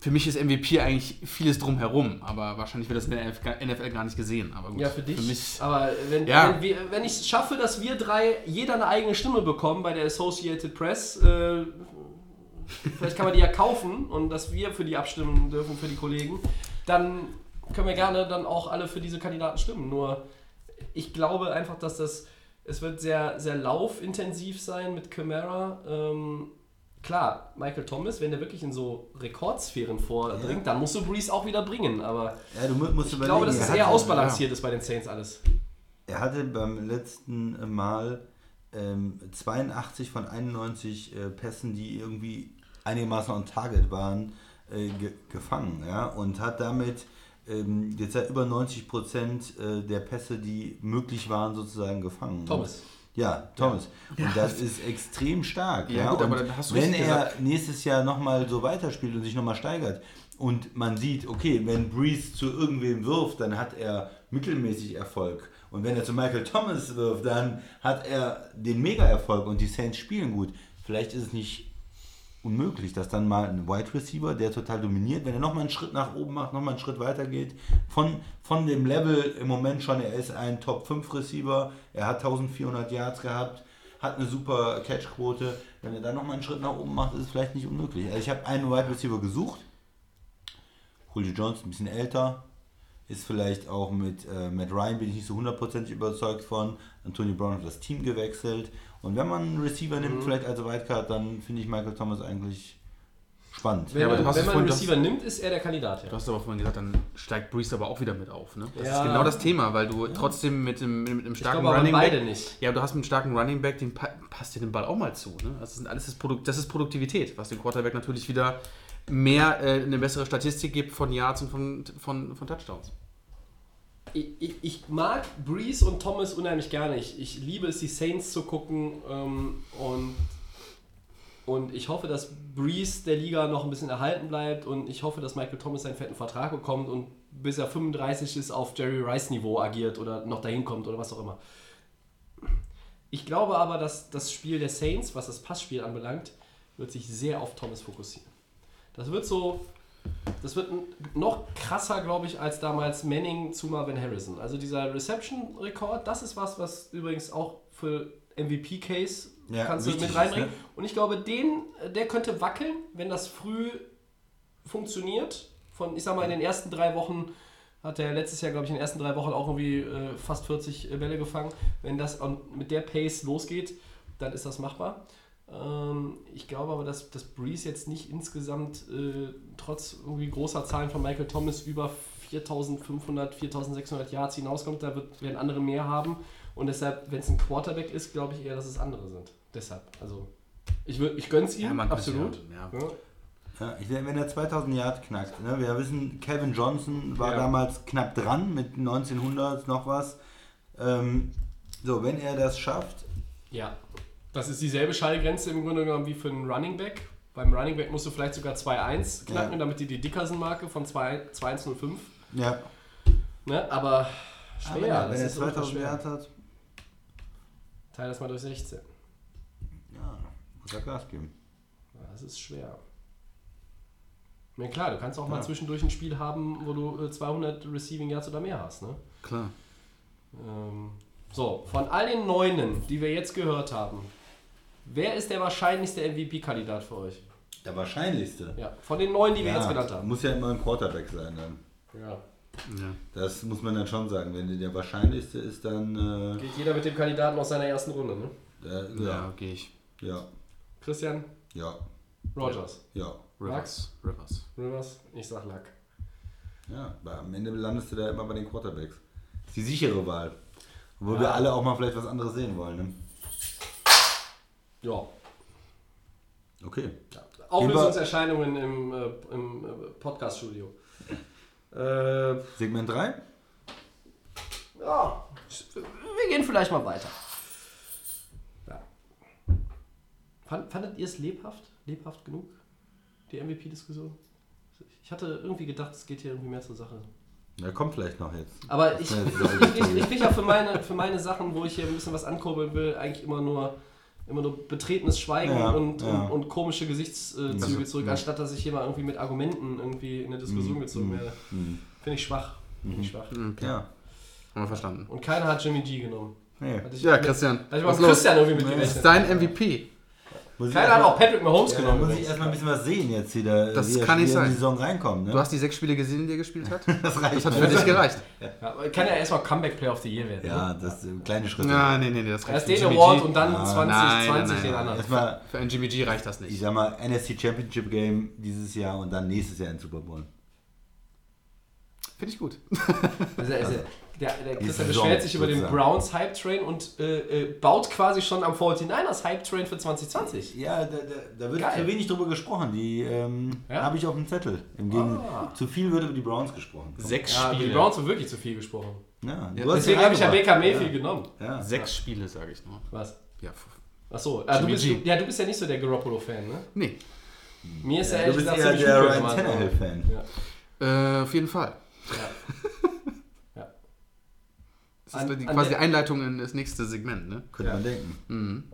Für mich ist MVP eigentlich vieles drumherum, aber wahrscheinlich wird das in der NFL gar nicht gesehen. Aber gut,
Ja, für dich.
Für mich,
aber wenn,
Ja.
wenn, wir, wenn ich es schaffe, dass wir drei jeder eine eigene Stimme bekommen bei der Associated Press, äh, vielleicht kann man die ja kaufen und dass wir für die abstimmen dürfen, für die Kollegen, dann können wir gerne dann auch alle für diese Kandidaten stimmen. Nur ich glaube einfach, dass das, es wird sehr, sehr laufintensiv sein mit Camara. Ähm, klar, Michael Thomas, wenn der wirklich in so Rekordsphären vordringt, dann musst du Breeze auch wieder bringen. Aber
Ja, musst
ich glaube, dass es
er
eher
hatte-
ausbalanciert ist bei den Saints alles.
Er hatte beim letzten Mal ähm, 82 von 91 äh, Pässen, die irgendwie einigermaßen on target waren, äh, ge gefangen. Ja? Und hat damit ähm, jetzt hat über 90 Prozent äh, der Pässe, die möglich waren, sozusagen gefangen.
Thomas.
Ja, Thomas. Und das ist extrem stark.
Ja,
Ja,
gut, aber dann hast du
wenn er
gesagt.
nächstes Jahr nochmal so weiterspielt und sich nochmal steigert und man sieht, okay, wenn Breeze zu irgendwem wirft, dann hat er mittelmäßig Erfolg. Und wenn er zu Michael Thomas wirft, dann hat er den Mega-Erfolg und die Saints spielen gut. Vielleicht ist es nicht unmöglich, dass dann mal ein Wide Receiver, der total dominiert, wenn er nochmal einen Schritt nach oben macht, nochmal einen Schritt weiter geht, von, von dem Level im Moment schon, er ist ein Top 5 Receiver, er hat 1400 Yards gehabt, hat eine super Catchquote, wenn er dann nochmal einen Schritt nach oben macht, ist es vielleicht nicht unmöglich. Also ich habe einen Wide Receiver gesucht, Julio Jones ein bisschen älter, ist vielleicht auch mit äh, Matt Ryan bin ich nicht so hundertprozentig überzeugt von. Antonio Brown hat das Team gewechselt. Und wenn man einen Receiver
Mhm.
nimmt, vielleicht als Wildcard, dann finde ich Michael Thomas eigentlich spannend.
Wenn,
aber du
man, wenn man einen Receiver nimmt, ist er der Kandidat. Ja.
Du hast aber vorhin gesagt, dann steigt Breeze aber auch wieder mit auf. Ne? Das
Ja.
ist genau das Thema, weil du trotzdem mit dem, mit dem
Ich
starken
glaube aber
Running
beide
Back.
nicht.
Ja, du hast mit einem starken Running Back, den pa passt dir den Ball auch mal zu. Ne? Das, sind alles das, Produkt, das ist Produktivität, was dem Quarterback natürlich wieder mehr äh, eine bessere Statistik gibt von Yards und von, von, von Touchdowns.
Ich, ich, mag Breeze und Thomas unheimlich gerne. Ich, ich liebe es, die Saints zu gucken. Ähm, und, und ich hoffe, dass Breeze der Liga noch ein bisschen erhalten bleibt. Und ich hoffe, dass Michael Thomas seinen fetten Vertrag bekommt und bis er 35 ist, auf Jerry Rice Niveau agiert oder noch dahin kommt oder was auch immer. Ich glaube aber, dass das Spiel der Saints, was das Passspiel anbelangt, wird sich sehr auf Thomas fokussieren. Das wird so das wird noch krasser, glaube ich, als damals Manning zu Marvin Harrison. Also dieser Reception-Rekord, das ist was, was übrigens auch für MVP-Case
Ja,
kannst du mit
ist,
reinbringen.
ne?
Und ich glaube, den, äh, der könnte wackeln, wenn das früh funktioniert. Von, ich sag mal, in den ersten drei Wochen hat er letztes Jahr, glaube ich, in den ersten drei Wochen auch irgendwie äh, fast 40 Bälle gefangen. Wenn das mit der Pace losgeht, dann ist das machbar. Ähm, ich glaube aber, dass, dass Breeze jetzt nicht insgesamt äh, trotz irgendwie großer Zahlen von Michael Thomas über 4500, 4600 Yards hinauskommt. Da wird, werden andere mehr haben. Und deshalb, wenn es ein Quarterback ist, glaube ich eher, dass es andere sind. Deshalb, also ich, ich gönn's ihm,
Ja,
absolut.
ja,
Ja.
Ja, ich denke, wenn er 2000 Yard knackt, ne? wir wissen, Kevin Johnson war
Ja.
damals knapp dran mit 1900 noch was. Ähm, so, wenn er das schafft,
Ja, das ist dieselbe Schallgrenze im Grunde genommen wie für einen Running Back. Beim Running Back musst du vielleicht sogar 2-1 knacken,
Ja.
damit du die Dickerson-Marke von 2 2-1-0-5.
ja,
Ne? Aber schwer.
aber ja,
das
wenn er
ist ultra
2000
schwer.
Yard hat,
Teil das mal durch 16.
ja, muss er Gas geben.
Ja, Das ist schwer. Na klar, du kannst auch mal
Ja.
zwischendurch ein Spiel haben, wo du äh, 200 Receiving Yards oder mehr hast. Ne?
Klar.
Ähm, so, von all den Neunen, die wir jetzt gehört haben, wer ist der wahrscheinlichste MVP-Kandidat für euch?
Der wahrscheinlichste.
Ja, von den neun, die wir
Ja,
jetzt genannt haben.
Muss ja immer ein Quarterback sein dann.
Ja.
Ja.
Das muss man dann schon sagen. Wenn der wahrscheinlichste ist, dann äh,
Geht jeder mit dem Kandidaten aus seiner ersten Runde, ne?
äh,
Ja,
ja,
gehe ich.
ja,
Christian,
ja,
Rogers,
ja.
Rivers. Rivers.
Rivers, ich sag Luck.
Ja, weil am Ende landest du da immer bei den Quarterbacks. Das ist die sichere Wahl. Obwohl
Ja.
wir alle auch mal vielleicht was anderes sehen wollen. Ne?
Ja.
Okay.
Auflösungserscheinungen im, äh, im äh, Podcast-Studio. Äh,
Segment 3?
ja, wir gehen vielleicht mal weiter. Ja. Fand, fandet ihr es lebhaft? Lebhaft genug? Die MVP-Diskussion? Ich hatte irgendwie gedacht, es geht hier irgendwie mehr zur Sache.
Ja, kommt vielleicht noch jetzt.
Aber ich,
Ja,
ich, ich, ich kriege ja für meine, für meine Sachen, wo ich hier ein bisschen was ankurbeln will, eigentlich immer nur, immer nur betretenes Schweigen
Ja,
und,
ja.
Und, und komische Gesichtszüge
Also,
zurück,
ja.
anstatt dass ich hier mal irgendwie mit Argumenten irgendwie in eine Diskussion
Mhm,
gezogen
mhm,
werde.
mhm.
Finde ich schwach. Finde ich schwach.
Okay.
Ja.
Haben wir verstanden.
Und keiner hat Jimmy G genommen.
Nee.
Ja, Christian.
Hatte ich mal
was
mit
los?
Christian irgendwie mit
Das ist dein MVP.
Muss ich
Keiner hat auch Patrick Mahomes
ja, da
genommen.
muss ich erstmal ein bisschen was sehen jetzt wieder.
Das
wie er
kann nicht
er in
sein.
die Saison reinkommt. Ne?
Du hast die sechs Spiele gesehen, die er gespielt hat?
das reicht.
Das hat für dich gereicht.
Ja, aber kann ja erstmal Comeback Player of the Year werden.
Ja,
ne?
das sind kleine Schritte.
Ja, nee, nee, nee, das reicht
Erst den Award
G.
und dann
Ah,
2020
nein, nein,
den
nein.
anderen.
Erstmal,
Für einen Jimmy G reicht das
ich
nicht.
sag mal, NFC Championship Game dieses Jahr und dann nächstes Jahr in Super Bowl.
Finde ich gut.
Also, also, der, der Christian beschwert sich über den. Browns Hype Train und äh, äh, baut quasi schon am 49ers Hype Train für 2020.
Ja, da, da, da wird
Geil.
zu wenig drüber gesprochen. Die ähm,
Ja?
habe ich auf dem Zettel. Im
Ah.
zu viel wird über die Browns gesprochen.
Sechs
Ja, die
Spiele.
Browns haben wirklich zu viel gesprochen.
Ja,
Deswegen habe ich ja. Baker Mayfield genommen.
Ja.
Sechs Spiele, sage ich nur.
Was?
Ja,
Achso, ah, du, bist, ja, du bist ja nicht so der Garoppolo-Fan, ne?
nee.
Mir ist ja,
Ja,
ehrlich
du bist
gesagt
der Ryan Tannehill-Fan.
Ja.
Äh, auf jeden Fall.
Ja.
Das ist
An-
die,
an
quasi
der-
die Einleitung in das nächste Segment, ne?
Könnte
Ja.
man denken.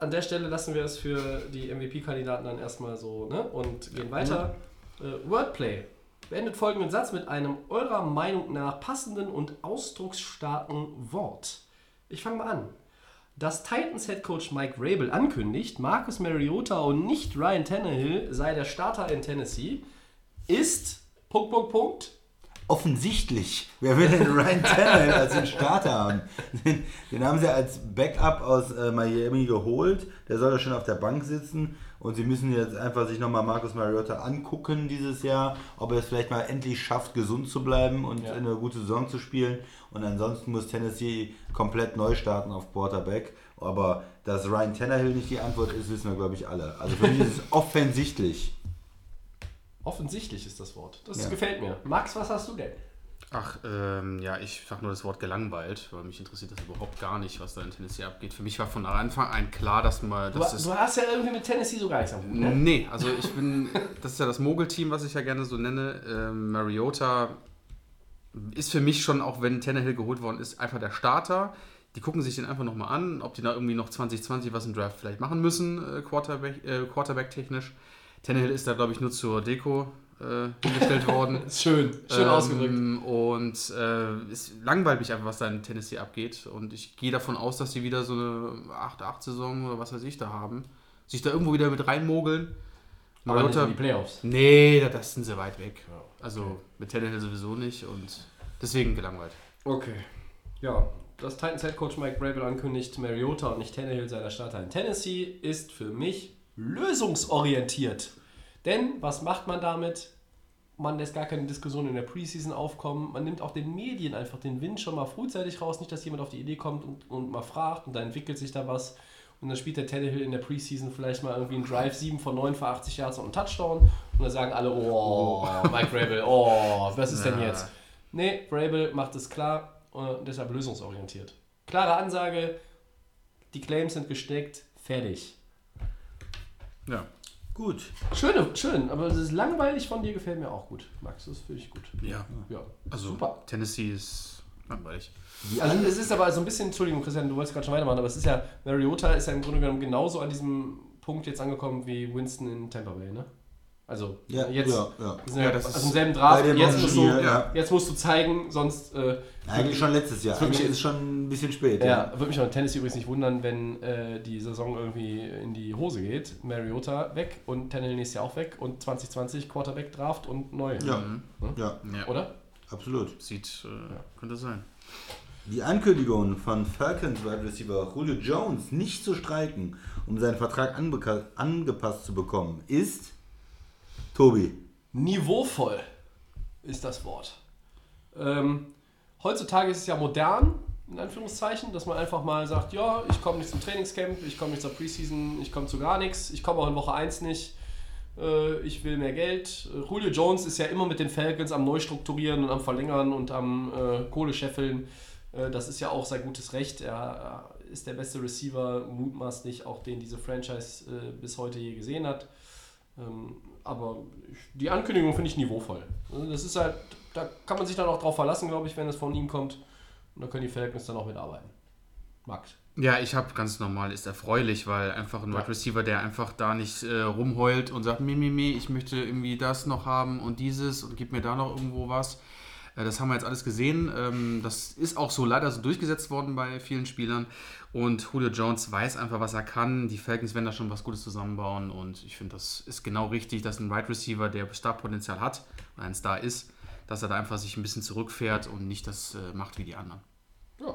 An der Stelle lassen wir es für die MVP-Kandidaten dann erstmal so ne? und gehen weiter. Äh, Wordplay. Beendet folgenden Satz mit einem eurer Meinung nach passenden und ausdrucksstarken Wort. Ich fange mal an. Dass Titans Head Coach Mike Rabel ankündigt, Marcus Mariota und nicht Ryan Tannehill sei der Starter in Tennessee, ist Punkt, Punkt, Punkt.
Offensichtlich. Wer will denn Ryan Tannehill als den Starter haben? Den, den haben sie als Backup aus äh, Miami geholt. Der soll ja schon auf der Bank sitzen. Und sie müssen jetzt einfach sich nochmal Marcus Mariota angucken dieses Jahr, ob er es vielleicht mal endlich schafft, gesund zu bleiben und
Ja.
eine gute Saison zu spielen. Und ansonsten muss Tennessee komplett neu starten auf Quarterback. Aber dass Ryan Tannehill nicht die Antwort ist, wissen wir, glaube ich, alle. Also für mich ist es offensichtlich.
Offensichtlich ist das Wort. Das
Ja.
gefällt mir. Max, was hast du denn?
Ach, ähm, ja, ich sag nur das Wort gelangweilt, weil mich interessiert das überhaupt gar nicht, was da in Tennessee abgeht. Für mich war von Anfang an klar, dass man.
Du,
Das ist,
du hast ja irgendwie mit Tennessee so gar nichts am Hut, ne?
Nee, also ich bin, das ist ja das Mogel-Team, was ich ja gerne so nenne. Ähm, Mariota ist für mich schon, auch wenn Tannehill geholt worden ist, einfach der Starter. Die gucken sich den einfach nochmal an, ob die da irgendwie noch 2020 was im Draft vielleicht machen müssen, äh, Quarterback, äh, Quarterback-technisch. Tannehill ist da, glaube ich, nur zur Deko äh, hingestellt worden.
Schön, schön
Ähm,
ausgedrückt.
Und äh, es langweilt mich einfach, was da in Tennessee abgeht. Und ich gehe davon aus, dass die wieder so eine 8-8-Saison oder was weiß ich da haben. Sich da irgendwo wieder mit reinmogeln.
Aber in die Playoffs.
Nee, da- das sind sie weit weg. Also mit Tannehill sowieso nicht und deswegen gelangweilt.
Okay. Ja, dass Titans Head Coach Mike Vrabel ankündigt, Mariota und nicht Tannehill sei der Starter in Tennessee, ist für mich lösungsorientiert. Denn was macht man damit? Man lässt gar keine Diskussion in der Preseason aufkommen. Man nimmt auch den Medien einfach den Wind schon mal frühzeitig raus. Nicht, dass jemand auf die Idee kommt und, und mal fragt und dann entwickelt sich da was. Und dann spielt der Tannehill in der Preseason vielleicht mal irgendwie einen Drive 7 von 9 für 80 Yards und einen Touchdown. Und dann sagen alle, oh, Mike Vrabel, oh, was ist denn jetzt? Nee, Vrabel macht es klar und deshalb lösungsorientiert. Klare Ansage, die Claims sind gesteckt, fertig.
Ja.
Gut.
Schön, schön, aber das ist langweilig von dir, gefällt mir auch gut. Max, das finde ich gut.
Ja.
Ja,
Also
super.
Tennessee ist langweilig.
Also es ist aber so ein bisschen, Entschuldigung Christian, du wolltest gerade schon weitermachen, aber es ist ja, Mariota ist ja im Grunde genommen genauso an diesem Punkt jetzt angekommen wie Winston in Tampa Bay, ne? Also
Ja,
jetzt
ja, ja.
sind ja,
das
aus
ist
dem selben Draft, jetzt musst, du,
Spiel, ja.
jetzt musst du zeigen, sonst äh,
Eigentlich schon letztes Jahr.
Das wird mich-
Eigentlich ist schon ein bisschen spät.
Ja, würde mich auch in Tennis übrigens nicht wundern, wenn äh, die Saison irgendwie in die Hose geht. Mariota weg und Tannehill nächstes Jahr auch weg und 2020 Quarterback Draft und neu.
Ja, ja,
Ja.
Oder?
absolut.
Sieht, äh, könnte sein.
Die Ankündigung von Falcons Wide Receiver Julio Jones nicht zu streiken, um seinen Vertrag angepasst zu bekommen, ist Tobi.
Niveauvoll ist das Wort. Ähm, heutzutage ist es ja modern, in Anführungszeichen, dass man einfach mal sagt, ja, ich komme nicht zum Trainingscamp, ich komme nicht zur Preseason, ich komme zu gar nichts, ich komme auch in Woche 1 nicht, äh, ich will mehr Geld. Julio Jones ist ja immer mit den Falcons am Neustrukturieren und am Verlängern und am äh, Kohle scheffeln. Äh, das ist ja auch sein gutes Recht. Er äh, ist der beste Receiver, mutmaßlich auch den diese Franchise äh, bis heute je gesehen hat. Ähm, aber die Ankündigung finde ich niveauvoll. Also Das ist halt, da kann man sich dann auch drauf verlassen, glaube ich, wenn es von ihm kommt. Und da können die Falcons dann auch mitarbeiten. Max.
Ja, ich habe ganz normal, ist erfreulich, weil einfach ein
Ja.
Wide Receiver, der einfach da nicht äh, rumheult und sagt, mi, mi, mi, ich möchte irgendwie das noch haben und dieses und gib mir da noch irgendwo was. Äh, das haben wir jetzt alles gesehen. Ähm, das ist auch so leider so durchgesetzt worden bei vielen Spielern. Und Julio Jones weiß einfach, was er kann. Die Falcons werden da schon was Gutes zusammenbauen und ich finde, das ist genau richtig, dass ein Wide Receiver, der Startpotenzial hat und ein Star ist, dass er da einfach sich ein bisschen zurückfährt und nicht das äh, macht wie die anderen.
Ja.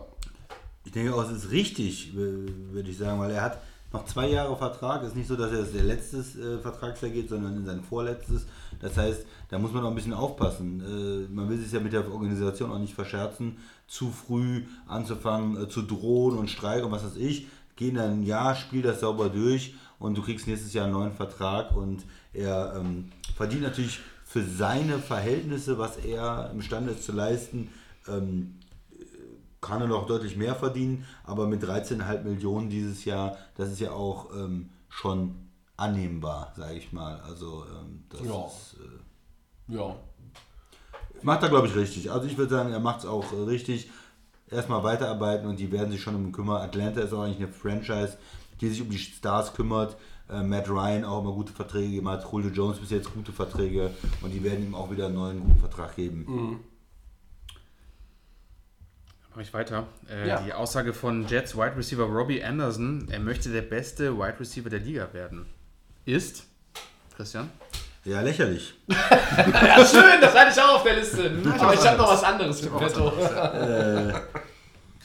Ich denke auch, es ist richtig, würde ich sagen, weil er hat noch zwei Jahre Vertrag. Ist nicht so, dass er das der letzte äh, Vertragsjahr geht, sondern in sein vorletztes. Das heißt, da muss man auch ein bisschen aufpassen. Äh, man will sich ja mit der Organisation auch nicht verscherzen, zu früh anzufangen, äh, zu drohen und streiken und was weiß ich. Geh in ein Jahr, spiel das sauber durch und du kriegst nächstes Jahr einen neuen Vertrag und er ähm, verdient natürlich für seine Verhältnisse, was er imstande ist zu leisten, ähm, kann er noch deutlich mehr verdienen, aber mit 13,5 Millionen dieses Jahr, das ist ja auch ähm, schon annehmbar, sage ich mal. Also ähm, das
Ja.
ist, äh,
Ja.
Macht er, glaube ich, richtig. Also ich würde sagen, er macht es auch richtig. Erstmal weiterarbeiten und die werden sich schon um ihn kümmern. Atlanta ist auch eigentlich eine Franchise, die sich um die Stars kümmert. Äh, Matt Ryan auch immer gute Verträge gegeben hat. Julio Jones bis jetzt gute Verträge und die werden ihm auch wieder einen neuen guten Vertrag geben.
Mache ich weiter. Äh,
Ja.
Die Aussage von Jets Wide Receiver Robbie Anderson, er möchte der beste Wide Receiver der Liga werden. Ist, Christian?
Ja, lächerlich.
Ja, schön, das hatte ich auch auf der Liste. Aber ich habe noch was anderes im Petto.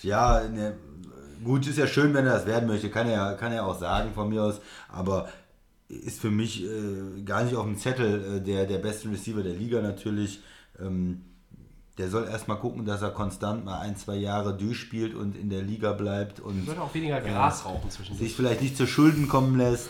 Ja, ne, gut, ist ja schön, wenn er das werden möchte, kann er, kann er auch sagen von mir aus, aber ist für mich äh, gar nicht auf dem Zettel äh, der, der besten Receiver der Liga natürlich. Ähm, der soll erstmal gucken, dass er konstant mal ein, zwei Jahre durchspielt und in der Liga bleibt und
würde auch weniger Gras rauchen zwischendurch.
sich vielleicht nicht zu Schulden kommen lässt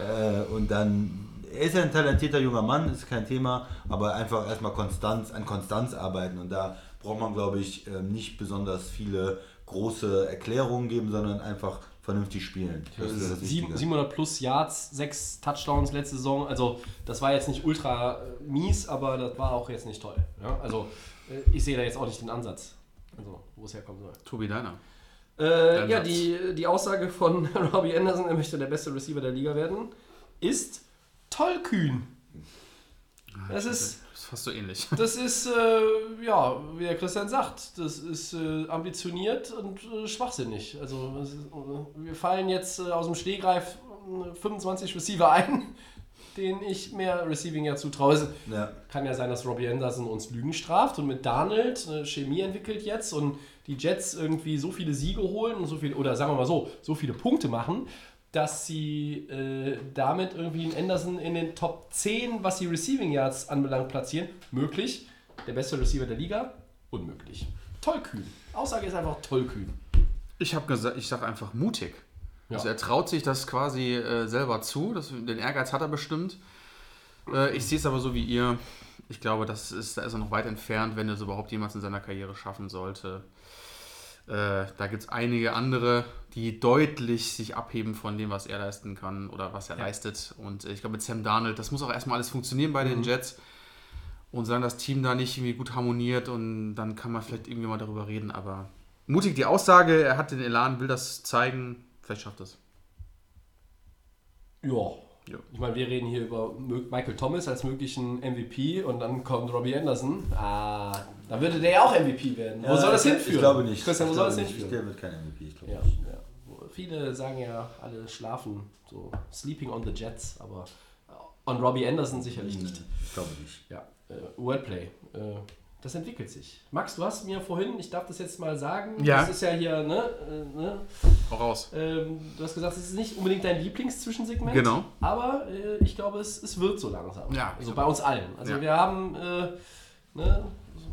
äh, und dann er ist ja ein talentierter junger Mann, ist kein Thema, aber einfach erstmal Konstanz, an Konstanz arbeiten und da braucht man, glaube ich, ähm, nicht besonders viele große Erklärungen geben, sondern einfach vernünftig spielen. Das das
Sieben-
Wichtige.
700 plus Yards, 6 Touchdowns letzte Saison. Also, das war jetzt nicht ultra äh, mies, aber das war auch jetzt nicht toll. Ja? Also, äh, ich sehe da jetzt auch nicht den Ansatz. Also, wo es herkommen soll.
Tobi Deiner.
Äh, ja, die, die Aussage von Robbie Anderson, er möchte der beste Receiver der Liga werden, ist tollkühn. Das ist,
Das ist fast so ähnlich.
das ist äh, ja, wie der Christian sagt, das ist äh, ambitioniert und äh, schwachsinnig. Also ist, äh, wir fallen jetzt äh, aus dem Stehgreif äh, 25 Receiver ein, denen ich mehr Receiving ja zutraue.
Ja.
kann ja sein, dass Robbie Anderson uns Lügen straft und mit Darnold eine Chemie entwickelt jetzt und die Jets irgendwie so viele Siege holen und so viel, oder sagen wir mal so, so viele Punkte machen, dass sie äh, damit irgendwie einen Anderson in den Top 10, was die Receiving Yards anbelangt, platzieren. Möglich. Der beste Receiver der Liga? Unmöglich. Tollkühn. Aussage ist einfach tollkühn.
Ich habe gesagt, ich sage einfach mutig.
Ja.
Also er traut sich das quasi äh, selber zu. Das, den Ehrgeiz hat er bestimmt. Äh, ich sehe es aber so wie ihr. Ich glaube, das ist, da ist er noch weit entfernt, wenn er es überhaupt jemals in seiner Karriere schaffen sollte. Äh, da gibt es einige andere, die deutlich sich abheben von dem, was er leisten kann oder was er leistet. Und äh, ich glaube, mit Sam Darnold, das muss auch erstmal alles funktionieren bei den Jets. Und solange das Team da nicht irgendwie gut harmoniert und dann kann man vielleicht irgendwie mal darüber reden. Aber mutig die Aussage, er hat den Elan, will das zeigen. Vielleicht schafft es.
Ja.
Ja.
Ich meine, wir reden hier über Michael Thomas als möglichen MVP und dann kommt Robbie Anderson. Ah, da würde der ja auch MVP werden. wo
Ja,
soll das hinführen?
Ich glaube nicht.
Christian, wo soll das
nicht.
hinführen?
Der wird kein MVP, ich glaube
Ja,
nicht.
ja. Viele sagen ja, alle schlafen, so sleeping on the Jets, aber on Robbie Anderson sicherlich nicht.
Ich glaube nicht.
Ja, äh, Wordplay. Äh, das entwickelt sich. Max, du hast mir vorhin, ich darf das jetzt mal sagen,
Ja.
das ist ja hier, ne, äh, ne
Hau raus.
ähm, du hast gesagt, es ist nicht unbedingt dein Lieblingszwischensegment.
Genau.
Aber äh, ich glaube, es, es wird so langsam.
Ja,
Also bei uns allen. Also
Ja.
wir haben, äh, ne,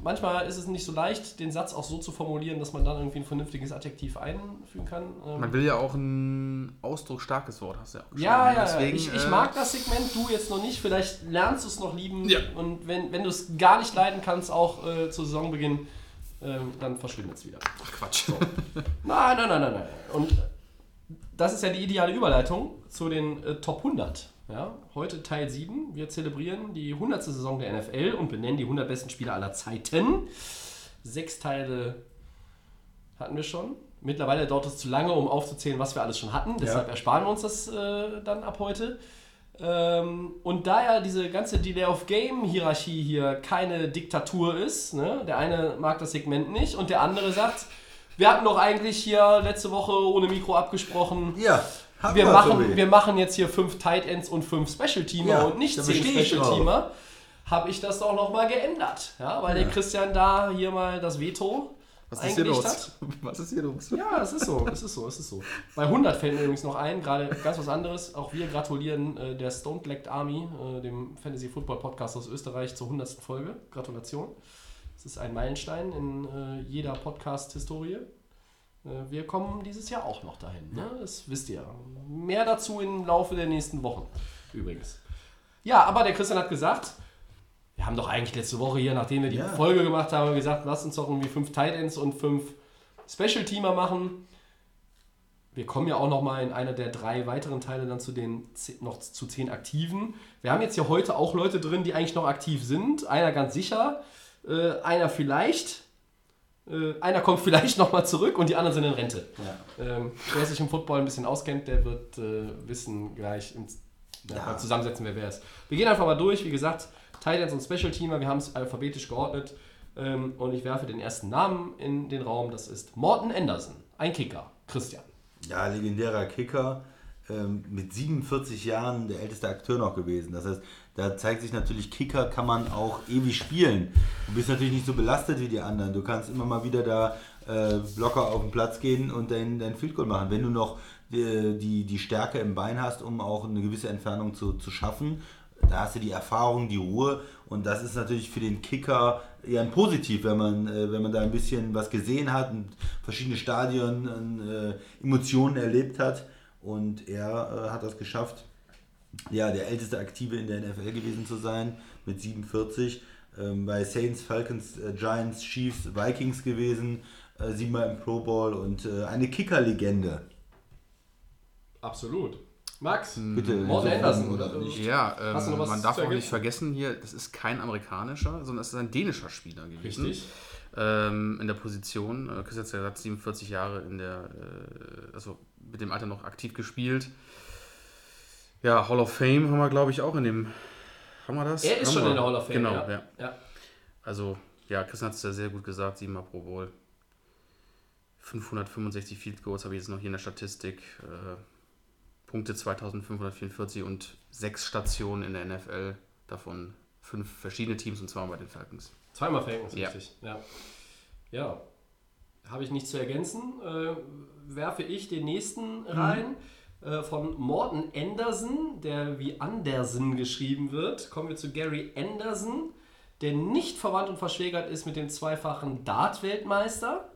manchmal ist es nicht so leicht, den Satz auch so zu formulieren, dass man dann irgendwie ein vernünftiges Adjektiv einfügen kann. Ähm,
Man will ja auch ein ausdrucksstarkes Wort, hast du ja auch
ja,
geschrieben.
ja,
Deswegen,
ich, ich
äh,
mag das Segment, du jetzt noch nicht. Vielleicht lernst du es noch lieben.
Ja.
Und wenn, wenn du es gar nicht leiden kannst, auch äh, zu Saisonbeginn, ähm, dann verschwindet es wieder.
Ach Quatsch.
Nein, nein, nein, nein, nein. Und das ist ja die ideale Überleitung zu den äh, Top 100. Ja, heute Teil 7. Wir zelebrieren die 100. Saison der NFL und benennen die 100 besten Spieler aller Zeiten. Sechs Teile hatten wir schon. Mittlerweile dauert es zu lange, um aufzuzählen, was wir alles schon hatten. Deshalb ersparen wir uns das äh, dann ab heute. Ähm, und da ja diese ganze Delay of Game-Hierarchie hier keine Diktatur ist, ne? der eine mag das Segment nicht und der andere sagt, wir hatten doch eigentlich hier letzte Woche ohne Mikro abgesprochen,
Ja, haben
wir
wir,
machen, wir machen jetzt hier fünf Tight Ends und fünf Special Teamer
Ja,
und nicht zehn Special Teamer, habe ich das doch nochmal geändert. Ja, weil der Christian da hier mal das Veto
Was ist hier
eingelegt
los?
hat.
Was ist hier los?
Ja, es ist so, es ist so, es ist so. Bei 100 fällt mir übrigens noch ein, gerade ganz was anderes. Auch wir gratulieren äh, der Stone Blacked Army, äh, dem Fantasy Football Podcast aus Österreich, zur 100. Folge. Gratulation. Es ist ein Meilenstein in äh, jeder Podcast-Historie. Äh, wir kommen dieses Jahr auch noch dahin, ne? das wisst ihr. Mehr dazu im Laufe der nächsten Wochen, übrigens. Ja, aber der Christian hat gesagt, wir haben doch eigentlich letzte Woche hier, nachdem wir die
Ja.
Folge gemacht haben, gesagt, lasst uns doch irgendwie fünf Tight Ends und fünf Special-Teamer machen. Wir kommen ja auch noch mal in einer der drei weiteren Teile dann zu den noch zu zehn Aktiven. Wir haben jetzt hier heute auch Leute drin, die eigentlich noch aktiv sind. Einer ganz sicher, äh, einer vielleicht. Äh, einer kommt vielleicht noch mal zurück und die anderen sind in Rente. Ähm, wer sich im Football ein bisschen auskennt, der wird äh, wissen gleich im ja. zusammensetzen, wer wer ist. Wir gehen einfach mal durch. Wie gesagt, Titans und Special Teamer, wir haben es alphabetisch geordnet. Ähm, und ich werfe den ersten Namen in den Raum. Das ist Morten Anderson, ein Kicker. Christian.
Ja, legendärer Kicker. Ähm, mit 47 Jahren der älteste Akteur noch gewesen. Das heißt, da zeigt sich natürlich, Kicker kann man auch ewig spielen. Du bist natürlich nicht so belastet wie die anderen. Du kannst immer mal wieder da äh, locker auf den Platz gehen und dein, dein Field Goal machen. Wenn du noch die, die, die Stärke im Bein hast, um auch eine gewisse Entfernung zu, zu schaffen, da hast du die Erfahrung, die Ruhe und das ist natürlich für den Kicker eher ein Positiv, wenn man, äh, wenn man da ein bisschen was gesehen hat und verschiedene Stadien äh, Emotionen erlebt hat und er äh, hat das geschafft, ja, der älteste Aktive in der NFL gewesen zu sein mit 47, ähm, bei Saints, Falcons, äh, Giants, Chiefs, Vikings gewesen, äh, siebenmal im Pro Bowl und äh, eine Kicker-Legende.
Absolut. Max,
Bitte.
Morten
so
Anderson.
oder nicht?
Ja,
Hast du noch
ähm,
was
man darf
zu
auch nicht vergessen hier, das ist kein amerikanischer, sondern es ist ein dänischer Spieler gewesen.
Richtig.
Ähm, in der Position. Äh, Christian hat ja gesagt, 47 Jahre in der, äh, also mit dem Alter noch aktiv gespielt. Ja, Hall of Fame haben wir, glaube ich, auch in dem. Haben wir das?
Er ist
haben
schon
wir.
in der Hall of Fame.
Genau,
ja.
ja.
ja.
Also, ja, Christian hat es ja sehr gut gesagt, siebenmal pro Bowl. 565 Field Goals habe ich jetzt noch hier in der Statistik. Äh, Punkte 2544 und sechs Stationen in der NFL, davon fünf verschiedene Teams und zweimal bei den Falcons.
Zweimal Falcons,
Ja.
richtig. Ja. ja. Habe ich nichts zu ergänzen. Äh, werfe ich den nächsten rein. Äh, von Morten Anderson, der wie Andersen geschrieben wird, kommen wir zu Gary Anderson, der nicht verwandt und verschwägert ist mit dem zweifachen Dart-Weltmeister.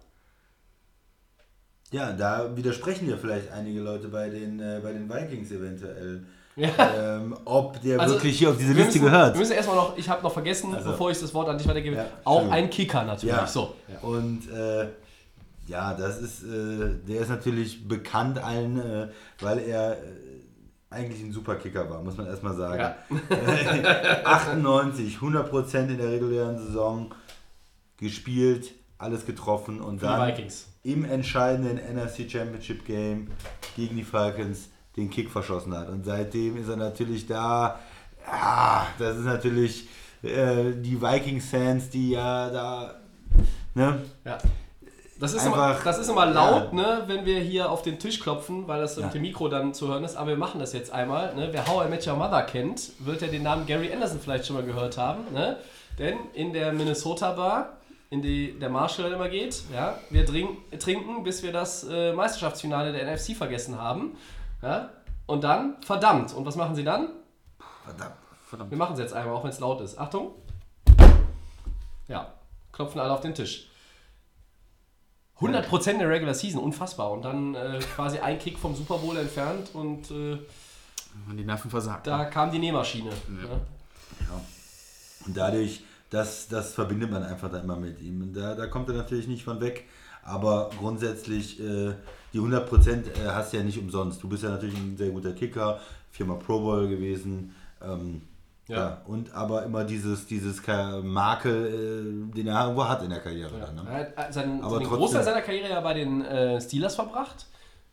Ja, da widersprechen ja vielleicht einige Leute bei den, äh, bei den Vikings eventuell.
Ja.
Ähm, ob der
Also,
wirklich hier auf diese Liste
müssen,
gehört.
Wir müssen erstmal noch, ich habe noch vergessen,
Also.
bevor ich das Wort an dich weitergebe,
Ja,
auch ein Kicker natürlich.
Ja.
So.
Und äh, ja, das ist, äh, der ist natürlich bekannt allen, äh, weil er äh, eigentlich ein Superkicker war, muss man erstmal sagen.
Ja.
98, 100% in der regulären Saison gespielt, alles getroffen und
Für
dann im entscheidenden NFC Championship Game gegen die Falcons den Kick verschossen hat. Und seitdem ist er natürlich da. Ja, das ist natürlich äh, die Vikings-Fans, die ja da. Ne?
Ja. Das ist,
Einfach,
immer, das ist immer
ja.
laut, ne, wenn wir hier auf den Tisch klopfen, weil das
Ja.
mit dem Mikro dann zu hören ist. Aber wir machen das jetzt einmal. Ne? Wer How I Met Your Mother kennt, wird ja den Namen Gary Anderson vielleicht schon mal gehört haben. Ne? Denn in der Minnesota Bar, in die der Marshall immer geht, ja, wir trink, trinken, bis wir das äh, Meisterschaftsfinale der NFC vergessen haben. Ja? Und dann, verdammt. Und was machen sie dann?
Verdammt.
Verdammt.
Wir machen es jetzt einmal, auch wenn es laut ist. Achtung. Ja, klopfen alle auf den Tisch. 100% der Regular Season, unfassbar. Und dann äh, quasi ein Kick vom Super Bowl entfernt und äh,
Und die Nerven versagt.
da kam die Nähmaschine. Ne?
Und dadurch, das, das verbindet man einfach da immer mit ihm. Und da, da kommt er natürlich nicht von weg. Aber grundsätzlich, äh, die 100% äh, hast du ja nicht umsonst. Du bist ja natürlich ein sehr guter Kicker, viermal Pro Bowl gewesen. Ähm,
Ja.
ja. Und aber immer dieses, dieses Makel, äh, den er irgendwo hat in der Karriere. Dann, ne?
Er hat äh, seinen,
Aber
seinen Großteil seiner Karriere ja bei den äh, Steelers verbracht.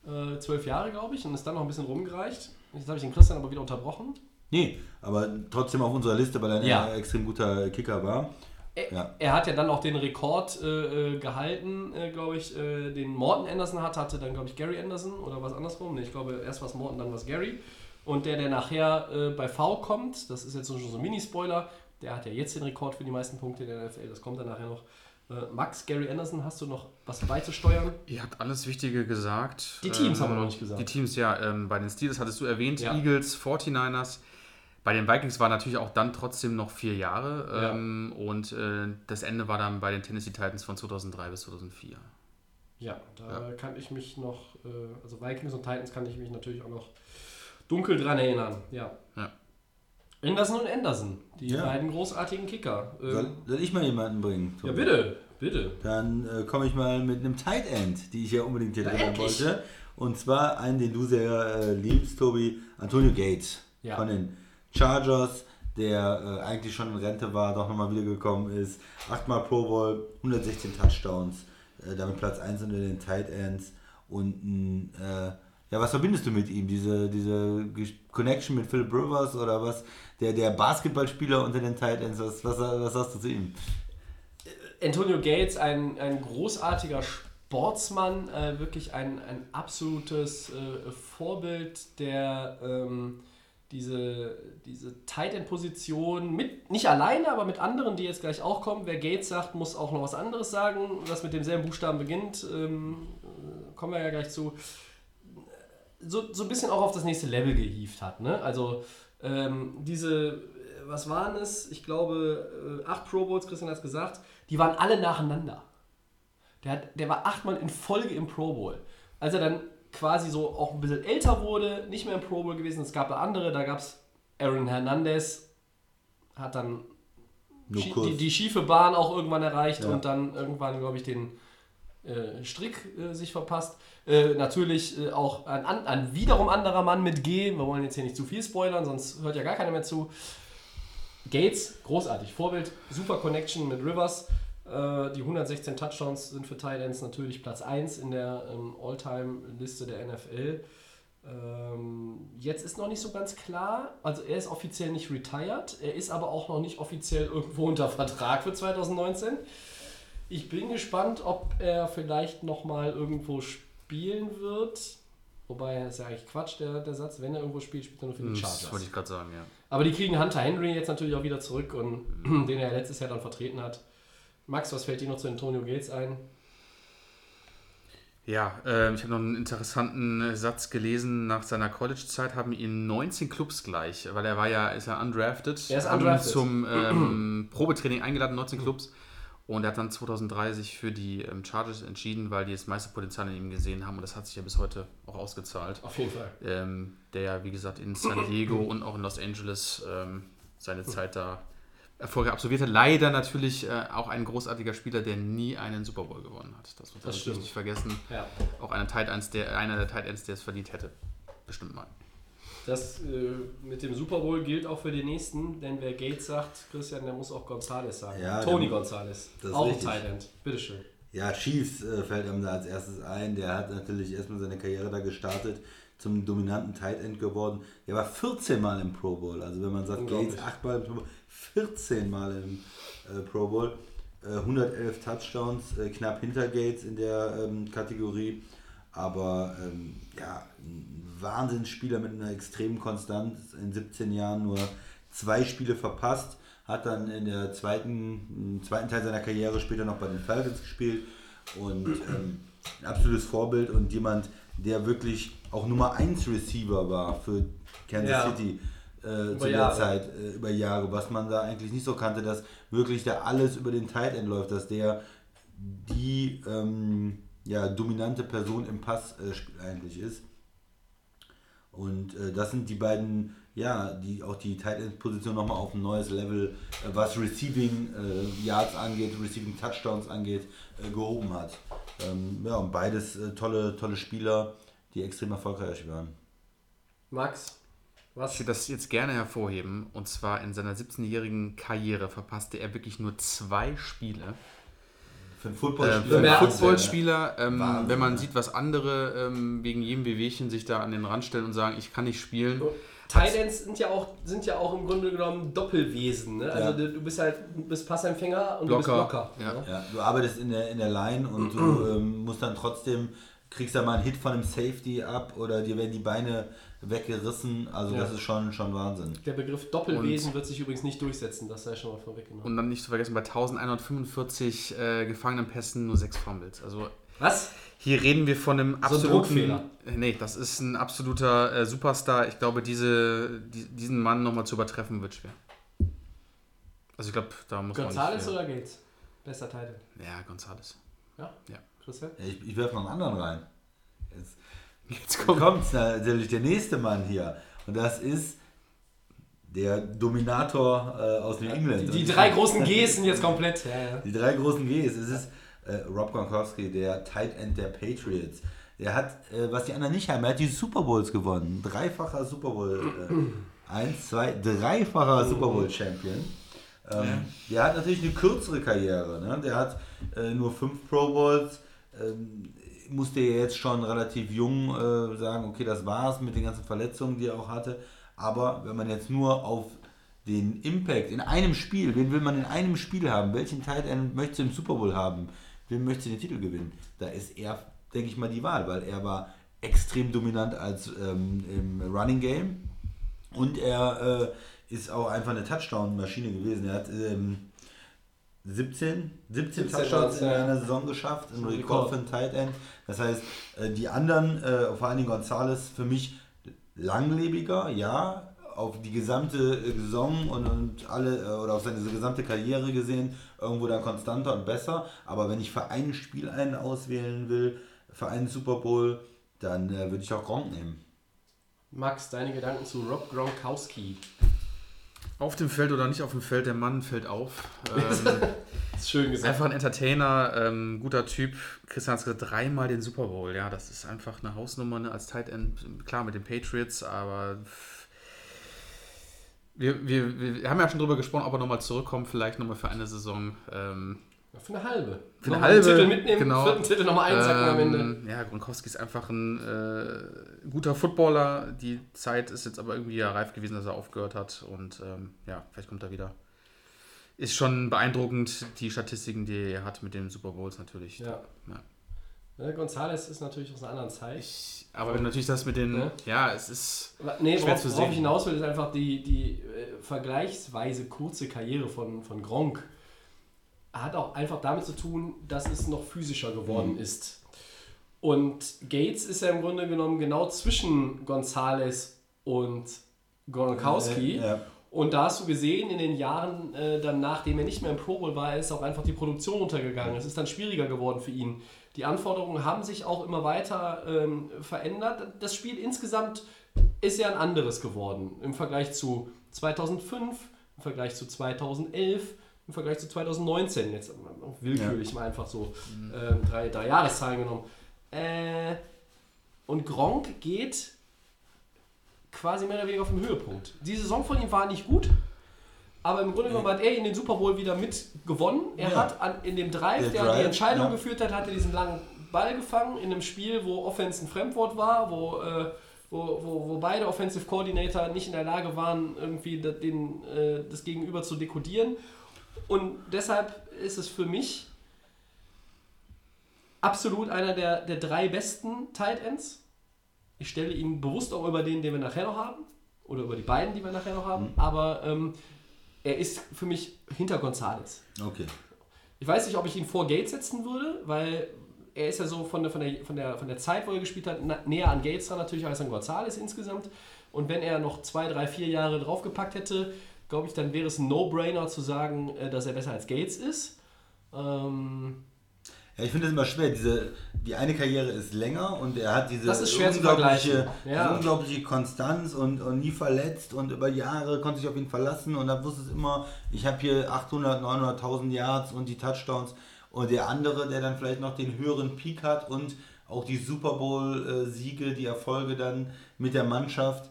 Äh, zwölf Jahre, glaube ich, und ist dann noch ein bisschen rumgereicht. Jetzt habe ich den Christian aber wieder unterbrochen.
Nee, aber trotzdem auf unserer Liste, weil er
Ja.
ein extrem guter Kicker war.
Er,
Ja.
er hat ja dann auch den Rekord äh, äh, gehalten, äh, glaube ich, äh, den Morton Anderson hat, hatte dann, glaube ich, Gary Anderson oder was andersrum. Nee, ich glaube, erst war es Morton, dann war es Gary. Und der, der nachher äh, bei V kommt, das ist jetzt schon so ein Mini-Spoiler, der hat ja jetzt den Rekord für die meisten Punkte in der NFL, das kommt dann nachher noch. Äh, Max, Gary Anderson, hast du noch was beizusteuern?
Ihr habt alles Wichtige gesagt.
Die Teams
Ähm,
haben wir noch nicht gesagt.
Die Teams, ja. Ähm, bei den Steelers hattest du erwähnt,
Ja.
Eagles, 49ers. Bei den Vikings war natürlich auch dann trotzdem noch vier Jahre.
Ja.
Ähm, und äh, das Ende war dann bei den Tennessee Titans von 2003 bis 2004.
Ja, da kann ich mich noch, äh, also Vikings und Titans kann ich mich natürlich auch noch dunkel dran erinnern. Ja.
Ja.
Anderson und Anderson, die
Ja.
beiden großartigen Kicker. Ähm,
Soll, soll ich mal jemanden bringen?
ja,
Tobi?
bitte, bitte.
Dann äh, komme ich mal mit einem Tight End, die ich ja unbedingt hier
Na,
drin wollte. Und zwar einen, den du sehr äh, liebst, Tobi, Antonio Gates
Ja.
von den Chargers, der äh, eigentlich schon in Rente war, doch nochmal wiedergekommen ist. Achtmal Pro Bowl, 116 Touchdowns, äh, damit Platz 1 unter den Tight Ends und ein, äh, ja, was verbindest du mit ihm? Diese, diese Connection mit Philip Rivers oder was? Der, der Basketballspieler unter den Tight Ends, was, was, was sagst du zu ihm?
Antonio Gates, ein, ein großartiger Sportsmann, äh, wirklich ein, ein absolutes äh, Vorbild, der ähm, diese, diese Tight End Position mit, nicht alleine, aber mit anderen, die jetzt gleich auch kommen. Wer Gates sagt, muss auch noch was anderes sagen, was mit demselben Buchstaben beginnt. Ähm, äh, kommen wir ja gleich zu. So, so ein bisschen auch auf das nächste Level gehievt hat. Ne? Also ähm, diese, was waren es? Ich glaube, äh, acht Pro Bowls, Christian hat es gesagt, die waren alle nacheinander. Der, hat, der war achtmal in Folge im Pro Bowl. Als er dann quasi so auch ein bisschen älter wurde, nicht mehr im Pro Bowl gewesen, es gab andere, da gab es Aaron Hernandez, hat dann die, die schiefe Bahn auch irgendwann erreicht
Ja.
und dann irgendwann, glaube ich, den äh, Strick äh, sich verpasst. Äh, natürlich äh, auch ein, ein wiederum anderer Mann mit G. Wir wollen jetzt hier nicht zu viel spoilern, sonst hört ja gar keiner mehr zu. Gates, großartig. Vorbild, super Connection mit Rivers. Äh, die 116 Touchdowns sind für Tight Ends natürlich Platz 1 in der ähm, All-Time-Liste der NFL. Ähm, jetzt ist noch nicht so ganz klar, also er ist offiziell nicht retired, er ist aber auch noch nicht offiziell irgendwo unter Vertrag für 2019. Ich bin gespannt, ob er vielleicht nochmal irgendwo spielen wird. Wobei, das ist ja eigentlich Quatsch, der, der Satz. Wenn er irgendwo spielt, spielt er nur für die
Das
Chargers.
wollte ich gerade sagen, ja.
Aber die kriegen Hunter Henry jetzt natürlich auch wieder zurück und den er letztes Jahr dann vertreten hat. Max, was fällt dir noch zu Antonio Gates ein?
Ja, ähm, ich habe noch einen interessanten äh, Satz gelesen. Nach seiner College-Zeit haben ihn 19 Clubs gleich, weil er war ja, ist ja undrafted.
Er ist
haben
undrafted.
zum ähm, Probetraining eingeladen, 19 Clubs. Und er hat dann 2003 sich für die ähm, Chargers entschieden, weil die das meiste Potenzial in ihm gesehen haben. Und das hat sich ja bis heute auch ausgezahlt.
Auf jeden Fall.
Ähm, der ja, wie gesagt, in San Diego und auch in Los Angeles ähm, seine Zeit da Erfolge absolvierte. Leider natürlich äh, auch ein großartiger Spieler, der nie einen Super Bowl gewonnen hat. Das muss man
Das
nicht vergessen.
Ja.
Auch einer, Tight Ends, der, einer der Tight Ends, der es verdient hätte. Bestimmt mal.
Das äh, mit dem Super Bowl gilt auch für den nächsten, denn wer Gates sagt, Christian, der muss auch Gonzales sagen.
Ja,
Tony Gonzales. Auch
richtig.
Tight End. Bitteschön.
Ja, Chiefs äh, fällt einem da als erstes ein. Der hat natürlich erstmal seine Karriere da gestartet, zum dominanten Tight End geworden. Der war 14 Mal im Pro Bowl. Also wenn man sagt. Gates 8 Mal im Pro Bowl, 14 Mal im äh, Pro Bowl. Äh, 111 Touchdowns, äh, knapp hinter Gates in der ähm, Kategorie. Aber ähm, ja, ein Wahnsinnsspieler mit einer extremen Konstanz. In 17 Jahren nur zwei Spiele verpasst. Hat dann in der zweiten, im zweiten Teil seiner Karriere später noch bei den Falcons gespielt. Und ähm, ein absolutes Vorbild und jemand, der wirklich auch Nummer 1 Receiver war für Kansas
Ja.
City äh, zu der
Jahre.
Zeit, äh, über Jahre, was man da eigentlich nicht so kannte, dass wirklich da alles über den Tight End läuft, dass der die ähm, ja, dominante Person im Passspiel eigentlich ist. Und äh, das sind die beiden, ja, die auch die Tight End Position nochmal auf ein neues Level, äh, was Receiving äh, Yards angeht, Receiving Touchdowns angeht, äh, gehoben hat. Ähm, ja, und beides äh, tolle, tolle Spieler, die extrem erfolgreich waren.
Max, was?
Ich würde das jetzt gerne hervorheben. Und zwar in seiner 17-jährigen Karriere verpasste er wirklich nur zwei Spiele.
Für einen
Äh,
Footballspieler.
für einen Footballspieler, ähm, wenn man sieht, was andere ähm, wegen jedem Wehwehchen sich da an den Rand stellen und sagen, ich kann nicht spielen.
Tight Ends sind ja auch, sind ja auch im Grunde genommen Doppelwesen. Ne? Also
Ja.
du, du bist halt du bist Passempfänger und du bist
Blocker,
Blocker.
ja.
ne?
Ja, du arbeitest in der, in der Line und du ähm, musst dann trotzdem kriegst da mal einen Hit von einem Safety ab oder dir werden die Beine weggerissen. Also
Ja.
das ist schon, schon Wahnsinn.
Der Begriff Doppelwesen wird sich übrigens nicht durchsetzen, das sei schon mal vorweggenommen.
Und dann nicht zu vergessen, bei 1145 äh, Gefangenenpässen nur 6 Fumbles. Also
Was?
hier reden wir von einem
So ein
absoluten... Äh, Nee, das ist ein absoluter äh, Superstar. Ich glaube, diese, die, diesen Mann nochmal zu übertreffen wird schwer. Also ich glaube, da muss
Gonzales
man nicht...
oder Gates? Bester Titel.
Ja, Gonzales.
Ja?
Ja.
Christian?
Ja, Ich, ich werfe noch einen anderen rein. Jetzt
Jetzt
kommt natürlich der nächste Mann hier. Und das ist der Dominator äh, aus New England.
Die, die drei großen Gs sind jetzt komplett. Ja, ja.
Die drei großen Gs. Es ist äh, Rob Gronkowski, der Tight End der Patriots. Der hat, äh, was die anderen nicht haben, er hat die Super Bowls gewonnen. Dreifacher Super Bowl. Äh, eins, zwei, dreifacher Super Bowl Champion. Ähm, Der hat natürlich eine kürzere Karriere. Ne? Der hat äh, nur fünf Pro Bowls. Ähm, musste ja jetzt schon relativ jung äh, sagen, okay, das war's mit den ganzen Verletzungen, die er auch hatte. Aber wenn man jetzt nur auf den Impact in einem Spiel, wen will man in einem Spiel haben? Welchen Tight End möchtest du im Super Bowl haben? Wen möchtest du den Titel gewinnen? Da ist er, denke ich mal, die Wahl, weil er war extrem dominant als ähm, im Running Game und er äh, ist auch einfach eine Touchdown-Maschine gewesen. Er hat ähm, 17, 17
17
Touchdowns in einer Saison geschafft, ein Rekord für einen Tight End. Das heißt, äh, die anderen, äh, vor allen Dingen Gonzales, für mich langlebiger, ja, auf die gesamte äh, Saison und, und alle oder auf seine gesamte Karriere gesehen irgendwo dann konstanter und besser. Aber wenn ich für ein Spiel einen auswählen will, für einen Super Bowl, dann äh, würde ich auch Gronk nehmen.
Max, deine Gedanken zu Rob Gronkowski.
Auf dem Feld oder nicht auf dem Feld, der Mann fällt auf. Ähm,
ist schön gesagt.
einfach ein Entertainer, ähm, guter Typ. Christian hat gesagt, dreimal den Super Bowl. Ja, das ist einfach eine Hausnummer ne, als Tight End. Klar mit den Patriots, aber wir, wir, wir haben ja schon drüber gesprochen, ob er nochmal zurückkommt, vielleicht nochmal für eine Saison. Ähm,
Für eine halbe.
Für eine halbe,
Titel mitnehmen,
genau.
vierten Titel nochmal einsacken am Ende.
ähm, ja, Gronkowski ist einfach ein äh, guter Footballer. Die Zeit ist jetzt aber irgendwie ja reif gewesen, dass er aufgehört hat. Und ähm, ja, vielleicht kommt er wieder. Ist schon beeindruckend, die Statistiken, die er hat mit den Super Bowls natürlich.
Ja.
Ja.
Ne, Gonzales ist natürlich aus einer anderen Zeit.
Ich, aber wenn natürlich das mit den.
Ne?
Ja, es ist.
Nee,
Schwer
worauf,
zu
worauf
sehen.
ich hinaus will, ist einfach die, die äh, vergleichsweise kurze Karriere von, von Gronk. Hat auch einfach damit zu tun, dass es noch physischer geworden ist. Und Gates ist ja im Grunde genommen genau zwischen Gonzales und Gronkowski.
Äh, ja.
Und da hast du gesehen, in den Jahren äh, dann, nachdem er nicht mehr im Pro Bowl war, ist auch einfach die Produktion untergegangen. Es ist dann schwieriger geworden für ihn. Die Anforderungen haben sich auch immer weiter ähm, verändert. Das Spiel insgesamt ist ja ein anderes geworden im Vergleich zu 2005, im Vergleich zu 2011, im Vergleich zu 2019. Jetzt willkürlich mal einfach so ähm, drei, drei Jahreszahlen genommen. Äh, und Gronk geht quasi mehr oder weniger auf dem Höhepunkt. Die Saison von ihm war nicht gut, aber im Grunde genommen hat er in den Super Bowl wieder mit gewonnen. Er
Ja.
hat an, in dem Drive,
Der
der,
Drive,
die Entscheidung
ja.
geführt hat, hat er diesen langen Ball gefangen in einem Spiel, wo Offense ein Fremdwort war, wo, äh, wo, wo, wo beide Offensive Coordinator nicht in der Lage waren, irgendwie den, äh, das Gegenüber zu dekodieren. Und deshalb ist es für mich absolut einer der, der drei besten Tight Ends. Ich stelle ihn bewusst auch über den, den wir nachher noch haben. Oder über die beiden, die wir nachher noch haben. Aber ähm, er ist für mich hinter Gonzales.
Okay.
Ich weiß nicht, ob ich ihn vor Gates setzen würde, weil er ist ja so von der, von der, von der, von der Zeit, wo er gespielt hat, näher an Gates dran natürlich als an Gonzales insgesamt. Und wenn er noch zwei, drei, vier Jahre draufgepackt hätte, glaube ich, dann wäre es ein No-Brainer zu sagen, äh, dass er besser als Gates ist. Ähm,
Ja, ich finde es immer schwer. Diese, die eine Karriere ist länger und er hat diese unglaubliche.
Ja.
diese unglaubliche Konstanz und, und nie verletzt und über Jahre konnte sich auf ihn verlassen und da wusste es immer, ich habe hier 800, 900.000 Yards und die Touchdowns und der andere, der dann vielleicht noch den höheren Peak hat und auch die Super Bowl-Siege, die Erfolge dann mit der Mannschaft,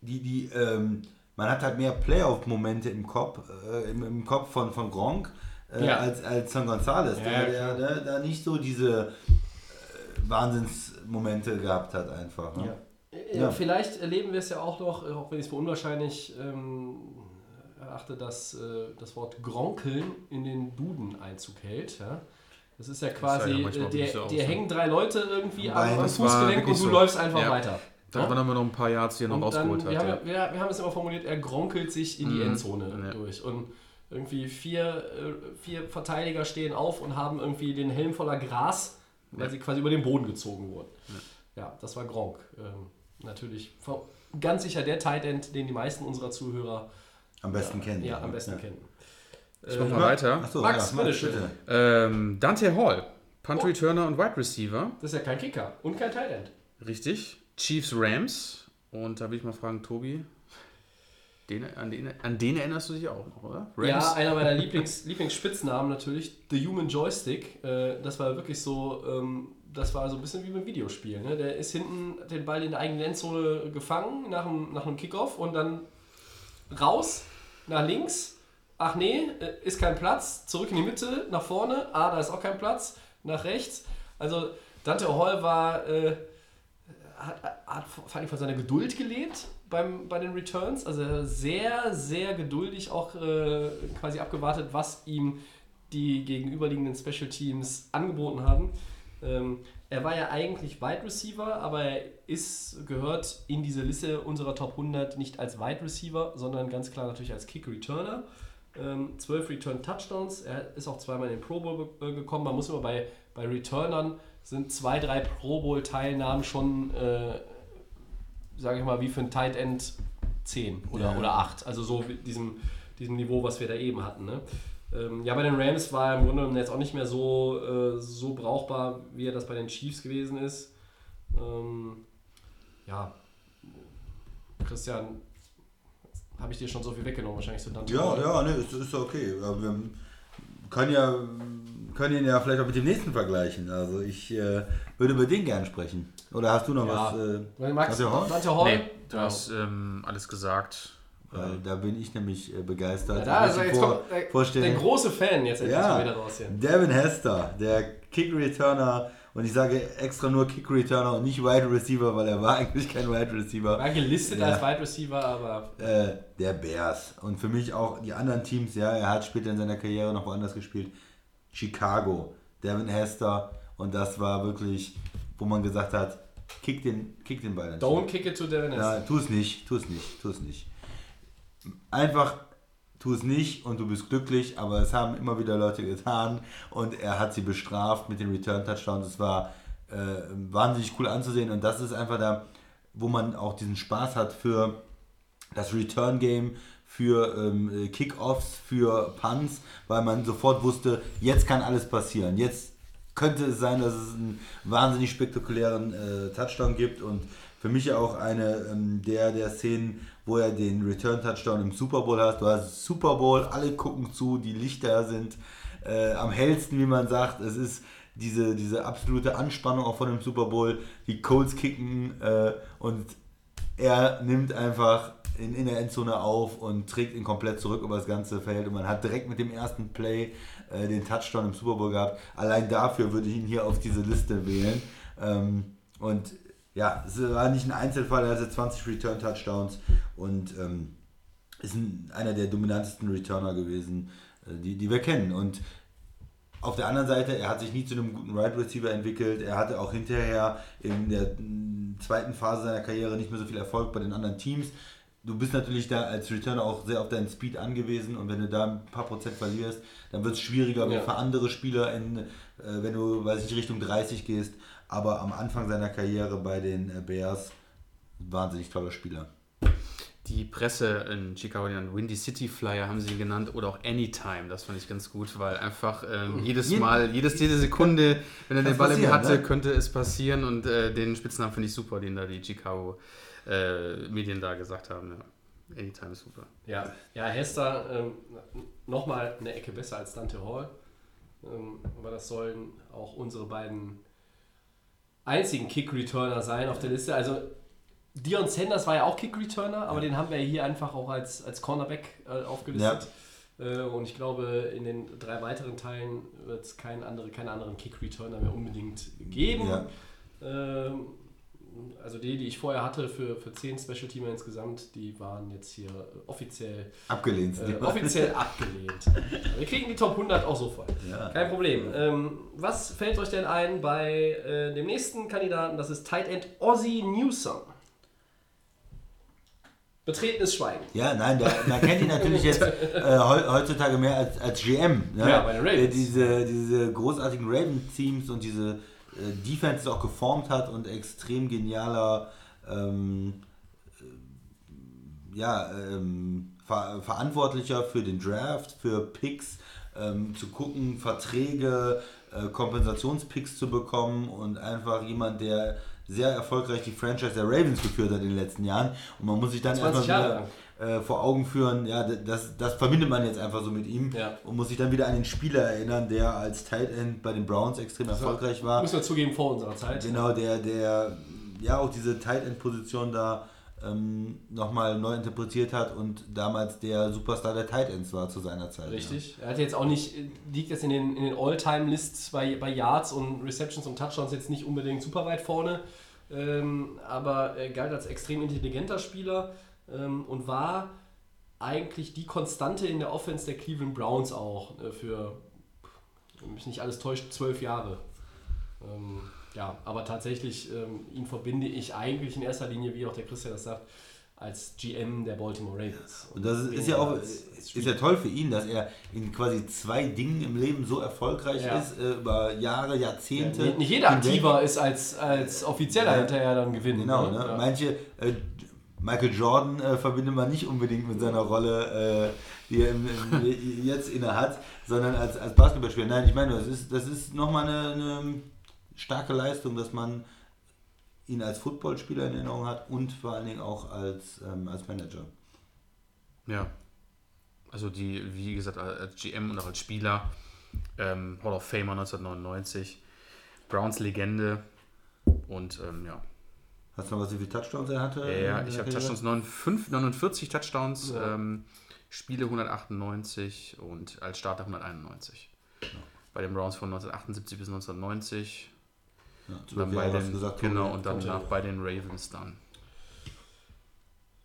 die, die, ähm, man hat halt mehr Playoff-Momente im Kopf, äh, im, im Kopf von, von Gronk äh,
Ja.
als, als San Gonzales,
Ja,
der, der, der da nicht so diese äh, Wahnsinnsmomente gehabt hat einfach. Ne?
Äh,
Ja.
Vielleicht erleben wir es ja auch noch, auch wenn ich es für unwahrscheinlich ähm, erachte, dass äh, das Wort Gronkeln in den Duden Einzug hält. Ja? Das ist ja quasi,
ja manchmal
äh, dir,
so ne?
hängen drei Leute irgendwie am,
das
Fußgelenk und du
so.
läufst einfach
Ja.
weiter.
Da
Ja?
waren aber noch ein paar Yards, die er noch
Und dann,
rausgeholt
wir, haben,
hat.
ja- wir, wir haben es immer formuliert, er gronkelt sich in die
Mhm.
Endzone
Ja.
durch. Und irgendwie vier, äh, vier Verteidiger stehen auf und haben irgendwie den Helm voller Gras, weil
Ja.
sie quasi über den Boden gezogen wurden. Ja, das war Gronk. Ähm, natürlich ganz sicher der Tight End, den die meisten unserer Zuhörer
Am besten kennen.
ja, am besten
Ja.
kennen.
Ich mach
Äh,
mal weiter.
Achso,
Max,
ja,
bitteschön.
bitte.
Ähm, Dante Hall, Punt
Oh.
Returner und Wide Receiver.
Das ist ja kein Kicker und kein Tight End.
Richtig. Chiefs Rams. Und da will ich mal fragen, Tobi, den, an, den, an den erinnerst du dich auch noch, oder?
Ja, einer meiner Lieblings, Lieblingsspitznamen natürlich, The Human Joystick. Äh, das war wirklich so, ähm, das war so ein bisschen wie beim Videospiel. Ne? Der ist hinten den Ball in der eigenen Endzone gefangen nach einem, nach einem Kickoff und dann raus, nach links. Ach nee, äh, ist kein Platz. Zurück in die Mitte, nach vorne. Ah, da ist auch kein Platz. Nach rechts. Also Dante Hall war, äh, hat, hat vor allem von seiner Geduld gelebt beim, bei den Returns. Also sehr, sehr geduldig auch äh, quasi abgewartet, was ihm die gegenüberliegenden Special Teams angeboten haben. Ähm, er war ja eigentlich Wide Receiver, aber er ist, gehört in diese Liste unserer Top 100 nicht als Wide Receiver, sondern ganz klar natürlich als Kick Returner. Ähm, 12 Return Touchdowns. Er ist auch zweimal in den Pro Bowl äh, gekommen. Man muss immer bei, bei Returnern sind zwei, drei Pro Bowl Teilnahmen schon, äh, sage ich mal, wie für ein Tight End 10 oder,
Ja.
oder 8. Also so diesem, diesem Niveau, was wir da eben hatten. Ne? Ähm, ja, bei den Rams war er im Grunde genommen jetzt auch nicht mehr so, äh, so brauchbar, wie er das bei den Chiefs gewesen ist. Ähm, ja, Christian, habe ich dir schon so viel weggenommen, wahrscheinlich so dann.
Ja, ja, ne, ist, ist okay. Wir können ja können ihn ja vielleicht auch mit dem nächsten vergleichen. Also ich äh, würde über den gerne sprechen. Oder hast du noch
Ja.
was? Äh,
Max,
Dante Hall?
Nee, du hast ähm, alles gesagt.
weil da bin ich nämlich äh, begeistert.
Ja, da
Ich
ist
möchte
jetzt
vor,
kommt, der,
vorstellen.
der große Fan jetzt endlich
Ja.
mal wieder raus hier.
Devin Hester, der Kick-Returner. Und ich sage extra nur Kick-Returner und nicht Wide Receiver, weil er war eigentlich kein Wide Receiver.
War gelistet
Ja.
als Wide Receiver, aber
Äh, der Bears. Und für mich auch die anderen Teams, ja, er hat später in seiner Karriere noch woanders gespielt. Chicago, Devin Hester. Und das war wirklich, wo man gesagt hat, kick den, kick den Ball.
don't kick it to Devin
Ja,
Hester.
tu es nicht, tu es nicht, tu es nicht. Einfach tu es nicht und du bist glücklich, aber es haben immer wieder Leute getan und er hat sie bestraft mit den Return-Touchdowns. Es war äh, wahnsinnig cool anzusehen und das ist einfach da, wo man auch diesen Spaß hat für das Return-Game, für ähm, Kickoffs, für Punts, weil man sofort wusste, jetzt kann alles passieren. Jetzt könnte es sein, dass es einen wahnsinnig spektakulären äh, Touchdown gibt und für mich auch eine ähm, der, der Szenen, wo er den Return-Touchdown im Super Bowl hat. Du hast Super Bowl, alle gucken zu, die Lichter sind äh, am hellsten, wie man sagt. Es ist diese, diese absolute Anspannung auch von dem Super Bowl. Die Colts kicken äh, und er nimmt einfach in, in der Endzone auf und trägt ihn komplett zurück über das ganze Feld. Und man hat direkt mit dem ersten Play äh, den Touchdown im Super Bowl gehabt. Allein dafür würde ich ihn hier auf diese Liste wählen. Ähm, und ja, es war nicht ein Einzelfall, er hatte 20 Return-Touchdowns und ähm, ist ein, einer der dominantesten Returner gewesen, äh, die, die wir kennen. Und auf der anderen Seite, er hat sich nie zu einem guten Wide Receiver entwickelt. Er hatte auch hinterher in der zweiten Phase seiner Karriere nicht mehr so viel Erfolg bei den anderen Teams. Du bist natürlich da als Returner auch sehr auf deinen Speed angewiesen und wenn du da ein paar Prozent verlierst, dann wird es schwieriger
Ja.
für andere Spieler, in, äh, wenn du, weiß ich, Richtung 30 gehst. Aber am Anfang seiner Karriere bei den äh, Bears, wahnsinnig toller Spieler.
Die Presse in Chicago, den Windy City Flyer haben sie genannt oder auch Anytime. Das fand ich ganz gut, weil einfach ähm, jedes
Jeden-
Mal, jedes, jede Sekunde, wenn er den Ball im hatte,
ne?
könnte es passieren und äh, den Spitznamen finde ich super, den da die Chicago äh, Medien da gesagt haben. Ja. Anytime ist super.
Ja, ja Hester ähm, nochmal eine Ecke besser als Dante Hall. Ähm, aber das sollen auch unsere beiden einzigen Kick-Returner sein auf der Liste. Also Dion Sanders war ja auch Kick-Returner, aber den haben wir hier einfach auch als, als Cornerback äh, aufgelistet. Äh, und ich glaube, in den drei weiteren Teilen wird es kein andere, keine anderen Kick-Returner mehr unbedingt geben.
Ja.
Ähm, also die, die ich vorher hatte für, für zehn Special Teamer insgesamt, die waren jetzt hier äh, offiziell,
Abgelehnt.
äh, offiziell abgelehnt. Wir kriegen die Top 100 auch so voll.
Ja.
Kein Problem. Ähm, was fällt euch denn ein bei äh, dem nächsten Kandidaten? Das ist Tight End Ozzy Newsom. Betretenes Schweigen.
Ja, nein, der, man kennt ihn natürlich jetzt äh, heu- heutzutage mehr als, als GM. Ne?
Ja, bei den Ravens.
Der diese, diese großartigen Raven-Teams und diese äh, Defenses auch geformt hat und extrem genialer ähm, äh, ja, ähm, Ver Verantwortlicher für den Draft, für Picks, ähm, zu gucken, Verträge, äh, Kompensationspicks zu bekommen und einfach jemand, der sehr erfolgreich die Franchise der Ravens geführt hat in den letzten Jahren. Und man muss sich dann
20
erstmal wieder, äh, vor Augen führen, ja, das, das verbindet man jetzt einfach so mit ihm
Ja.
und muss sich dann wieder an den Spieler erinnern, der als Tight End bei den Browns extrem erfolgreich war.
Müssen wir zugeben, vor unserer Zeit.
Genau, der, der ja auch diese Tight End Position da ähm, nochmal neu interpretiert hat und damals der Superstar der Tight Ends war zu seiner Zeit.
Richtig. Er hat jetzt auch nicht, liegt jetzt in den, in den All-Time-Lists bei, bei Yards und Receptions und Touchdowns jetzt nicht unbedingt super weit vorne, ähm, aber er galt als extrem intelligenter Spieler ähm, und war eigentlich die Konstante in der Offense der Cleveland Browns auch äh, für, wenn mich nicht alles täuscht, zwölf Jahre. Ähm, ja, aber tatsächlich, ähm, ihn verbinde ich eigentlich in erster Linie, wie auch der Christian das sagt, als GM der Baltimore Ravens.
Und das ist, ja auch
als- als
ist ja toll für ihn, dass er in quasi zwei Dingen im Leben so erfolgreich
Ja.
ist, äh, über Jahre, Jahrzehnte.
Nicht, nicht jeder aktiver ist als, als Offizieller
Ja.
hinterher dann gewinnen.
Genau,
ne?
ne?
Ja.
manche, äh, Michael Jordan äh, verbindet man nicht unbedingt mit seiner Rolle, äh, die er im, im, jetzt inne hat, sondern als, als Basketballspieler. Nein, ich meine, das ist, das ist nochmal eine, eine starke Leistung, dass man ihn als Footballspieler in Erinnerung hat und vor allen Dingen auch als, ähm, als Manager.
Ja. Also die, wie gesagt, als GM und auch als Spieler, ähm, Hall of Famer 1999, Browns Legende und ähm, ja.
Hast du noch was, wie viele Touchdowns er hatte?
Ja, ja, ich habe? Touchdowns 49, 49 Touchdowns,
Ja.
ähm, Spiele 198 und als Starter 191. Bei den Browns von 1978 bis 1990.
Ja,
Und dann bei den,
gesagt,
genau, und danach bei den Ravens dann.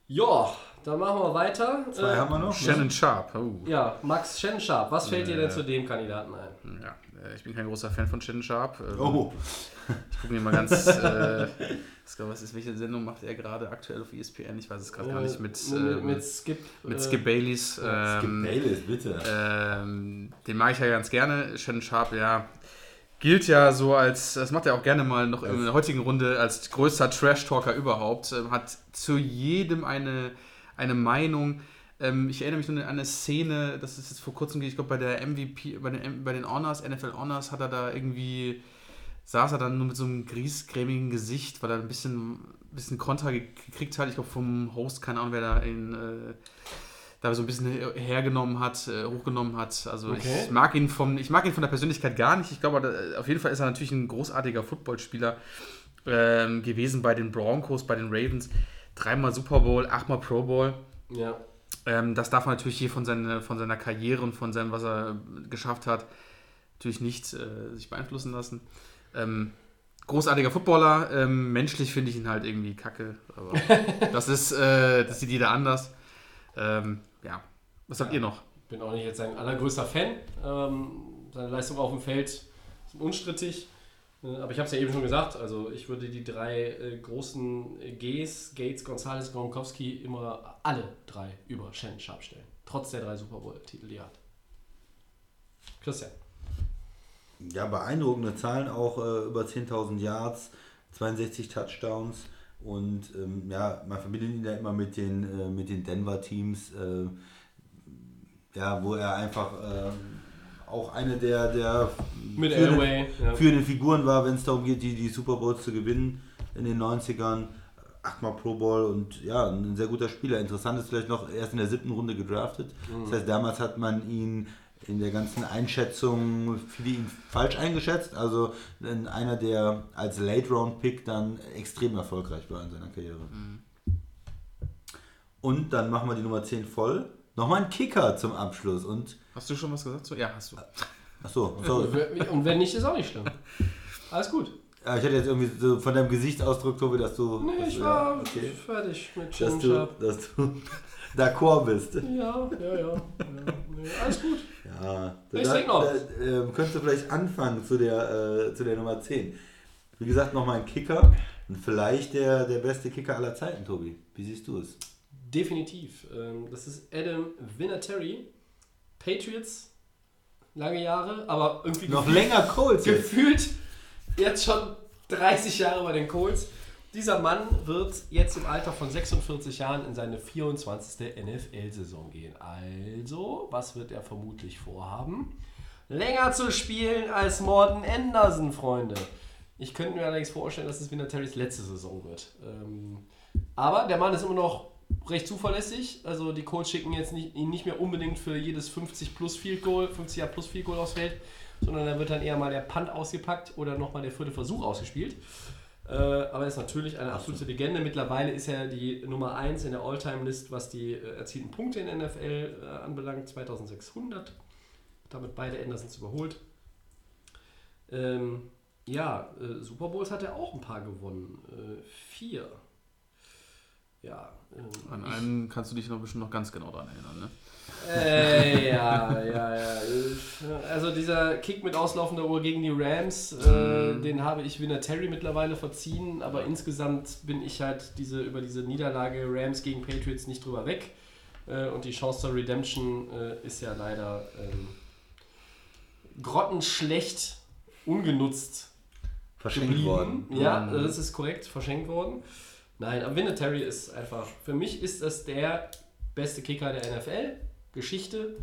Ja, dann machen wir weiter.
Zwei
Äh,
haben wir noch.
Shannon Sharp. Oh.
Ja, Max Shannon Sharp. Was fällt dir denn
Äh.
zu dem Kandidaten ein?
Ja, äh, ich bin kein großer Fan von Shannon Sharp. Ähm,
Oh,
Ich gucke mir mal ganz. äh, was ist, welche Sendung macht er gerade aktuell auf ESPN? Ich weiß es gerade gar nicht. Mit,
Äh, mit, mit Skip.
mit
äh,
Skip.
Skip
Ähm,
Bayless, bitte.
ähm, den mag ich ja ganz gerne. Shannon Sharp, ja. Gilt ja so als, das macht er auch gerne mal noch in der heutigen Runde, als größter Trash-Talker überhaupt. Ähm, hat zu jedem eine, eine Meinung. Ähm, ich erinnere mich nur an eine Szene, das ist jetzt vor kurzem, ich glaube bei der MVP, bei den, bei den Honors, NFL Honors, hat er da irgendwie, saß er dann nur mit so einem griesgrämigen Gesicht, weil er ein bisschen, bisschen Kontra gekriegt hat. Ich glaube vom Host, keine Ahnung, wer da ihn äh, da so ein bisschen hergenommen hat, äh, hochgenommen hat. Also
Okay.
ich mag ihn vom, ich mag ihn von der Persönlichkeit gar nicht. Ich glaube, äh, auf jeden Fall ist er natürlich ein großartiger Footballspieler ähm, gewesen bei den Broncos, bei den Ravens. Dreimal Super Bowl, achtmal Pro Bowl.
Ja.
Ähm, das darf man natürlich hier von, seine, von seiner Karriere und von seinem, was er geschafft hat, natürlich nicht äh, sich beeinflussen lassen. Ähm, großartiger Footballer, ähm, menschlich finde ich ihn halt irgendwie kacke, aber das ist, äh, das sieht jeder anders. Ähm, ja, was habt ihr noch?
Bin auch nicht jetzt sein allergrößter Fan. Ähm, seine Leistung auf dem Feld sind unstrittig. Äh, Aber ich habe es ja eben schon gesagt, also ich würde die drei äh, großen Gs, Gates, Gonzalez, Gronkowski, immer alle drei über Shannon Sharp stellen. Trotz der drei Super Bowl-Titel, die er hat. Christian.
Ja, beeindruckende Zahlen, auch äh, über 10.000 Yards, 62 Touchdowns und ähm, ja, man verbindet ihn ja immer mit den, äh, mit den Denver-Teams, äh, ja, wo er einfach äh, auch eine der, der
Mit
führenden-
Elway. Ja.
führenden Figuren war, wenn es darum geht, die, die Super Bowls zu gewinnen in den 90ern. Achtmal Pro Bowl und ja, ein sehr guter Spieler. Interessant ist vielleicht noch, erst in der siebten Runde gedraftet. Das heißt, damals hat man ihn in der ganzen Einschätzung viele ihn falsch eingeschätzt. Also in einer, der als Late-Round-Pick dann extrem erfolgreich war in seiner Karriere. Und dann machen wir die Nummer 10 voll. Nochmal ein Kicker zum Abschluss. Und,
Hast du schon was gesagt? Ja, hast du.
achso, sorry.
Und wenn nicht, ist auch nicht schlimm. Alles gut.
Ich hatte jetzt irgendwie so von deinem Gesichtsausdruck, Tobi, dass du.
Nee,
dass
ich
du-
war
ja, okay.
fertig mit
Dass
Chin
du,
Sharp.
dass du d'accord bist.
Ja, ja, ja. ja nee, alles gut.
Ja,
Ich trink noch.
Da, ähm, könntest du vielleicht anfangen zu der, äh, zu der Nummer 10. Wie gesagt, nochmal ein Kicker. Und vielleicht der, der beste Kicker aller Zeiten, Tobi. Wie siehst du es?
Definitiv. Ähm, Das ist Adam Vinatieri. Patriots, lange Jahre, aber irgendwie
Noch
gefühlt-
länger Colts
gefühlt jetzt schon 30 Jahre bei den Colts. Dieser Mann wird jetzt im Alter von 46 Jahren in seine 24. NFL-Saison gehen. Also, was wird er vermutlich vorhaben? Länger zu spielen als Morten Anderson, Freunde. Ich könnte mir allerdings vorstellen, dass es Vinatieri's letzte Saison wird. Ähm, aber der Mann ist immer noch recht zuverlässig. Also die Colts schicken jetzt nicht, ihn nicht mehr unbedingt für jedes 50 plus Field Goal, 50 Jahr plus Field Goal aufs Feld, sondern da wird dann eher mal der Punt ausgepackt oder nochmal der vierte Versuch ausgespielt. Äh, aber er ist natürlich eine absolute Legende. Mittlerweile ist er die Nummer 1 in der All-Time-List, was die äh, erzielten Punkte in der NFL äh, anbelangt, 2600. Damit beide Andersons überholt. Ähm, ja, Super Bowls hat er auch ein paar gewonnen. Vier. Ja. ähm,
An
ich-
einen kannst du dich noch bestimmt noch ganz genau dran erinnern, ne?
Äh, ja, ja, ja. Also dieser Kick mit auslaufender Uhr gegen die Rams, äh, den habe ich Vinatieri mittlerweile verziehen, aber insgesamt bin ich halt diese, über diese Niederlage Rams gegen Patriots nicht drüber weg. Äh, und die Chance zur Redemption äh, ist ja leider ähm, grottenschlecht ungenutzt
Verschenkt
geblieben.
worden.
Ja, das ist korrekt, verschenkt worden. Nein, aber Vinatieri ist einfach, für mich ist das der beste Kicker der NFL, Geschichte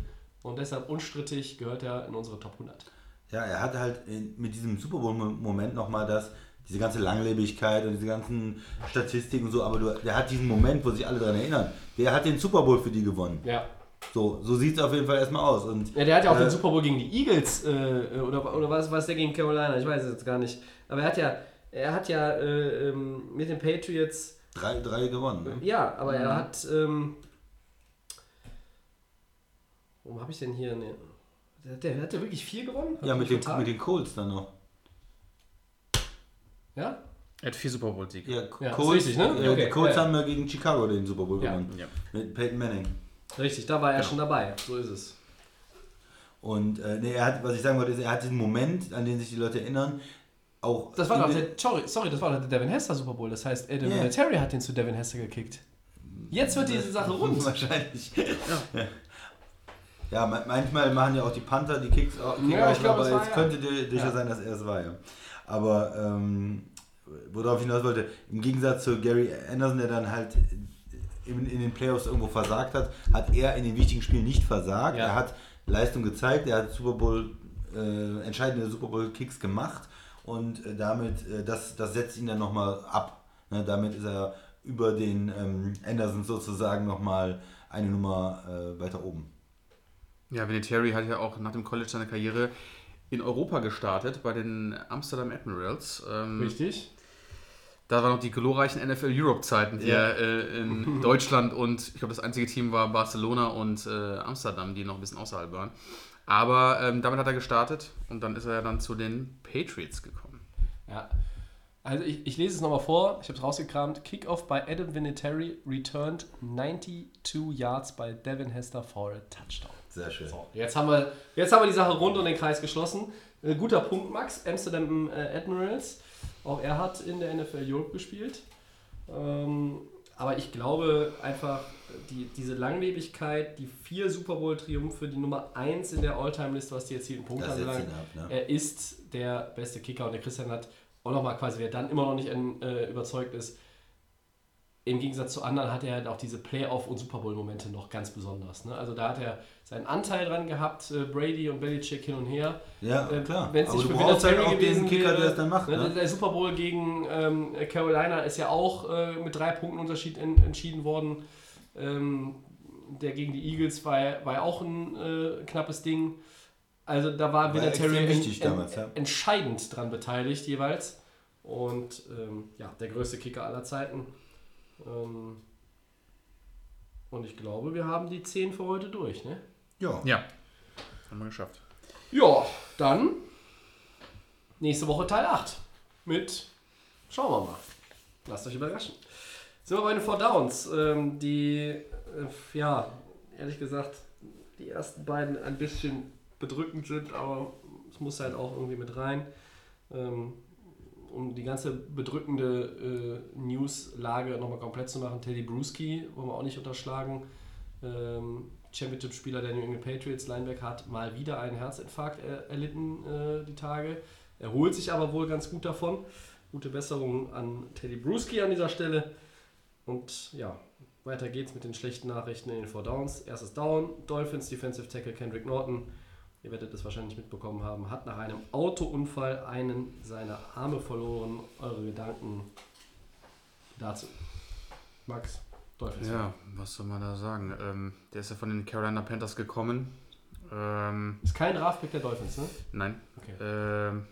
und deshalb unstrittig gehört er in unsere Top 100.
Ja, er hat halt in, mit diesem Super Bowl-Moment nochmal das, diese ganze Langlebigkeit und diese ganzen Statistiken und so, aber du, der hat diesen Moment, wo sich alle daran erinnern. Der hat den Super Bowl für die gewonnen.
Ja.
So, so sieht es auf jeden Fall erstmal aus. Und
ja der hat ja auch
Äh,
den Super Bowl gegen die Eagles, äh, oder, oder was war es der gegen Carolina? Ich weiß es jetzt gar nicht. Aber er hat ja, er hat ja äh, ähm, mit den Patriots
drei, drei gewonnen. Ne?
Ja, aber er hat. Ähm, warum habe ich denn hier. Ne, der, der hat ja wirklich vier gewonnen? Hab
Ja, mit den, mit den Colts dann noch.
Ja?
Er hat vier Super Bowl-Siege.
Ja,
Ja,
Colts,
richtig, ne?
äh,
Okay,
die Colts
ja.
haben ja gegen Chicago den Super Bowl
Ja.
gewonnen.
Ja.
Mit Peyton Manning.
Richtig, da war er
Genau.
schon dabei. So ist es.
Und äh, nee, er hat, was ich sagen wollte, ist, er hat diesen Moment, an den sich die Leute erinnern, auch.
Das war doch der, sorry, sorry, das war doch der Devin Hester Super Bowl. Das heißt, Adam
Ja.
Vinatieri hat den zu Devin Hester gekickt. Jetzt wird diese Sache rund.
Wahrscheinlich. Ja. Ja, ma- manchmal machen ja auch die Panther die Kicks auch. Kick
Ja, ich
auch,
glaube,
aber
es ja.
könnte durchaus
Ja.
sein, dass er es war, ja. Aber ähm, worauf ich hinaus wollte, im Gegensatz zu Gary Anderson, der dann halt in, in den Playoffs irgendwo versagt hat, hat er in den wichtigen Spielen nicht versagt.
Ja.
Er hat Leistung gezeigt, er hat Super Bowl, äh, entscheidende Super Bowl Kicks gemacht und äh, damit, äh, das, das setzt ihn dann nochmal ab. Ne, damit ist er über den ähm, Anderson sozusagen nochmal eine Nummer äh, weiter oben.
Ja, Vinatieri hat ja auch nach dem College seine Karriere in Europa gestartet, bei den Amsterdam Admirals. Ähm,
Richtig.
Da waren noch die glorreichen NFL Europe-Zeiten hier
Ja.
äh, in Deutschland und ich glaube, das einzige Team war Barcelona und äh, Amsterdam, die noch ein bisschen außerhalb waren. Aber ähm, damit hat er gestartet und dann ist er dann zu den Patriots gekommen.
Ja. Also ich, ich lese es nochmal vor, ich habe es rausgekramt. Kickoff by Adam Vinatieri returned 92 yards by Devin Hester for a touchdown.
Sehr schön.
So, jetzt haben wir, jetzt haben wir die Sache rund und den Kreis geschlossen. Äh, guter Punkt, Max. Amsterdam äh, Admirals. Auch er hat in der NFL Europe gespielt. Ähm, aber ich glaube einfach, die, diese Langlebigkeit, die vier Super Bowl-Triumphe, die Nummer 1 in der All-Time-Liste, was die erzielten Punkte anbelangt.
ne?
Er ist der beste Kicker und der Christian hat auch nochmal quasi, wer dann immer noch nicht äh, überzeugt ist, im Gegensatz zu anderen hat er halt auch diese Playoff- und Super Bowl-Momente noch ganz besonders. Ne? Also da hat er seinen Anteil dran gehabt, äh, Brady und Belichick hin und her.
Ja,
Äh,
klar.
Wenn es nicht für
brauchst halt
Vinatieri
auch
gewesen
Kicker,
wäre,
der es dann macht.
ne?
Ne?
Der Super Bowl gegen ähm, Carolina ist ja auch äh, mit drei Punkten Unterschied en entschieden worden. Ähm, der gegen die Eagles war, war auch ein äh, knappes Ding. Also da war
War
Vinatieri
extrem wichtig
en-
damals, ja.
entscheidend dran beteiligt jeweils. Und ähm, ja, der größte Kicker aller Zeiten. Ähm, und ich glaube, wir haben die 10 für heute durch, ne?
Ja.
Ja, haben wir geschafft.
Ja, dann nächste Woche Teil 8. mit, schauen wir mal, lasst euch überraschen. Sind wir bei den Four Downs, ähm, die, äh, ja, ehrlich gesagt, die ersten beiden ein bisschen bedrückend sind, aber es muss halt auch irgendwie mit rein. Ähm, um die ganze bedrückende äh, News-Lage nochmal komplett zu machen, Teddy Bruschi wollen wir auch nicht unterschlagen. Ähm, Championship-Spieler der New England Patriots, Linebacker, hat mal wieder einen Herzinfarkt er, erlitten äh, die Tage. Er holt sich aber wohl ganz gut davon. Gute Besserung an Teddy Bruschi an dieser Stelle. Und ja, weiter geht's mit den schlechten Nachrichten in den Four Downs. Erstes Down, Dolphins Defensive Tackle Kendrick Norton ihr werdet es wahrscheinlich mitbekommen haben, hat nach einem Autounfall einen seiner Arme verloren. Eure Gedanken dazu. Max, Dolphins.
Ja, was soll man da sagen? Ähm, der ist ja von den Carolina Panthers gekommen. Ähm,
ist kein Draftpick der Dolphins, ne?
Nein.
Okay.
Ähm,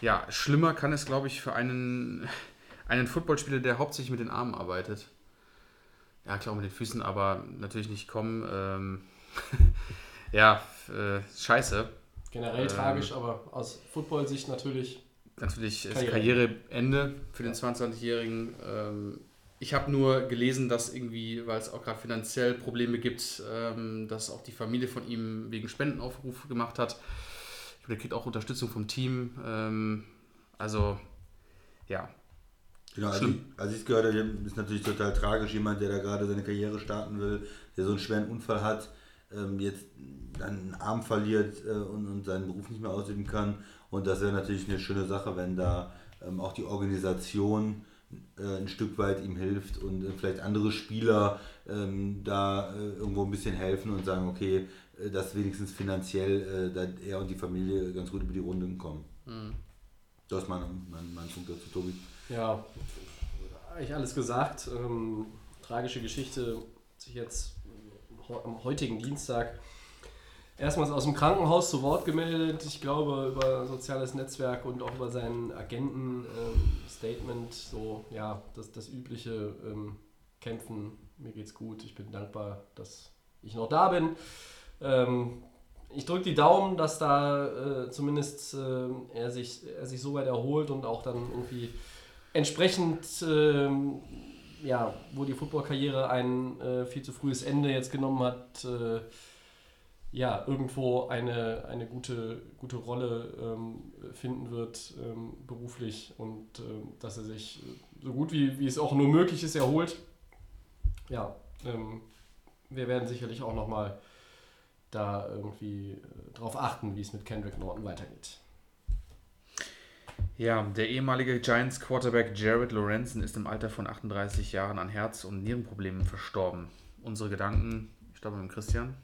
ja, schlimmer kann es, glaube ich, für einen, einen Footballspieler, der hauptsächlich mit den Armen arbeitet. Ja, klar, mit den Füßen, aber natürlich nicht kommen. Ähm, ja, äh, scheiße.
Generell
Ähm,
tragisch, aber aus Football-Sicht natürlich.
Natürlich ist
Karriere.
Karriereende für den 22-Jährigen. Ähm, ich habe nur gelesen, dass irgendwie, weil es auch gerade finanziell Probleme gibt, ähm, dass auch die Familie von ihm wegen Spendenaufrufe gemacht hat. Ich glaube, der kriegt auch Unterstützung vom Team. Ähm, also, ja.
Genau, als ich,
Schlimm.
als ich es gehört habe, ist natürlich total tragisch. Jemand, der da gerade seine Karriere starten will, der so einen schweren Unfall hat, ähm, jetzt dann einen Arm verliert äh, und, und seinen Beruf nicht mehr ausüben kann. Und das wäre natürlich eine schöne Sache, wenn da ähm, auch die Organisation äh, ein Stück weit ihm hilft und äh, vielleicht andere Spieler ähm, da äh, irgendwo ein bisschen helfen und sagen, okay, äh, dass wenigstens finanziell äh, da er und die Familie ganz gut über die Runden kommen. Das ist mein, mein, mein Punkt dazu, Tobi.
Ja, eigentlich alles gesagt. Ähm, tragische Geschichte, sich jetzt am heutigen Dienstag erstmals aus dem Krankenhaus zu Wort gemeldet. Ich glaube, über soziales Netzwerk und auch über seinen Agenten-Statement, so, ja, das, das übliche ähm, Kämpfen, mir geht's gut, ich bin dankbar, dass ich noch da bin. Ähm, ich drücke die Daumen, dass da äh, zumindest äh, er, sich, er sich so weit erholt und auch dann irgendwie entsprechend, ähm, ja, wo die Footballkarriere ein äh, viel zu frühes Ende jetzt genommen hat, äh, ja, irgendwo eine, eine gute, gute Rolle ähm, finden wird ähm, beruflich und ähm, dass er sich so gut wie, wie es auch nur möglich ist erholt. Ja, ähm, wir werden sicherlich auch nochmal da irgendwie äh, drauf achten, wie es mit Kendrick Norton weitergeht.
Ja, der ehemalige Giants Quarterback Jared Lorenzen ist im Alter von 38 Jahren an Herz- und Nierenproblemen verstorben. Unsere Gedanken, ich glaube mit Christian.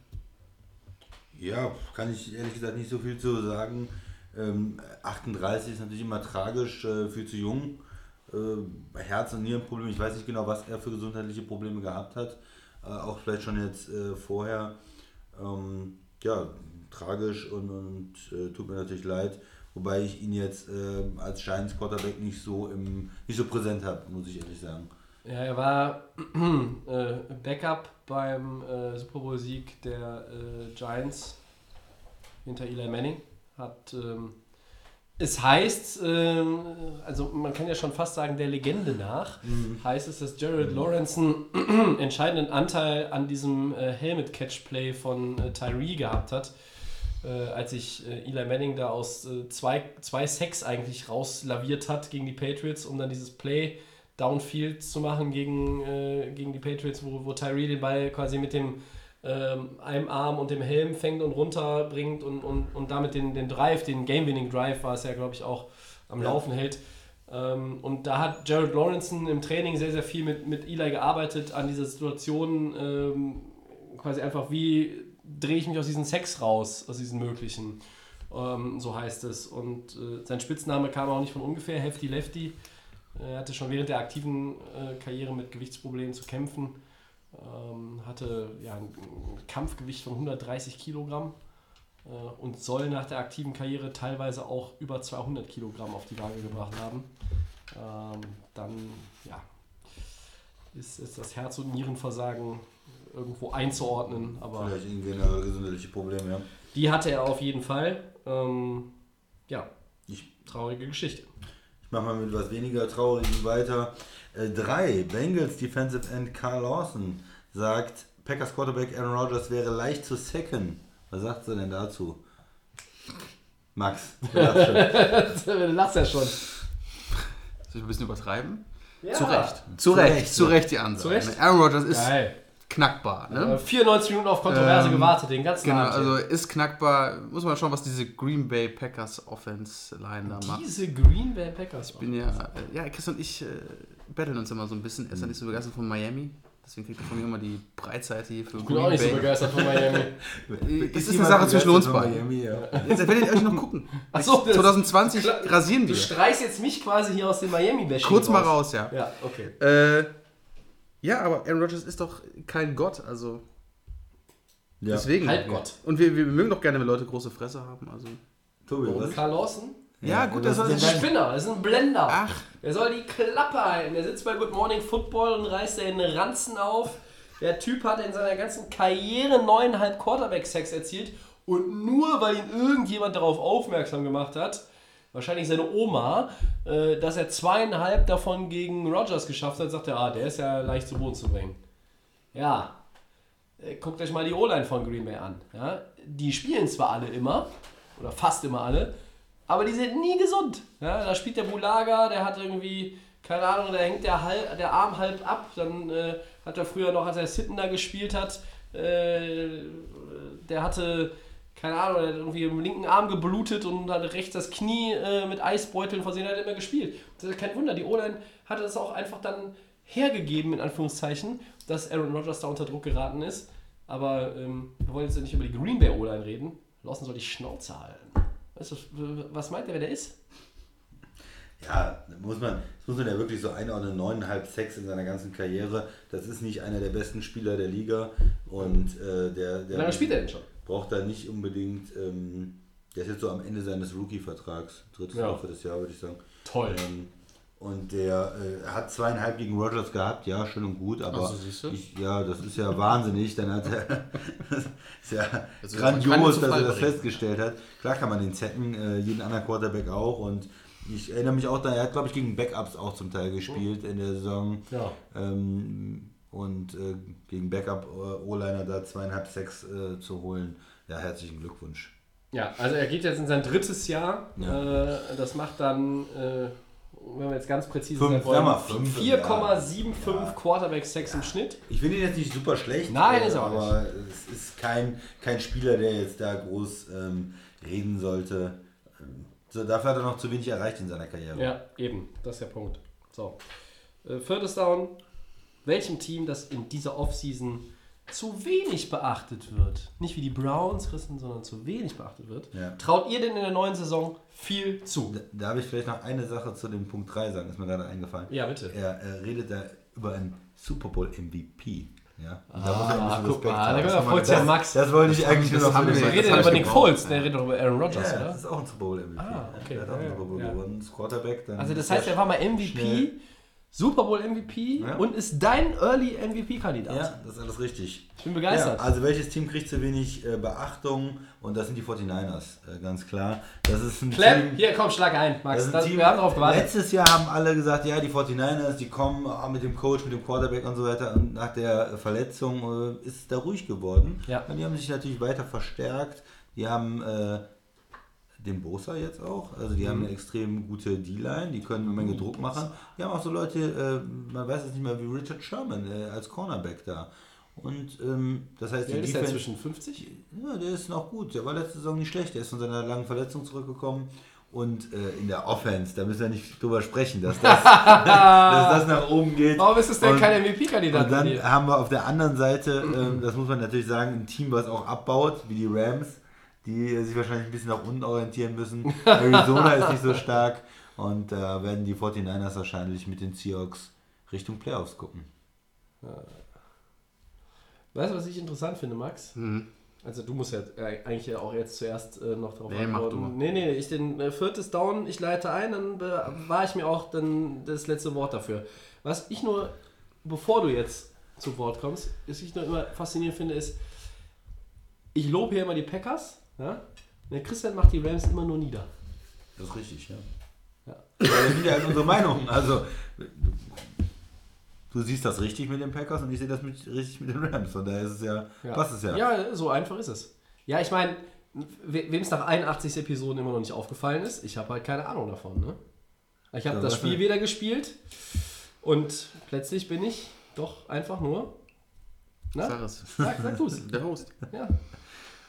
Ja, kann ich ehrlich gesagt nicht so viel zu sagen. Ähm, 38 ist natürlich immer tragisch, äh, viel zu jung. Äh, Herz- und Nierenproblemen, ich weiß nicht genau, was er für gesundheitliche Probleme gehabt hat. Äh, auch vielleicht schon jetzt äh, vorher. Ähm, ja, tragisch und, und äh, tut mir natürlich leid. Wobei ich ihn jetzt äh, als Giants Quarterback nicht so im nicht so präsent habe, muss ich ehrlich sagen.
Ja, er war äh, Backup beim äh, Super Bowl-Sieg der äh, Giants hinter Eli Manning. Hat, ähm, es heißt, ähm, also man kann ja schon fast sagen, der Legende nach, heißt es, dass Jared Lawrence einen entscheidenden Anteil an diesem äh, Helmet-Catch-Play von äh, Tyree gehabt hat. Äh, als sich äh, Eli Manning da aus äh, zwei, zwei Sacks eigentlich rauslaviert hat gegen die Patriots, um dann dieses Play Downfield zu machen gegen, äh, gegen die Patriots, wo, wo Tyree den Ball quasi mit dem ähm, einem Arm und dem Helm fängt und runterbringt und, und, und damit den, den Drive, den Game-Winning Drive war es ja, glaube ich, auch am
Ja.
Laufen hält. Ähm, und da hat Jared Lawrenson im Training sehr, sehr viel mit, mit Eli gearbeitet an dieser Situation, ähm, quasi einfach wie drehe ich mich aus diesen Sex raus, aus diesen möglichen, ähm, so heißt es. Und äh, sein Spitzname kam auch nicht von ungefähr, Hefty Lefty. Er hatte schon während der aktiven äh, Karriere mit Gewichtsproblemen zu kämpfen. Ähm, hatte ja ein Kampfgewicht von 130 Kilogramm äh, und soll nach der aktiven Karriere teilweise auch über 200 Kilogramm auf die Waage gebracht haben. Ähm, dann ja, ist, ist das Herz- und Nierenversagen irgendwo einzuordnen, aber
Vielleicht irgendwie eine gesundheitliche Probleme, ja.
die hatte er auf jeden Fall. Ähm, ja,
Ich
traurige Geschichte.
Ich mache mal mit was weniger Traurigem weiter. Äh, drei, Bengals Defensive End Carl Lawson sagt, Packers Quarterback Aaron Rodgers wäre leicht zu sacken. Was sagt sie denn dazu? Max, du lachst schon.
du lachst ja schon.
Soll ich ein bisschen übertreiben?
Ja.
Zu Recht. Zu
Zu
Recht.
Recht,
Zu. Recht die Ansage.
Zu Recht?
Aaron Rodgers ist
Geil.
Knackbar. Ne?
Äh, 94 Minuten auf Kontroverse
Ähm,
gewartet, den ganzen
Genau,
Abend.
also ist knackbar. Muss man schauen, was diese Green Bay Packers Offense Line da macht.
Diese Green Bay Packers.
Ich bin ja, äh, ja, Chris und ich äh, battlen uns immer so ein bisschen. Er ist ja nicht so begeistert von Miami. Deswegen kriegt er von mir immer die Breitseite hier für
ich bin auch nicht so begeistert von Miami.
Das ist eine Sache zwischen uns beiden.
ja.
Jetzt werdet ihr euch noch gucken.
Ach so, das-
2020
Klar,
rasieren
Du
wir.
streichst jetzt mich quasi hier aus dem Miami-Bashing
Kurz mal raus, ja.
Ja, okay.
Äh, ja, aber Aaron Rodgers ist doch kein Gott, also
ja.
deswegen.
Halbgott.
Und wir, wir mögen doch gerne, wenn Leute große Fresse haben. Also.
Tobi, was?
Karl Lawson?
Ja, gut,
was
das soll
ist
ein Spinner, das ist ein Blender.
Ach.
Der soll die Klappe halten. Der sitzt bei Good Morning Football und reißt den Ranzen auf. Der Typ hat in seiner ganzen Karriere neuneinhalb Quarterback-Sacks erzielt. Und nur weil ihn irgendjemand darauf aufmerksam gemacht hat, wahrscheinlich seine Oma, äh, dass er zweieinhalb davon gegen Rogers geschafft hat, sagt er, ah, der ist ja leicht zu Boden zu bringen. Ja, äh, guckt euch mal die O-Line von Green Bay an. Ja? Die spielen zwar alle immer, oder fast immer alle, aber die sind nie gesund. Ja? Da spielt der Bulaga, der hat irgendwie, keine Ahnung, da hängt der, halb, der Arm halb ab. Dann äh, hat er früher noch, als er Sitten da gespielt hat, äh, der hatte, keine Ahnung, der hat irgendwie im linken Arm geblutet und hat rechts das Knie äh, mit Eisbeuteln versehen, hat er immer gespielt. Das ist kein Wunder, die O-Line hatte das auch einfach dann hergegeben, in Anführungszeichen, dass Aaron Rodgers da unter Druck geraten ist. Aber ähm, wir wollen jetzt ja nicht über die Green Bay O-Line reden. Lawson soll die Schnauze halten. Weißt du, was meint er, wer der ist?
Ja, muss man, das muss man ja wirklich so einordnen. Neuneinhalb Sex in seiner ganzen Karriere. Das ist nicht einer der besten Spieler der Liga. Und äh, der,
Wie
der
lange spielt er denn schon?
Braucht da nicht unbedingt. Ähm, der ist jetzt so am Ende seines Rookie-Vertrags. Drittes
Ja.
Jahr für das Jahr, würde ich sagen.
Toll.
Ähm, und der äh, hat zweieinhalb gegen Rogers gehabt, ja, schön und gut, aber
Ach so, siehst du?
ich, ja, das ist ja wahnsinnig. Dann hat er, das ist ja
Also,
grandios, dass er das
bringen.
festgestellt hat. Klar kann man den zecken, äh, jeden anderen Quarterback auch. Und ich erinnere mich auch, da er hat, glaube ich, gegen Backups auch zum Teil gespielt in der Saison.
Ja.
Ähm, und äh, gegen Backup-O-Liner da zweieinhalb Sacks äh, zu holen. Ja, herzlichen Glückwunsch.
Ja, also er geht jetzt in sein drittes Jahr.
Ja.
Äh, das macht dann, äh, wenn wir jetzt ganz präzise sein wollen,
sag mal, fünf im
4,75
Jahr.
Quarterback-Sacks im Schnitt.
Ich finde ihn jetzt nicht super schlecht.
Nein,
äh,
ist er auch
aber es ist kein, kein Spieler, der jetzt da groß ähm, reden sollte. Ähm, So, dafür hat er noch zu wenig erreicht in seiner Karriere.
Ja, eben, das ist der Punkt. So, äh, viertes Down. Welchem Team, das in dieser Offseason zu wenig beachtet wird, nicht wie die Browns, Christen, sondern zu wenig beachtet wird,
Ja.
traut ihr denn in der neuen Saison viel zu?
Da, darf ich vielleicht noch eine Sache zu dem Punkt 3 sagen, ist mir gerade eingefallen.
Ja, bitte.
Er, er redet da über einen Super Bowl MVP. Ja, und da
Ah,
muss er ein bisschen
guck mal, da
Das-
freut sich ja Max.
Das wollte ich eigentlich nur noch
haben wir
den
Er
jetzt
redet
hab
über Nick. Foles, der redet über Aaron Rodgers,
Ja,
oder?
das ist auch ein Super Bowl MVP.
Ah, okay.
Der hat auch einen Super Bowl gewonnen, Quarterback. Dann
Also das heißt,
er
er war mal MVP. Super Bowl MVP
Ja.
und ist dein Early MVP-Kandidat.
Ja, das ist alles richtig.
Ich bin begeistert.
Ja, also welches Team kriegt zu wenig äh, Beachtung? Und das sind die 49ers, äh, ganz klar. Das ist ein
Clem,
Team...
hier komm, schlag ein, Max.
ein
Das,
Team,
wir haben darauf gewartet.
Letztes Jahr haben alle gesagt, ja, die 49ers, die kommen ah, mit dem Coach, mit dem Quarterback und so weiter. Und nach der Verletzung äh, ist es da ruhig geworden.
Ja.
Und die haben sich natürlich weiter verstärkt. Die haben äh, den Bosa jetzt auch. Also die
Mhm.
haben eine extrem gute D-Line, die können eine Menge Druck machen. Die haben auch so Leute, äh, man weiß es nicht mehr, wie Richard Sherman äh, als Cornerback da. Und ähm, das heißt,
Wie
die
ist der
Defense-
zwischen 50?
ja, der ist noch gut. Der war letzte Saison nicht schlecht. Der ist von seiner langen Verletzung zurückgekommen. Und äh, in der Offense, da müssen wir nicht drüber sprechen, dass das, dass das nach oben geht.
Warum ist es denn
Und-
kein MVP-Kandidat
Und dann haben wir auf der anderen Seite, ähm, das muss man natürlich sagen, ein Team, was auch abbaut, wie die Rams, die sich wahrscheinlich ein bisschen nach unten orientieren müssen. Arizona ist nicht so stark. Und da werden die 49ers wahrscheinlich mit den Seahawks Richtung Playoffs gucken.
Weißt du, was ich interessant finde, Max?
Mhm.
Also du musst ja äh, eigentlich auch jetzt zuerst äh, noch darauf
Nee, mach
antworten.
du mal.
Nee, nee, ich den äh, viertes Down, ich leite ein, dann war ich mir auch dann das letzte Wort dafür. Was ich nur, bevor du jetzt zu Wort kommst, was ich nur immer faszinierend finde, ist, ich lobe hier immer die Packers, ja? Der Christian macht die Rams immer nur nieder.
Das ist richtig, ja. Das sind ja unsere Meinungen. Also, du siehst das richtig mit den Packers und ich sehe das mit, richtig mit den Rams. Von daher ist es ja,
Ja.
passt es ja.
Ja, so einfach ist es. Ja, ich meine, wem es nach 81 Episoden immer noch nicht aufgefallen ist, ich habe halt keine Ahnung davon. Ne? Ich habe
Ja,
das Spiel wieder gespielt und plötzlich bin ich doch einfach nur. Na?
Sag es.
Sag, sag du es.
Der Host.
Ja.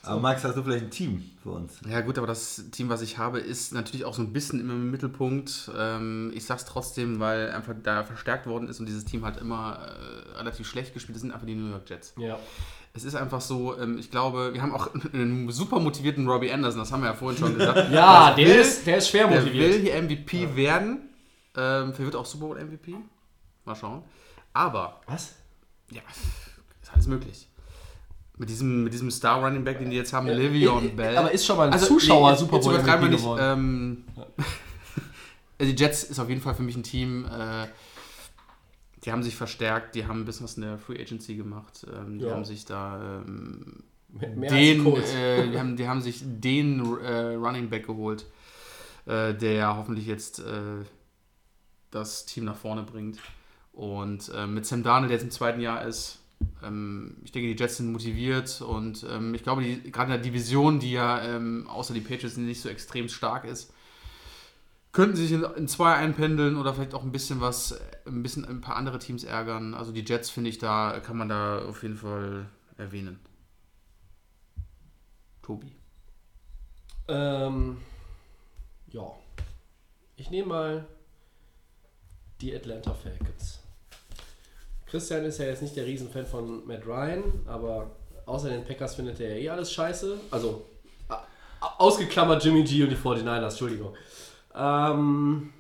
Aber Max, hast du vielleicht ein Team für uns?
Ja gut, aber das Team, was ich habe, ist natürlich auch so ein bisschen immer im Mittelpunkt. Ähm, ich sag's trotzdem, weil einfach da verstärkt worden ist und dieses Team hat immer äh, relativ schlecht gespielt. Das sind einfach die New York Jets.
ja.
Es ist einfach so, ähm, ich glaube, wir haben auch einen super motivierten Robbie Anderson, das haben wir ja vorhin schon gesagt.
Ja, der
will-
ist, der ist schwer
Der
motiviert.
will hier MVP werden. Ähm, vielleicht wird auch Super Bowl MVP. Mal schauen. Aber,
Was?
ja, ist alles möglich. Mit diesem, mit diesem Star Running Back, den die jetzt haben, Le'Veon Bell.
Aber ist schon mal ein
Also,
Zuschauer
nee,
Super Bowl MVP
nicht.
geworden.
Ähm, also die Jets ist auf jeden Fall für mich ein Team. Äh, die haben sich verstärkt, die haben ein bisschen was in der Free Agency gemacht. Ähm, die
Ja.
haben sich da ähm, den, äh, die, haben, die haben sich den äh, Running Back geholt, äh, der hoffentlich jetzt äh, das Team nach vorne bringt. Und äh, mit Sam Darnold, der jetzt im zweiten Jahr ist, ich denke, die Jets sind motiviert und ähm, ich glaube, die, gerade in der Division, die ja ähm, außer die Patriots nicht so extrem stark ist, könnten sie sich in, in zwei einpendeln oder vielleicht auch ein bisschen was, ein bisschen ein paar andere Teams ärgern. Also die Jets finde ich da, kann man da auf jeden Fall erwähnen. Tobi.
Ähm, ja. Ich nehme mal die Atlanta Falcons. Christian ist ja jetzt nicht der Riesenfan von Matt Ryan, aber außer den Packers findet er ja eh alles scheiße. Also ausgeklammert Jimmy G und die 49ers, Entschuldigung. Ähm,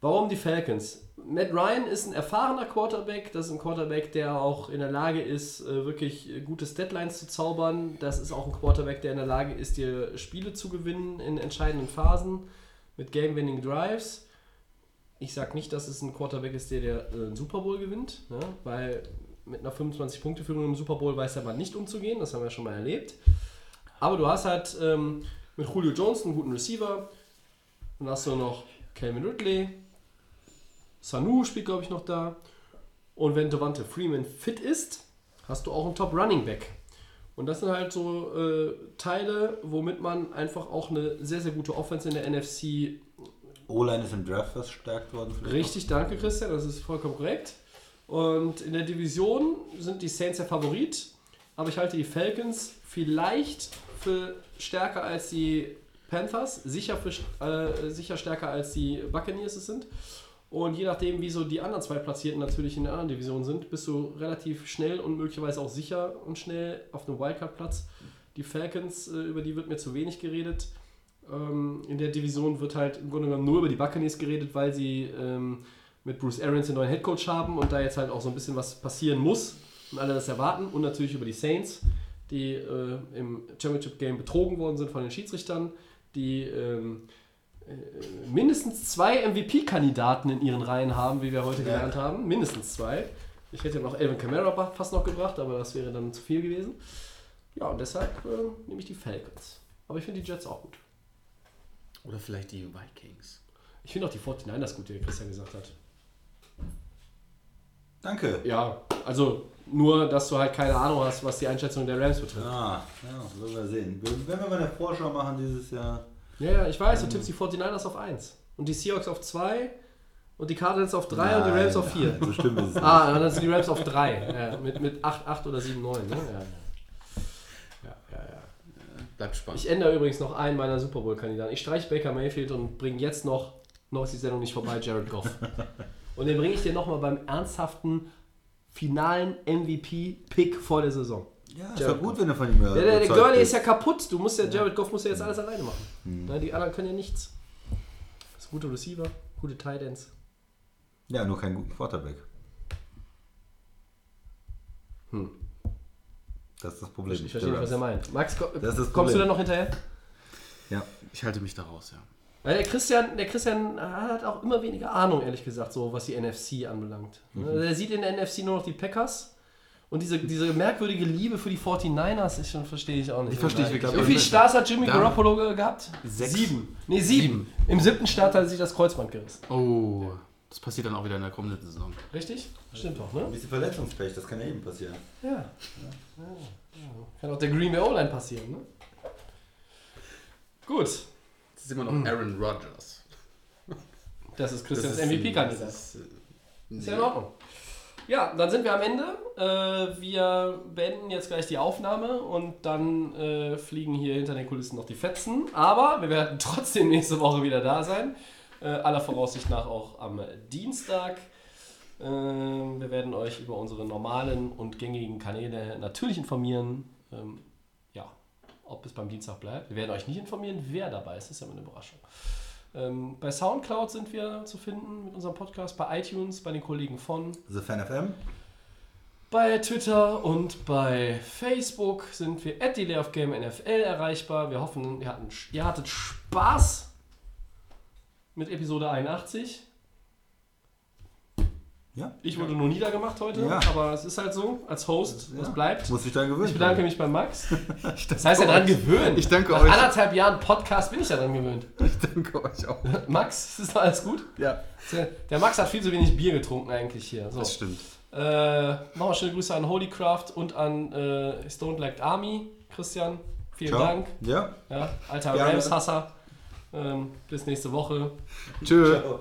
warum die Falcons? Matt Ryan ist ein erfahrener Quarterback. Das ist ein Quarterback, der auch in der Lage ist, äh, wirklich äh, gute Deadlines zu zaubern. Das ist auch ein Quarterback, der in der Lage ist, dir Spiele zu gewinnen in entscheidenden Phasen mit Game-Winning Drives. Ich sage nicht, dass es ein Quarterback ist, der, der äh, Super Bowl gewinnt, ne? weil mit einer 25-Punkte-Führung im Super Bowl weiß er mal nicht umzugehen. Das haben wir schon mal erlebt. Aber du hast halt ähm, mit Julio Jones einen guten Receiver. Dann hast du noch Calvin Ridley. Sanu spielt, glaube ich, noch da. Und wenn Devante Freeman fit ist, hast du auch einen Top Running Back. Und das sind halt so äh, Teile, womit man einfach auch eine sehr, sehr gute Offense in der NFC
O-Line ist im Draft verstärkt worden.
Richtig, danke Christian, das ist vollkommen korrekt. Und in der Division sind die Saints der Favorit, aber ich halte die Falcons vielleicht für stärker als die Panthers, sicher, für, äh, sicher stärker als die Buccaneers es sind. Und je nachdem, wie so die anderen zwei Platzierten natürlich in der anderen Division sind, bist du relativ schnell und möglicherweise auch sicher und schnell auf einem Wildcard-Platz. Die Falcons, äh, über die wird mir zu wenig geredet. Ähm, in der Division wird halt im Grunde genommen nur über die Buccaneers geredet, weil sie ähm, mit Bruce Arians den neuen Headcoach haben und da jetzt halt auch so ein bisschen was passieren muss und alle das erwarten. Und natürlich über die Saints, die äh, im Championship Game betrogen worden sind von den Schiedsrichtern, die ähm, äh, mindestens zwei MVP-Kandidaten in ihren Reihen haben, wie wir heute
Ja.
gelernt haben. Mindestens zwei. Ich hätte ja noch Elvin Kamara fast noch gebracht, aber das wäre dann zu viel gewesen. Ja, und deshalb äh, nehme ich die Falcons. Aber ich finde die Jets auch gut.
Oder vielleicht die Vikings.
Ich finde auch die 49ers gut, wie Christian gesagt hat.
Danke.
Ja, also nur, dass du halt keine Ahnung hast, was die Einschätzung der Rams betrifft.
Ah, ja, werden wir sehen. Wenn wir mal eine Vorschau machen dieses Jahr.
Ja, ja, ich weiß, du tippst die 49ers auf 1 und die Seahawks auf 2 und die Cardinals auf 3 und die Rams auf 4.
Nein, So stimmt es.
Ah, und dann sind die Rams auf 3. Ja, mit, mit 8, 8 oder 7, 9. Ne? Ja, ja. Ja, ja, ja.
Bleibt spannend.
Ich ändere übrigens noch einen meiner Super Bowl-Kandidaten. Ich streiche Baker Mayfield und bringe jetzt noch, noch ist die Sendung nicht vorbei, Jared Goff. Und den bringe ich dir nochmal beim ernsthaften finalen MVP-Pick vor der Saison.
Ja, ist
Jared
doch gut, wenn du von ihm
Der, der, der Gurney
bist.
ist ja kaputt. Du musst ja, Jared Goff muss ja jetzt alles alleine machen. Na, die anderen können ja nichts. Das ist gute Receiver, gute Tight Ends.
Ja, nur keinen guten Quarterback.
Hm.
Das ist das Problem.
Ich verstehe nicht, was er meint. Max, ko
Das ist das
kommst du da noch hinterher?
Ja.
Ich halte mich da raus, ja.
Weil der Christian, der Christian hat auch immer weniger Ahnung, ehrlich gesagt, so was die NFC anbelangt.
Mhm.
Er sieht in der NFC nur noch die Packers Und diese, diese merkwürdige Liebe für die 49ers, ich verstehe ich auch nicht.
Die verstehe ich wirklich
Wie viele. Stars hat Jimmy Garoppolo ge- gehabt?
Sechs.
Sieben. Nee, sieben. Im siebten Start hat er sich das Kreuzband gerissen.
Oh, das passiert dann auch wieder in der kommenden Saison.
Richtig? Stimmt doch, ne?
Ein bisschen Verletzungspech, das kann ja eben passieren.
Ja. ja. ja. Kann auch der Green Bay O-Line passieren, ne? Gut.
Das ist immer noch Aaron Rodgers.
Das ist
Das
Christians
ist-
MVP-Kandidat.
das ist, äh,
Ist ja in Ordnung. Ja, dann sind wir am Ende. Äh, wir beenden jetzt gleich die Aufnahme und dann äh, fliegen hier hinter den Kulissen noch die Fetzen. Aber wir werden trotzdem nächste Woche wieder da sein. Äh, aller Voraussicht nach auch am Dienstag. Äh, wir werden euch über unsere normalen und gängigen Kanäle natürlich informieren. Ähm, ja, ob es beim Dienstag bleibt. Wir werden euch nicht informieren, wer dabei ist. Das ist ja immer eine Überraschung. Ähm, bei Soundcloud sind wir zu finden mit unserem Podcast, bei iTunes, bei den Kollegen von,
The Fan FM.
bei Twitter und bei Facebook sind wir at Delay of Game NFL erreichbar. Wir hoffen, ihr, hatten, ihr hattet Spaß mit Episode 81.
Ja.
Ich wurde nur niedergemacht heute,
Ja.
aber es ist halt so, als Host,
Ja.
es bleibt.
Muss ich dann gewöhnen.
Ich bedanke mich bei Max. Das heißt ja dran gewöhnt.
Ich danke
Nach
euch.
anderthalb Jahren Podcast bin ich ja dran gewöhnt.
Ich danke euch auch.
Max, ist doch alles gut?
Ja,
Der, Max hat viel zu wenig Bier getrunken eigentlich hier. So.
das stimmt.
Äh, Nochmal schöne Grüße an Holycraft und an äh, Stone Black Army. Christian, vielen
Ciao.
Dank.
Ja.
Ja, alter. Rams-Hasser. Ähm, bis nächste Woche.
Tschö.
Ciao.